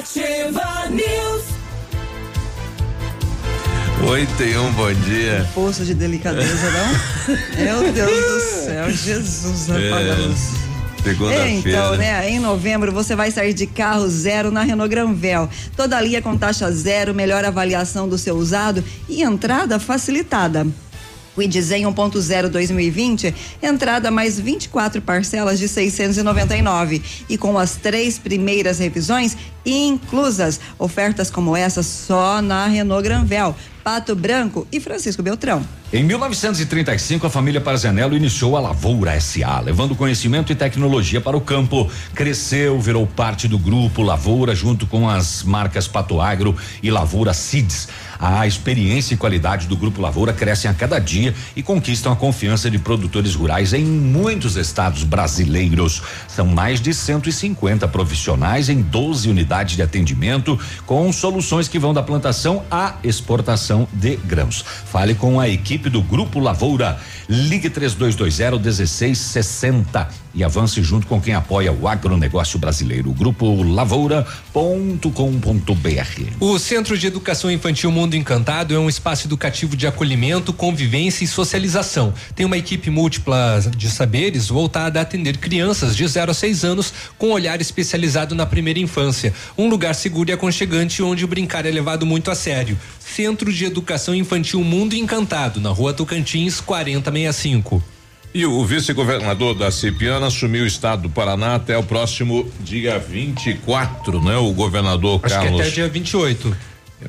Ativa News. Oito e um, bom dia. Poço de delicadeza, não? Meu Deus do céu, Jesus apaga. Segunda-feira. Então, né, em novembro você vai sair de carro zero na Renault Granvel. Toda linha com taxa zero, melhor avaliação do seu usado e entrada facilitada. O Idzen 1.0 2020, entrada mais 24 parcelas de 699 e com as três primeiras revisões inclusas. Ofertas como essa só na Renault Granvel, Pato Branco e Francisco Beltrão. Em 1935, a família Parzanello iniciou a Lavoura SA, levando conhecimento e tecnologia para o campo. Cresceu, virou parte do grupo Lavoura, junto com as marcas Pato Agro e Lavoura Seeds. A experiência e qualidade do Grupo Lavoura crescem a cada dia e conquistam a confiança de produtores rurais em muitos estados brasileiros. São mais de 150 profissionais em 12 unidades de atendimento com soluções que vão da plantação à exportação de grãos. Fale com a equipe do Grupo Lavoura. Ligue 3220 1660 e avance junto com quem apoia o agronegócio brasileiro. Grupo lavoura.com.br. O Centro de Educação Infantil Mundo Encantado é um espaço educativo de acolhimento, convivência e socialização. Tem uma equipe múltipla de saberes voltada a atender crianças de 0 a 6 anos com olhar especializado na primeira infância. Um lugar seguro e aconchegante onde o brincar é levado muito a sério. Centro de Educação Infantil Mundo Encantado, na rua Tocantins, 4065. E o vice-governador da Cipiana assumiu o estado do Paraná até o próximo dia 24, né? O governador Acho Carlos. que até dia 28.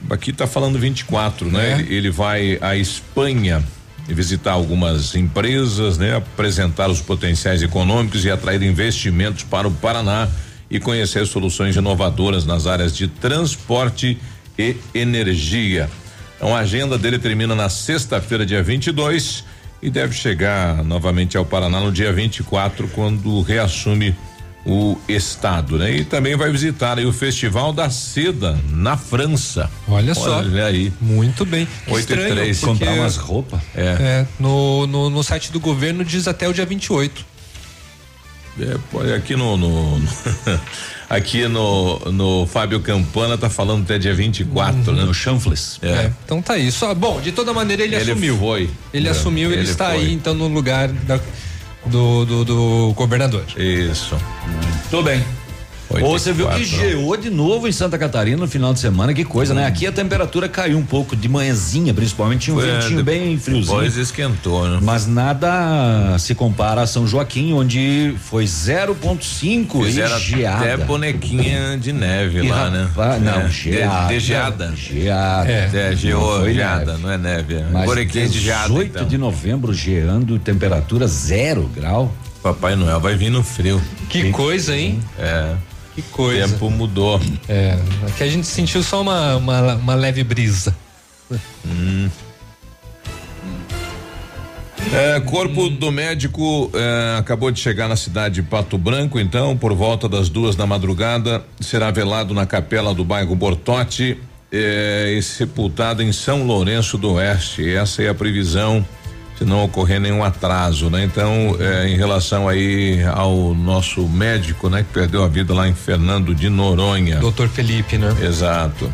Aqui está falando 24, né? É. Ele, ele vai à Espanha visitar algumas empresas, né? Apresentar os potenciais econômicos e atrair investimentos para o Paraná e conhecer soluções inovadoras nas áreas de transporte e energia. Então a agenda dele termina na sexta-feira, dia 22, e deve chegar novamente ao Paraná no dia 24, quando reassume o estado, né? E também vai visitar aí o Festival da Seda na França. Olha só. Olha aí. Muito bem. Que 8 e estranho, 3. porque- Comprar umas roupas. É. É, no, no, no site do governo diz até o dia 28. É, pô, aqui no, no- no- aqui no, no Fábio Campana tá falando até dia 24, né? No Chanfles. É. É, então tá isso. Ah, Bom, de toda maneira ele, Ele assumiu. foi. Ele É, assumiu, ele, ele está foi. aí então no lugar da- do, do, do governador. Isso. Tudo bem. E você viu que geou de novo em Santa Catarina no final de semana, que coisa, né? Aqui a temperatura caiu um pouco de manhãzinha, principalmente, tinha um É, ventinho bem friozinho. Depois esquentou, né? Mas nada se compara a São Joaquim, onde foi 0,5 e geada. até bonequinha de neve E lá, né? não, É, geada. De, de geada. Geada. É, Não geou, foi geada, neve. não é neve. É Mas bonequinha de geada, 18 então. de novembro geando, temperatura zero grau. Papai Noel vai vir no frio. Que coisa, hein? É. Que coisa. O tempo mudou. É, aqui a gente sentiu só uma, uma, uma leve brisa. Hum. É, corpo do médico é, acabou de chegar na cidade de Pato Branco, então, por volta das duas da madrugada, será velado na capela do bairro Bortote é, e sepultado em São Lourenço do Oeste. Essa é a previsão, se não ocorrer nenhum atraso, né? Então, é, em relação aí ao nosso médico, né, que perdeu a vida lá em Fernando de Noronha. Doutor Felipe, né? Exato.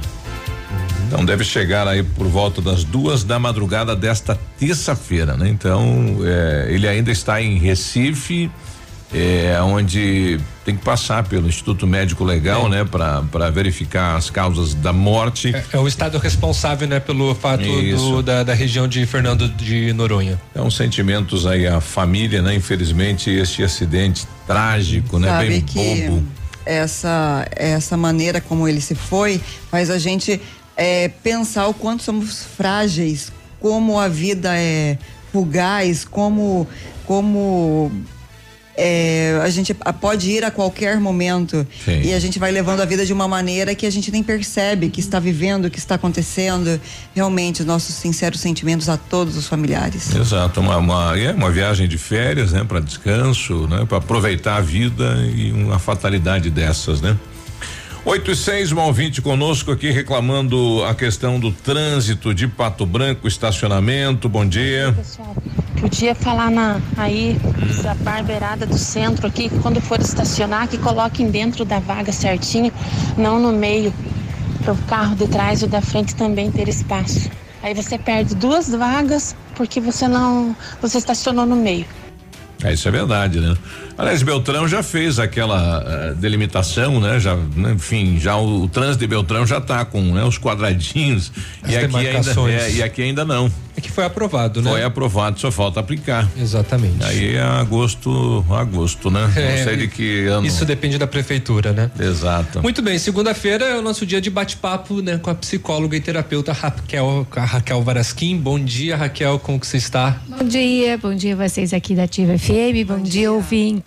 Então deve chegar aí por volta das duas da madrugada desta terça-feira, né? Então é, ele ainda está em Recife, é, onde tem que passar pelo Instituto Médico Legal, né? Para verificar as causas da morte. É, é o estado responsável, né, pelo fato do, da, da região de Fernando de Noronha. Então sentimentos aí à família, né? Infelizmente este acidente trágico, né? Sabe Bem que bobo. essa essa maneira como ele se foi faz a gente é, pensar o quanto somos frágeis, como a vida é fugaz, como como é, a gente pode ir a qualquer momento Sim. e a gente vai levando a vida de uma maneira que a gente nem percebe que está vivendo, que está acontecendo. Realmente, nossos sinceros sentimentos a todos os familiares. Exato, uma, uma, é uma viagem de férias, né? Para descanso, né? Para aproveitar a vida e uma fatalidade dessas, né? 8 e 6, um ouvinte conosco aqui reclamando a questão do trânsito de Pato Branco, estacionamento. Bom dia. Pessoal, podia falar na, aí, essa barbeirada do centro aqui, que quando for estacionar, que coloquem dentro da vaga certinho, não no meio, para o carro de trás e da frente também ter espaço. Aí você perde duas vagas porque você não, você estacionou no meio. É, isso é verdade, né? Aliás, Beltrão já fez aquela eh, delimitação, né? Já, né? enfim, já o, o trânsito de Beltrão já tá com né, os quadradinhos As e aqui ainda é, e aqui ainda não. É que foi aprovado, né? Foi aprovado, só falta aplicar. Exatamente. Aí é agosto, agosto, né? É, não sei de que ano. Isso depende da prefeitura, né? Exato. Muito bem, segunda-feira é o nosso dia de bate-papo, né, com a psicóloga e terapeuta Raquel, a Raquel Varasquim. Bom dia, Raquel, como que você está? Bom dia, bom dia vocês aqui da Ativa FM, bom, dia, ouvintes.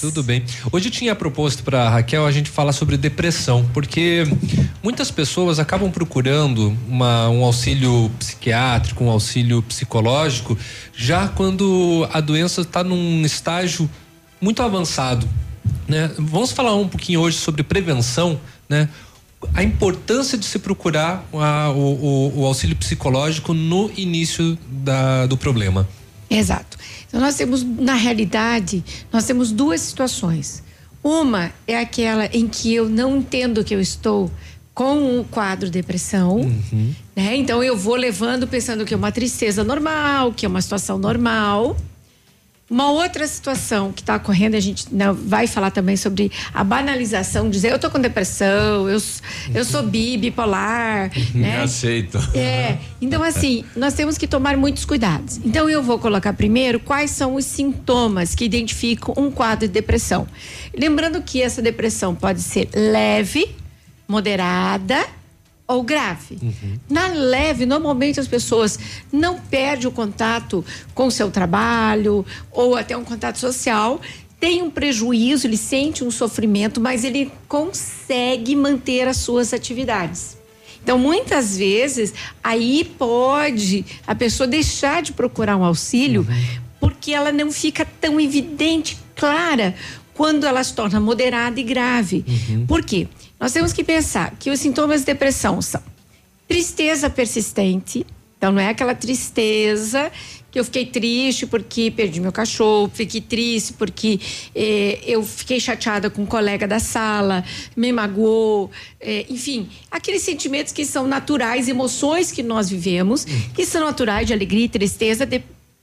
Tudo bem. Hoje tinha proposto para Raquel a gente falar sobre depressão, porque muitas pessoas acabam procurando uma, um auxílio psiquiátrico, um auxílio psicológico, já quando a doença está num estágio muito avançado. Né? Vamos falar um pouquinho hoje sobre prevenção né? A importância de se procurar a, o, o, o, auxílio psicológico no início da, do problema. Exato. Então nós temos, na realidade, nós temos duas situações. Uma é aquela em que eu não entendo que eu estou com o quadro depressão, uhum. né? Então eu vou levando pensando que é uma tristeza normal, que é uma situação normal. Uma outra situação que está ocorrendo, a gente não, vai falar também sobre a banalização, dizer eu tô com depressão, eu, eu sou bi, bipolar, né? Aceito. É, então assim, nós temos que tomar muitos cuidados. Então eu vou colocar primeiro quais são os sintomas que identificam um quadro de depressão. Lembrando que essa depressão pode ser leve, moderada ou grave. Uhum. Na leve, normalmente as pessoas não perdem o contato com o seu trabalho ou até um contato social, tem um prejuízo, ele sente um sofrimento, mas ele consegue manter as suas atividades. Então, muitas vezes, aí pode a pessoa deixar de procurar um auxílio uhum. porque ela não fica tão evidente, clara, quando ela se torna moderada e grave. Uhum. Por quê? Nós temos que pensar que os sintomas de depressão são tristeza persistente, então não é aquela tristeza que eu fiquei triste porque perdi meu cachorro, fiquei triste porque eh, eu fiquei chateada com um colega da sala, me magoou, eh, enfim, aqueles sentimentos que são naturais, emoções que nós vivemos, que são naturais de alegria e tristeza de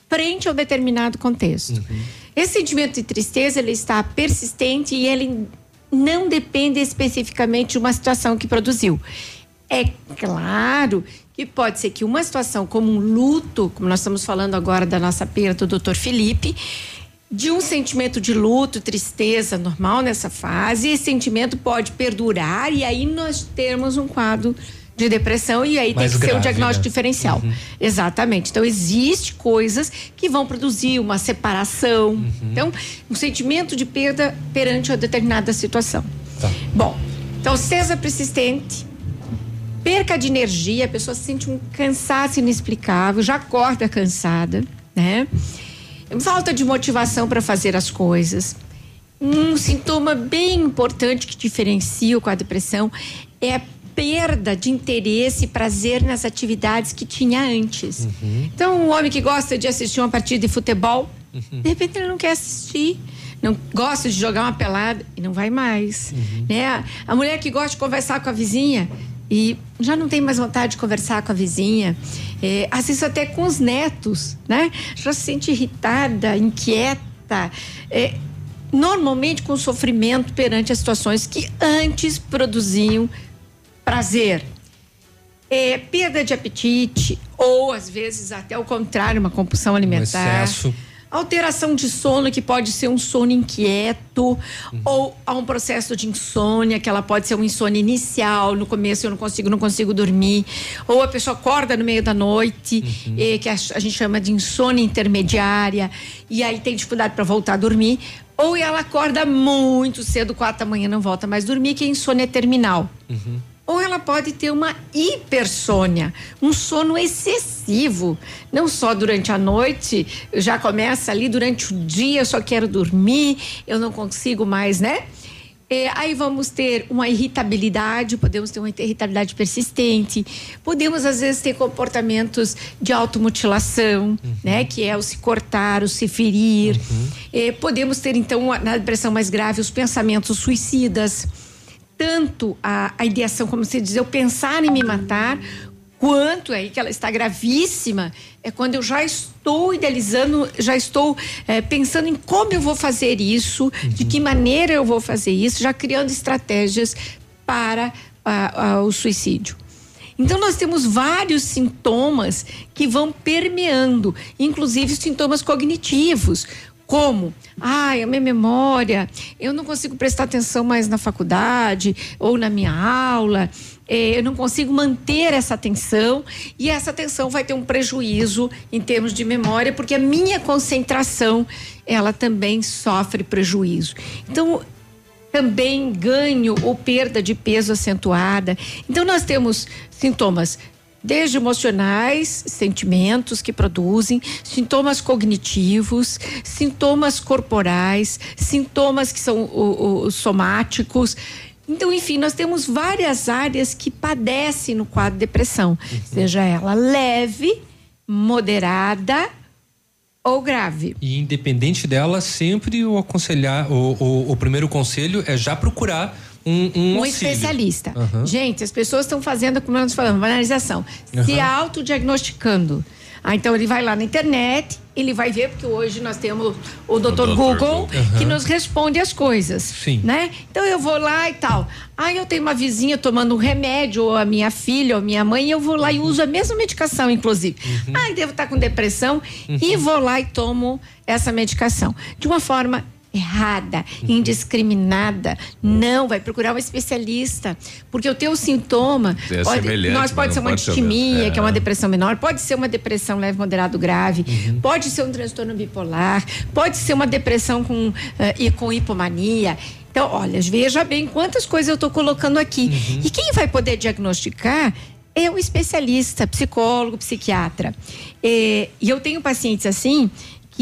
frente a um determinado contexto. Uhum. Esse sentimento de tristeza ele está persistente e ele não depende especificamente de uma situação que produziu. É claro que pode ser que uma situação como um luto, como nós estamos falando agora da nossa perda do Dr. Felipe, de um sentimento de luto, tristeza normal nessa fase, esse sentimento pode perdurar e aí nós temos um quadro de depressão e aí Mais tem que grave, ser o diagnóstico né? diferencial. Uhum. Exatamente. Então, existe coisas que vão produzir uma separação. Uhum. Então, um sentimento de perda perante uma determinada situação. Tá. Bom, então, cesa persistente, perca de energia, a pessoa sente um cansaço inexplicável, já acorda cansada, né? Falta de motivação para fazer as coisas. Um sintoma bem importante que diferencia com a depressão é a perda de interesse e prazer nas atividades que tinha antes. Uhum. Então, um homem que gosta de assistir uma partida de futebol, uhum. de repente ele não quer assistir. Não gosta de jogar uma pelada e não vai mais. Uhum. Né? A mulher que gosta de conversar com a vizinha e já não tem mais vontade de conversar com a vizinha. É, às vezes até com os netos, né? Já se sente irritada, inquieta. É, normalmente com sofrimento perante as situações que antes produziam prazer, é, perda de apetite ou às vezes até o contrário, uma compulsão alimentar. Um excesso. Alteração de sono, que pode ser um sono inquieto, uhum. ou há um processo de insônia, que ela pode ser um insônia inicial, no começo eu não consigo, não consigo dormir, ou a pessoa acorda no meio da noite, uhum. e, que a, a, gente chama de insônia intermediária, e aí tem dificuldade para voltar a dormir, ou ela acorda muito cedo, quatro da manhã, não volta mais a dormir, que é insônia terminal. Uhum ou ela pode ter uma hipersônia, um sono excessivo, não só durante a noite, já começa ali durante o dia, eu só quero dormir, eu não consigo mais, né? É, aí vamos ter uma irritabilidade, podemos ter uma irritabilidade persistente, podemos às vezes ter comportamentos de automutilação, uhum. né? Que é o se cortar, o se ferir. Uhum. É, podemos ter então na depressão mais grave os pensamentos suicidas tanto a, a ideação, como você diz, eu pensar em me matar, quanto aí que ela está gravíssima, é quando eu já estou idealizando, já estou é, pensando em como eu vou fazer isso, uhum. de que maneira eu vou fazer isso, já criando estratégias para a, a, o suicídio. Então, nós temos vários sintomas que vão permeando, inclusive sintomas cognitivos, como? Ai, a minha memória, eu não consigo prestar atenção mais na faculdade ou na minha aula, é, eu não consigo manter essa atenção e essa atenção vai ter um prejuízo em termos de memória, porque a minha concentração, ela também sofre prejuízo. Então, também ganho ou perda de peso acentuada. Então, nós temos sintomas desde emocionais, sentimentos que produzem, sintomas cognitivos, sintomas corporais, sintomas que são o, o, somáticos. Então, enfim, nós temos várias áreas que padecem no quadro de depressão, seja ela leve, moderada ou grave. E independente dela, sempre o aconselhar, o, o, o primeiro conselho é já procurar um, um, Um especialista. Aham. Gente, as pessoas estão fazendo, como nós falamos, banalização. Se Aham. autodiagnosticando. Ah, então ele vai lá na internet, ele vai ver, porque hoje nós temos o Dr. Dr. Google, Google. Aham. que nos responde as coisas. Sim. Né? Então eu vou lá e tal. Ah, eu tenho uma vizinha tomando um remédio, ou a minha filha, ou a minha mãe, e eu vou lá e Uhum. uso a mesma medicação, inclusive. Ah, eu devo estar com depressão, e Uhum. vou lá e tomo essa medicação. De uma forma errada, indiscriminada. Não, vai procurar um especialista. Porque o teu sintoma. É semelhante, nós pode ser uma pode distimia, mesmo. que é uma É. depressão menor, pode ser uma depressão leve, moderado, grave, pode ser um transtorno bipolar, pode ser uma depressão com, eh, e com hipomania. Então, olha, veja bem quantas coisas eu estou colocando aqui. E quem vai poder diagnosticar é o especialista, psicólogo, psiquiatra. Eh, E eu tenho pacientes assim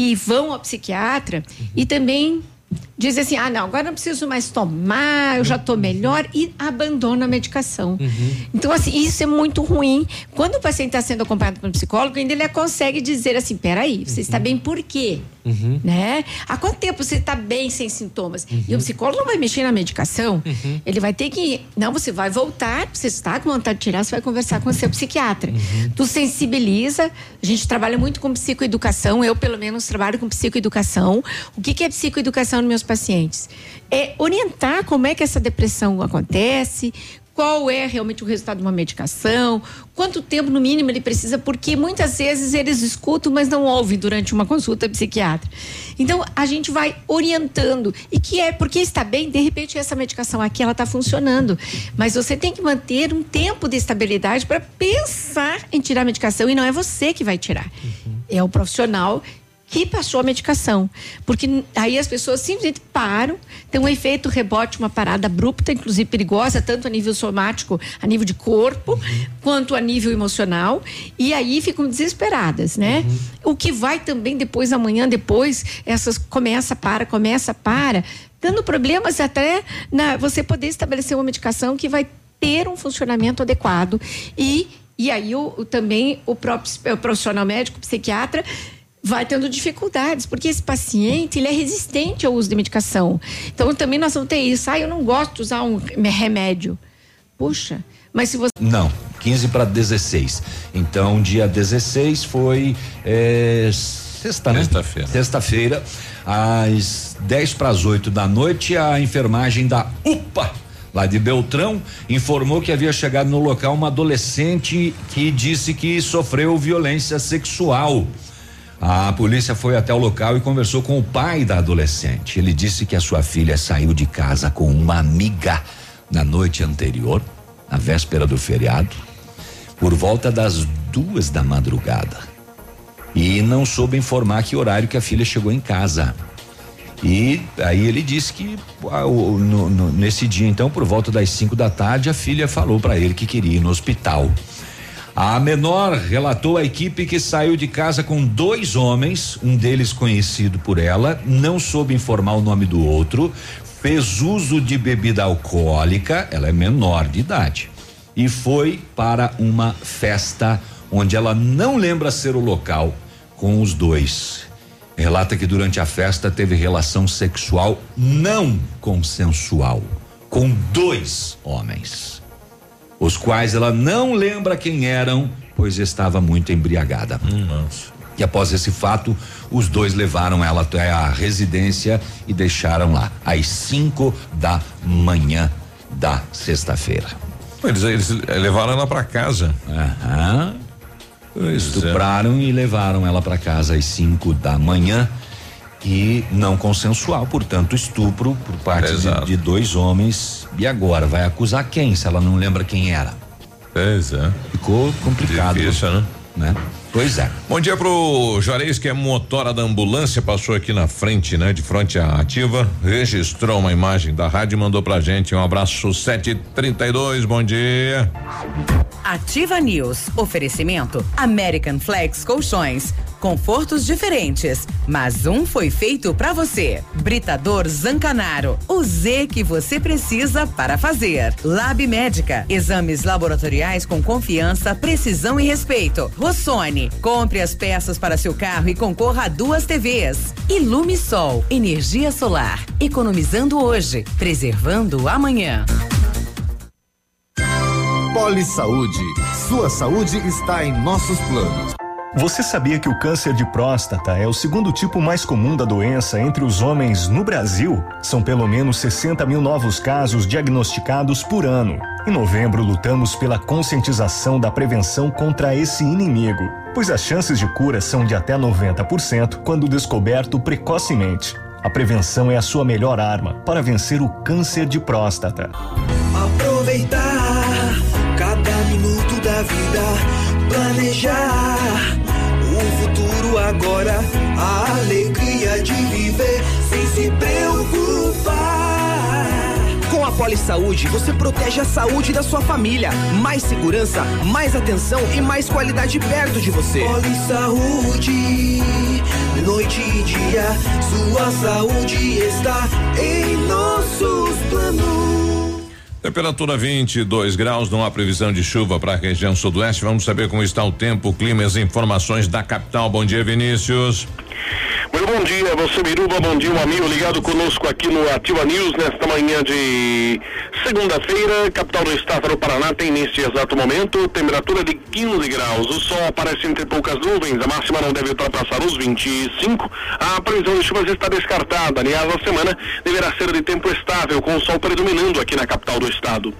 que vão ao psiquiatra e também dizem assim: ah, não, agora não preciso mais tomar, eu já estou melhor e abandona a medicação. Então, assim, isso é muito ruim. Quando o paciente está sendo acompanhado por um psicólogo, ainda ele consegue dizer assim: peraí, você está bem por quê? Né? Há quanto tempo você está bem sem sintomas? E o psicólogo não vai mexer na medicação, ele vai ter que. Não, você vai voltar, você está com vontade de tirar, você vai conversar com o seu psiquiatra. Tu sensibiliza, a gente trabalha muito com psicoeducação, eu pelo menos trabalho com psicoeducação. O que, que é psicoeducação nos meus pacientes? É orientar como é que essa depressão acontece, qual é realmente o resultado de uma medicação, quanto tempo no mínimo ele precisa, porque muitas vezes eles escutam, mas não ouvem durante uma consulta psiquiátrica. Então a gente vai orientando e que é porque está bem, de repente essa medicação aqui ela está funcionando, mas você tem que manter um tempo de estabilidade para pensar em tirar a medicação e não é você que vai tirar, é o profissional que passou a medicação. Porque aí as pessoas simplesmente param, tem um efeito rebote, uma parada abrupta, inclusive perigosa, tanto a nível somático, a nível de corpo, quanto a nível emocional, e aí ficam desesperadas, né? O que vai também depois, amanhã, depois, essas começa, para, começa, para, dando problemas até na você poder estabelecer uma medicação que vai ter um funcionamento adequado e e aí o, o- também o próprio o profissional médico, psiquiatra vai tendo dificuldades, porque esse paciente ele é resistente ao uso de medicação. Então também nós vamos ter isso. Ah, eu não gosto de usar um remédio. Puxa, mas se você Não, 15 para 16. Então, dia 16 foi é, sexta, né? Sexta-feira. Sexta-feira, às 10 para as 8 da noite, a enfermagem da UPA. Lá de Beltrão informou que havia chegado no local uma adolescente que disse que sofreu violência sexual. A polícia foi até o local e conversou com o pai da adolescente. Ele disse que a sua filha saiu de casa com uma amiga na noite anterior, na véspera do feriado, por volta das duas da madrugada. E não soube informar que horário que a filha chegou em casa. E aí ele disse que ah, no- no- nesse dia, então, por volta das 5 da tarde, a filha falou para ele que queria ir no hospital. A menor relatou à equipe que saiu de casa com dois homens, um deles conhecido por ela, não soube informar o nome do outro, fez uso de bebida alcoólica, ela é menor de idade, e foi para uma festa onde ela não lembra ser o local com os dois. Relata que durante a festa teve relação sexual não consensual com dois homens os quais ela não lembra quem eram, pois estava muito embriagada. E após esse fato, os dois levaram ela até a residência e deixaram lá às 5 da manhã da sexta-feira. Eles, eles levaram ela para casa. Aham. Estupraram e levaram ela para casa às 5 da manhã e não consensual, portanto, estupro por parte de, de dois homens. E agora vai acusar quem? Se ela não lembra quem era? Pois é. Ficou complicado. Difícil, né? né? Pois é. Bom dia pro Juarez, que é motora da ambulância, passou aqui na frente, né? De frente à ativa, registrou uma imagem da rádio e mandou pra gente. Um abraço 732, bom dia. Ativa News. Oferecimento American Flex Colchões. Confortos diferentes, mas um foi feito para você. Britador Zancanaro. O Z que você precisa para fazer. Lab Médica. Exames laboratoriais com confiança, precisão e respeito. Rossoni. Compre as peças para seu carro e concorra a duas TVs. Ilume Sol. Energia solar. Economizando hoje, preservando amanhã. Poli Saúde. Sua saúde está em nossos planos. Você sabia que o câncer de próstata é o segundo tipo mais comum da doença entre os homens no Brasil? São pelo menos 60 mil novos casos diagnosticados por ano. Em novembro, lutamos pela conscientização da prevenção contra esse inimigo, pois as chances de cura são de até 90% quando descoberto precocemente. A prevenção é a sua melhor arma para vencer o câncer de próstata. Aproveitar cada minuto da vida, planejar o futuro agora, a alegria de viver sem se preocupar. A Poli Saúde, você protege a saúde da sua família. Mais segurança, mais atenção e mais qualidade perto de você. Poli Saúde, noite e dia, sua saúde está em nossos planos. Temperatura 22 graus, não há previsão de chuva para a região sudoeste. Vamos saber como está o tempo, o clima e as informações da capital. Bom dia, Vinícius. Muito bom dia, você Biruba, bom dia, um amigo ligado conosco aqui no Ativa News nesta manhã de segunda-feira, capital do estado do Paraná tem neste exato momento temperatura de 15 graus. O sol aparece entre poucas nuvens, a máxima não deve ultrapassar os 25. A previsão de chuvas está descartada. Aliás, a semana deverá ser de tempo estável, com o sol predominando aqui na capital do estado.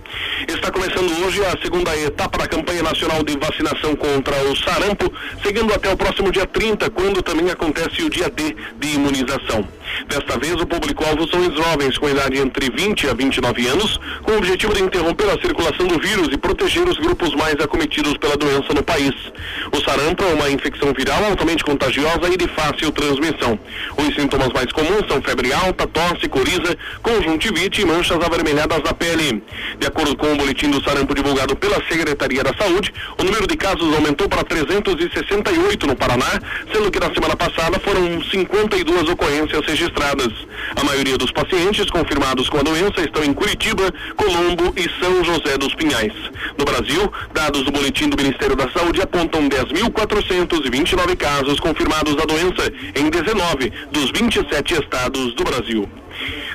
Está começando hoje a segunda etapa da campanha nacional de vacinação contra o sarampo, seguindo até o próximo dia 30, quando também acontece o dia D de imunização. Desta vez, o público-alvo são os jovens com idade entre 20 a 29 anos, com o objetivo de interromper a circulação do vírus e proteger os grupos mais acometidos pela doença no país. O sarampo é uma infecção viral altamente contagiosa e de fácil transmissão. Os sintomas mais comuns são febre alta, tosse, coriza, conjuntivite e manchas avermelhadas na pele. De acordo com o boletim do sarampo divulgado pela Secretaria da Saúde, o número de casos aumentou para 368 no Paraná, sendo que na semana passada foram 52 ocorrências registradas. A maioria dos pacientes confirmados com a doença estão em Curitiba, Colombo e São José dos Pinhais. No Brasil, dados do boletim do Ministério da Saúde apontam 10.429 casos confirmados da doença em 19 dos 27 estados do Brasil.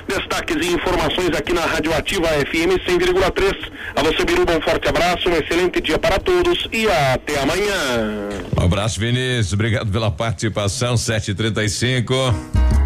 Destaques e informações aqui na Rádio Ativa FM 100,3. A você, um forte abraço, um excelente dia para todos e até amanhã. Um abraço, Vinícius. Obrigado pela participação. 735.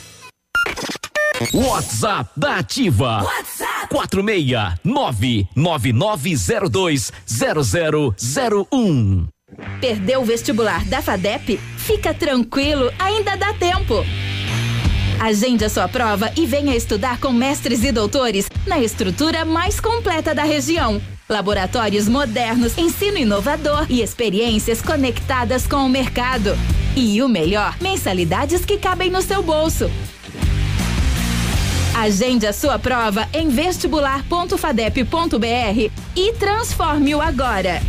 WhatsApp da Ativa. WhatsApp 46999020001. Perdeu o vestibular da FADEP? Fica tranquilo, ainda dá tempo. Agende a sua prova e venha estudar com mestres e doutores na estrutura mais completa da região. Laboratórios modernos, ensino inovador e experiências conectadas com o mercado. E o melhor, mensalidades que cabem no seu bolso. Agende a sua prova em vestibular.fadep.br e transforme-o agora.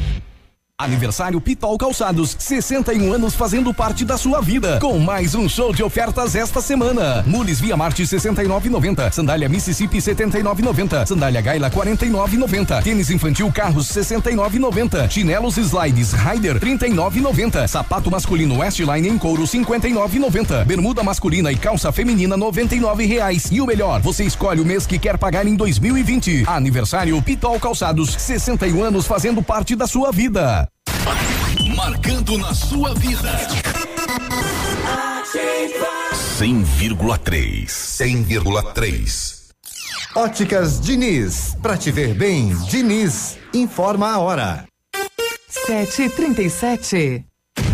Aniversário Pitol Calçados, 61 anos fazendo parte da sua vida. Com mais um show de ofertas esta semana. Mules Via Marte 69,90. Sandália Mississippi 79,90. Sandália Gaila 49,90. Tênis infantil Carros 69,90. Chinelos Slides Rider 39,90. Sapato masculino Westline em couro 59,90. Bermuda masculina e calça feminina 99 reais. E o melhor, você escolhe o mês que quer pagar em 2020. Aniversário Pitol Calçados, 61 anos fazendo parte da sua vida. Marcando na sua vida. 100,3. 100,3. Óticas Diniz, pra te ver bem, Diniz, informa a hora. Sete trinta e sete.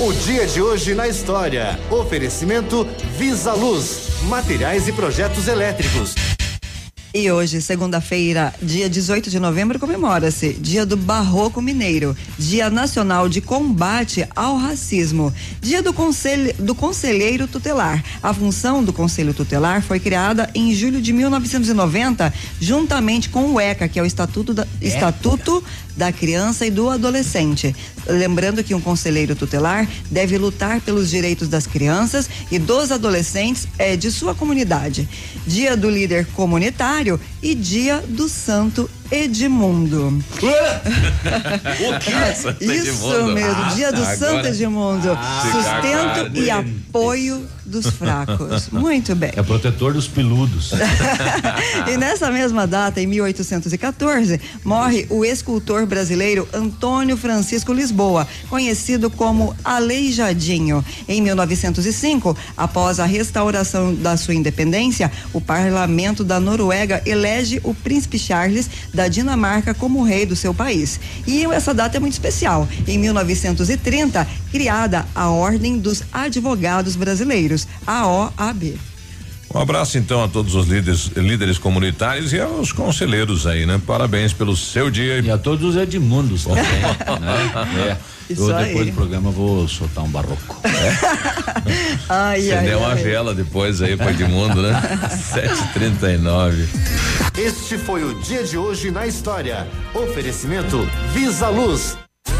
O dia de hoje na história. Oferecimento Visa Luz, materiais e projetos elétricos. E hoje, segunda-feira, dia 18 de novembro, comemora-se Dia do Barroco Mineiro, Dia Nacional de Combate ao Racismo, Dia do, Conselho, do Conselheiro Tutelar. A função do Conselho Tutelar foi criada em julho de 1990, juntamente com o ECA, que é o Estatuto da, Estatuto da Criança e do Adolescente. Lembrando que um conselheiro tutelar deve lutar pelos direitos das crianças e dos adolescentes é, de sua comunidade. Dia do líder comunitário e dia do santo Edmundo. o que? Santo Isso Edmundo? mesmo, Ah, dia do agora- Santo Edmundo. Ah, Sustento e apoio dos fracos. Muito bem. É protetor dos peludos. E nessa mesma data, em 1814, morre o escultor brasileiro Antônio Francisco Lisboa, conhecido como Aleijadinho. Em 1905, após a restauração da sua independência, o parlamento da Noruega elege o príncipe Charles da Dinamarca como rei do seu país. E essa data é muito especial. Em 1930, criada a Ordem dos Advogados Brasileiros, a OAB. Um abraço então a todos os líderes, líderes comunitários e aos conselheiros aí, né? Parabéns pelo seu dia. E a todos os Edmundos também. né? É. Isso Eu, depois aí. do programa vou soltar um barroco. Ai, ai, Acendeu uma ai. vela depois aí pro Edmundo, né? 7h39. Este foi o dia de hoje na história. Oferecimento Visa Luz.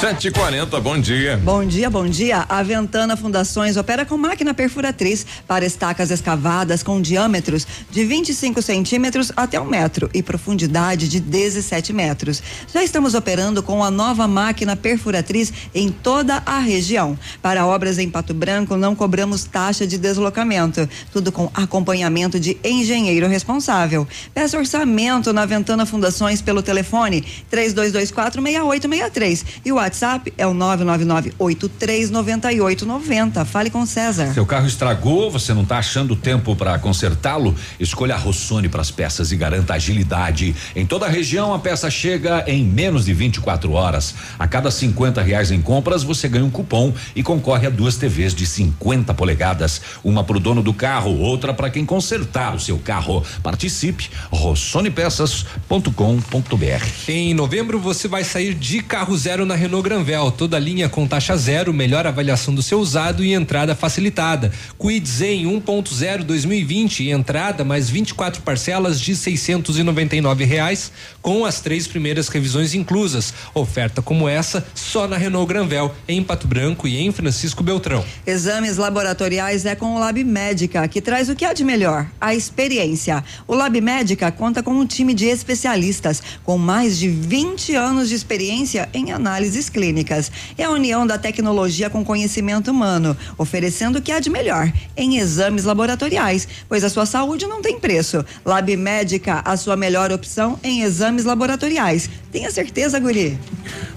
7h40, bom dia. Bom dia, bom dia. A Ventana Fundações opera com máquina perfuratriz para estacas escavadas com diâmetros de 25 centímetros até um metro e profundidade de 17 metros. Já estamos operando com a nova máquina perfuratriz em toda a região. Para obras em Pato Branco, não cobramos taxa de deslocamento. Tudo com acompanhamento de engenheiro responsável. Peça orçamento na Ventana Fundações pelo telefone 3224 6863 e o WhatsApp é o 999839890. Fale com César. Seu carro estragou, você não está achando tempo para consertá-lo? Escolha a Rossoni para as peças e garanta agilidade. Em toda a região, a peça chega em menos de 24 horas. A cada 50 reais em compras, você ganha um cupom e concorre a duas TVs de 50 polegadas. Uma para o dono do carro, outra para quem consertar o seu carro. Participe, rossonepeças.com.br. Em novembro você vai sair de carro zero na Renault Granvel, toda linha com taxa zero, melhor avaliação do seu usado e entrada facilitada. Quid Zen 1.0 2020 e entrada mais 24 parcelas de 699 reais com as três primeiras revisões inclusas. Oferta como essa só na Renault Granvel, em Pato Branco e em Francisco Beltrão. Exames laboratoriais é com o Lab Médica, que traz o que há de melhor, a experiência. O Lab Médica conta com um time de especialistas com mais de 20 anos de experiência em análises clínicas. É a união da tecnologia com conhecimento humano, oferecendo o que há de melhor em exames laboratoriais, pois a sua saúde não tem preço. Lab Médica, a sua melhor opção em exames laboratoriais. Tenha certeza, Guri.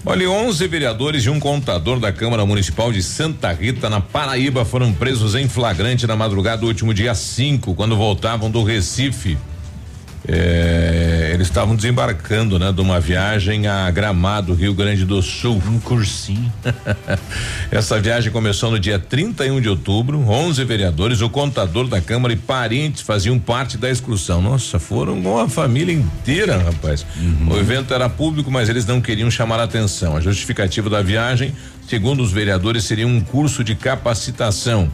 Olha, 11 vereadores e um contador da Câmara Municipal de Santa Rita, na Paraíba, foram presos em flagrante na madrugada do último dia 5, quando voltavam do Recife. É, eles estavam desembarcando, né, de uma viagem a Gramado, Rio Grande do Sul. Um cursinho. Essa viagem começou no dia 31 de outubro. 11 vereadores, o contador da Câmara e parentes faziam parte da excursão. Nossa, foram com a família inteira, rapaz. O evento era público, mas eles não queriam chamar a atenção. A justificativa da viagem, segundo os vereadores, seria um curso de capacitação.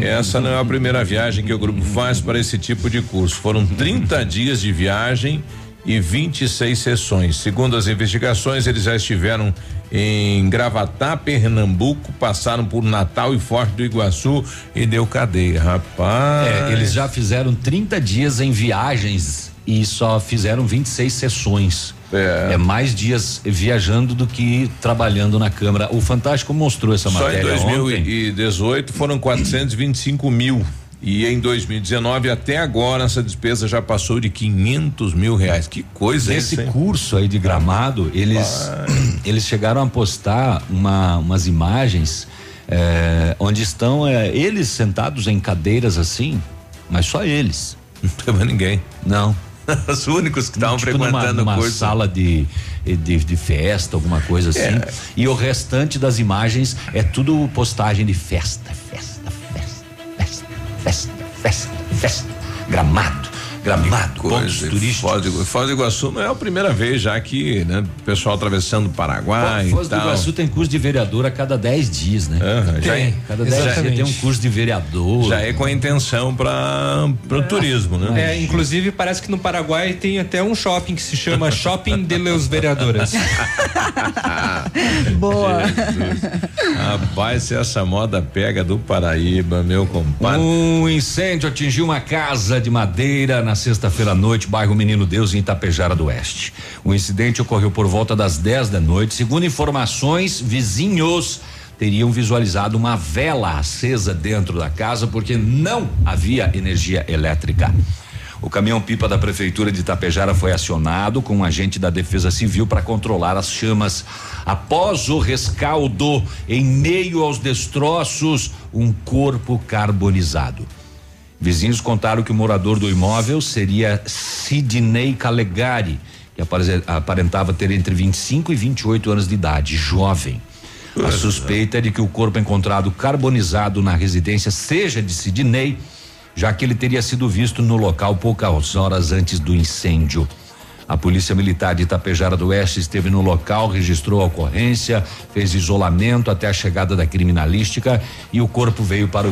Essa não é a primeira viagem que o grupo faz para esse tipo de curso. Foram 30 dias de viagem e 26 sessões. Segundo as investigações, eles já estiveram em Gravatá, Pernambuco, passaram por Natal e Forte do Iguaçu e deu cadeia, rapaz. É, eles já fizeram 30 dias em viagens e só fizeram 26 sessões. É. mais dias viajando do que trabalhando na Câmara. O Fantástico mostrou essa Só em matéria. ontem. 2018 foram 425 mil. E em 2019, até agora, essa despesa já passou de 500 mil reais. Que coisa Nesse isso, hein? curso aí de gramado, eles, eles chegaram a postar uma, umas imagens eh, onde estão eh, eles sentados em cadeiras assim, mas só eles. Não tem mais ninguém. Não. Os únicos que estavam tipo frequentando numa, o numa curso. sala de, de, de festa, alguma coisa assim. É. E o restante das imagens é tudo postagem de festa, festa, festa, festa, festa, festa, festa. Gramado, gramado, pontos turísticos. Foz do, Foz do Iguaçu não é a primeira vez já que, né, o pessoal atravessando o Paraguai Foz e do tal. Iguaçu tem curso de vereador a cada 10 dias, né? Já tem. é. Cada 10 dias tem um curso de vereador. Já é com a intenção para o turismo, né? É, inclusive parece que no Paraguai tem até um shopping que se chama Shopping de los Vereadores. Boa. Jesus. Rapaz, se essa moda pega do Paraíba, meu compadre. Um incêndio atingiu uma casa de madeira na sexta-feira à noite, bairro Menino Deus, em Itapejara do Oeste. O incidente ocorreu por volta das 10 da noite. Segundo informações, vizinhos teriam visualizado uma vela acesa dentro da casa porque não havia energia elétrica. O caminhão-pipa da Prefeitura de Itapejara foi acionado com um agente da Defesa Civil para controlar as chamas. Após o rescaldo, em meio aos destroços, um corpo carbonizado. Vizinhos contaram que o morador do imóvel seria Sidney Calegari, que apare- aparentava ter entre 25 e 28 anos de idade, jovem. A suspeita é de que o corpo encontrado carbonizado na residência seja de Sidney, já que ele teria sido visto no local poucas horas antes do incêndio. A Polícia Militar de Itapejara do Oeste esteve no local, registrou a ocorrência, fez isolamento até a chegada da criminalística e o corpo veio para o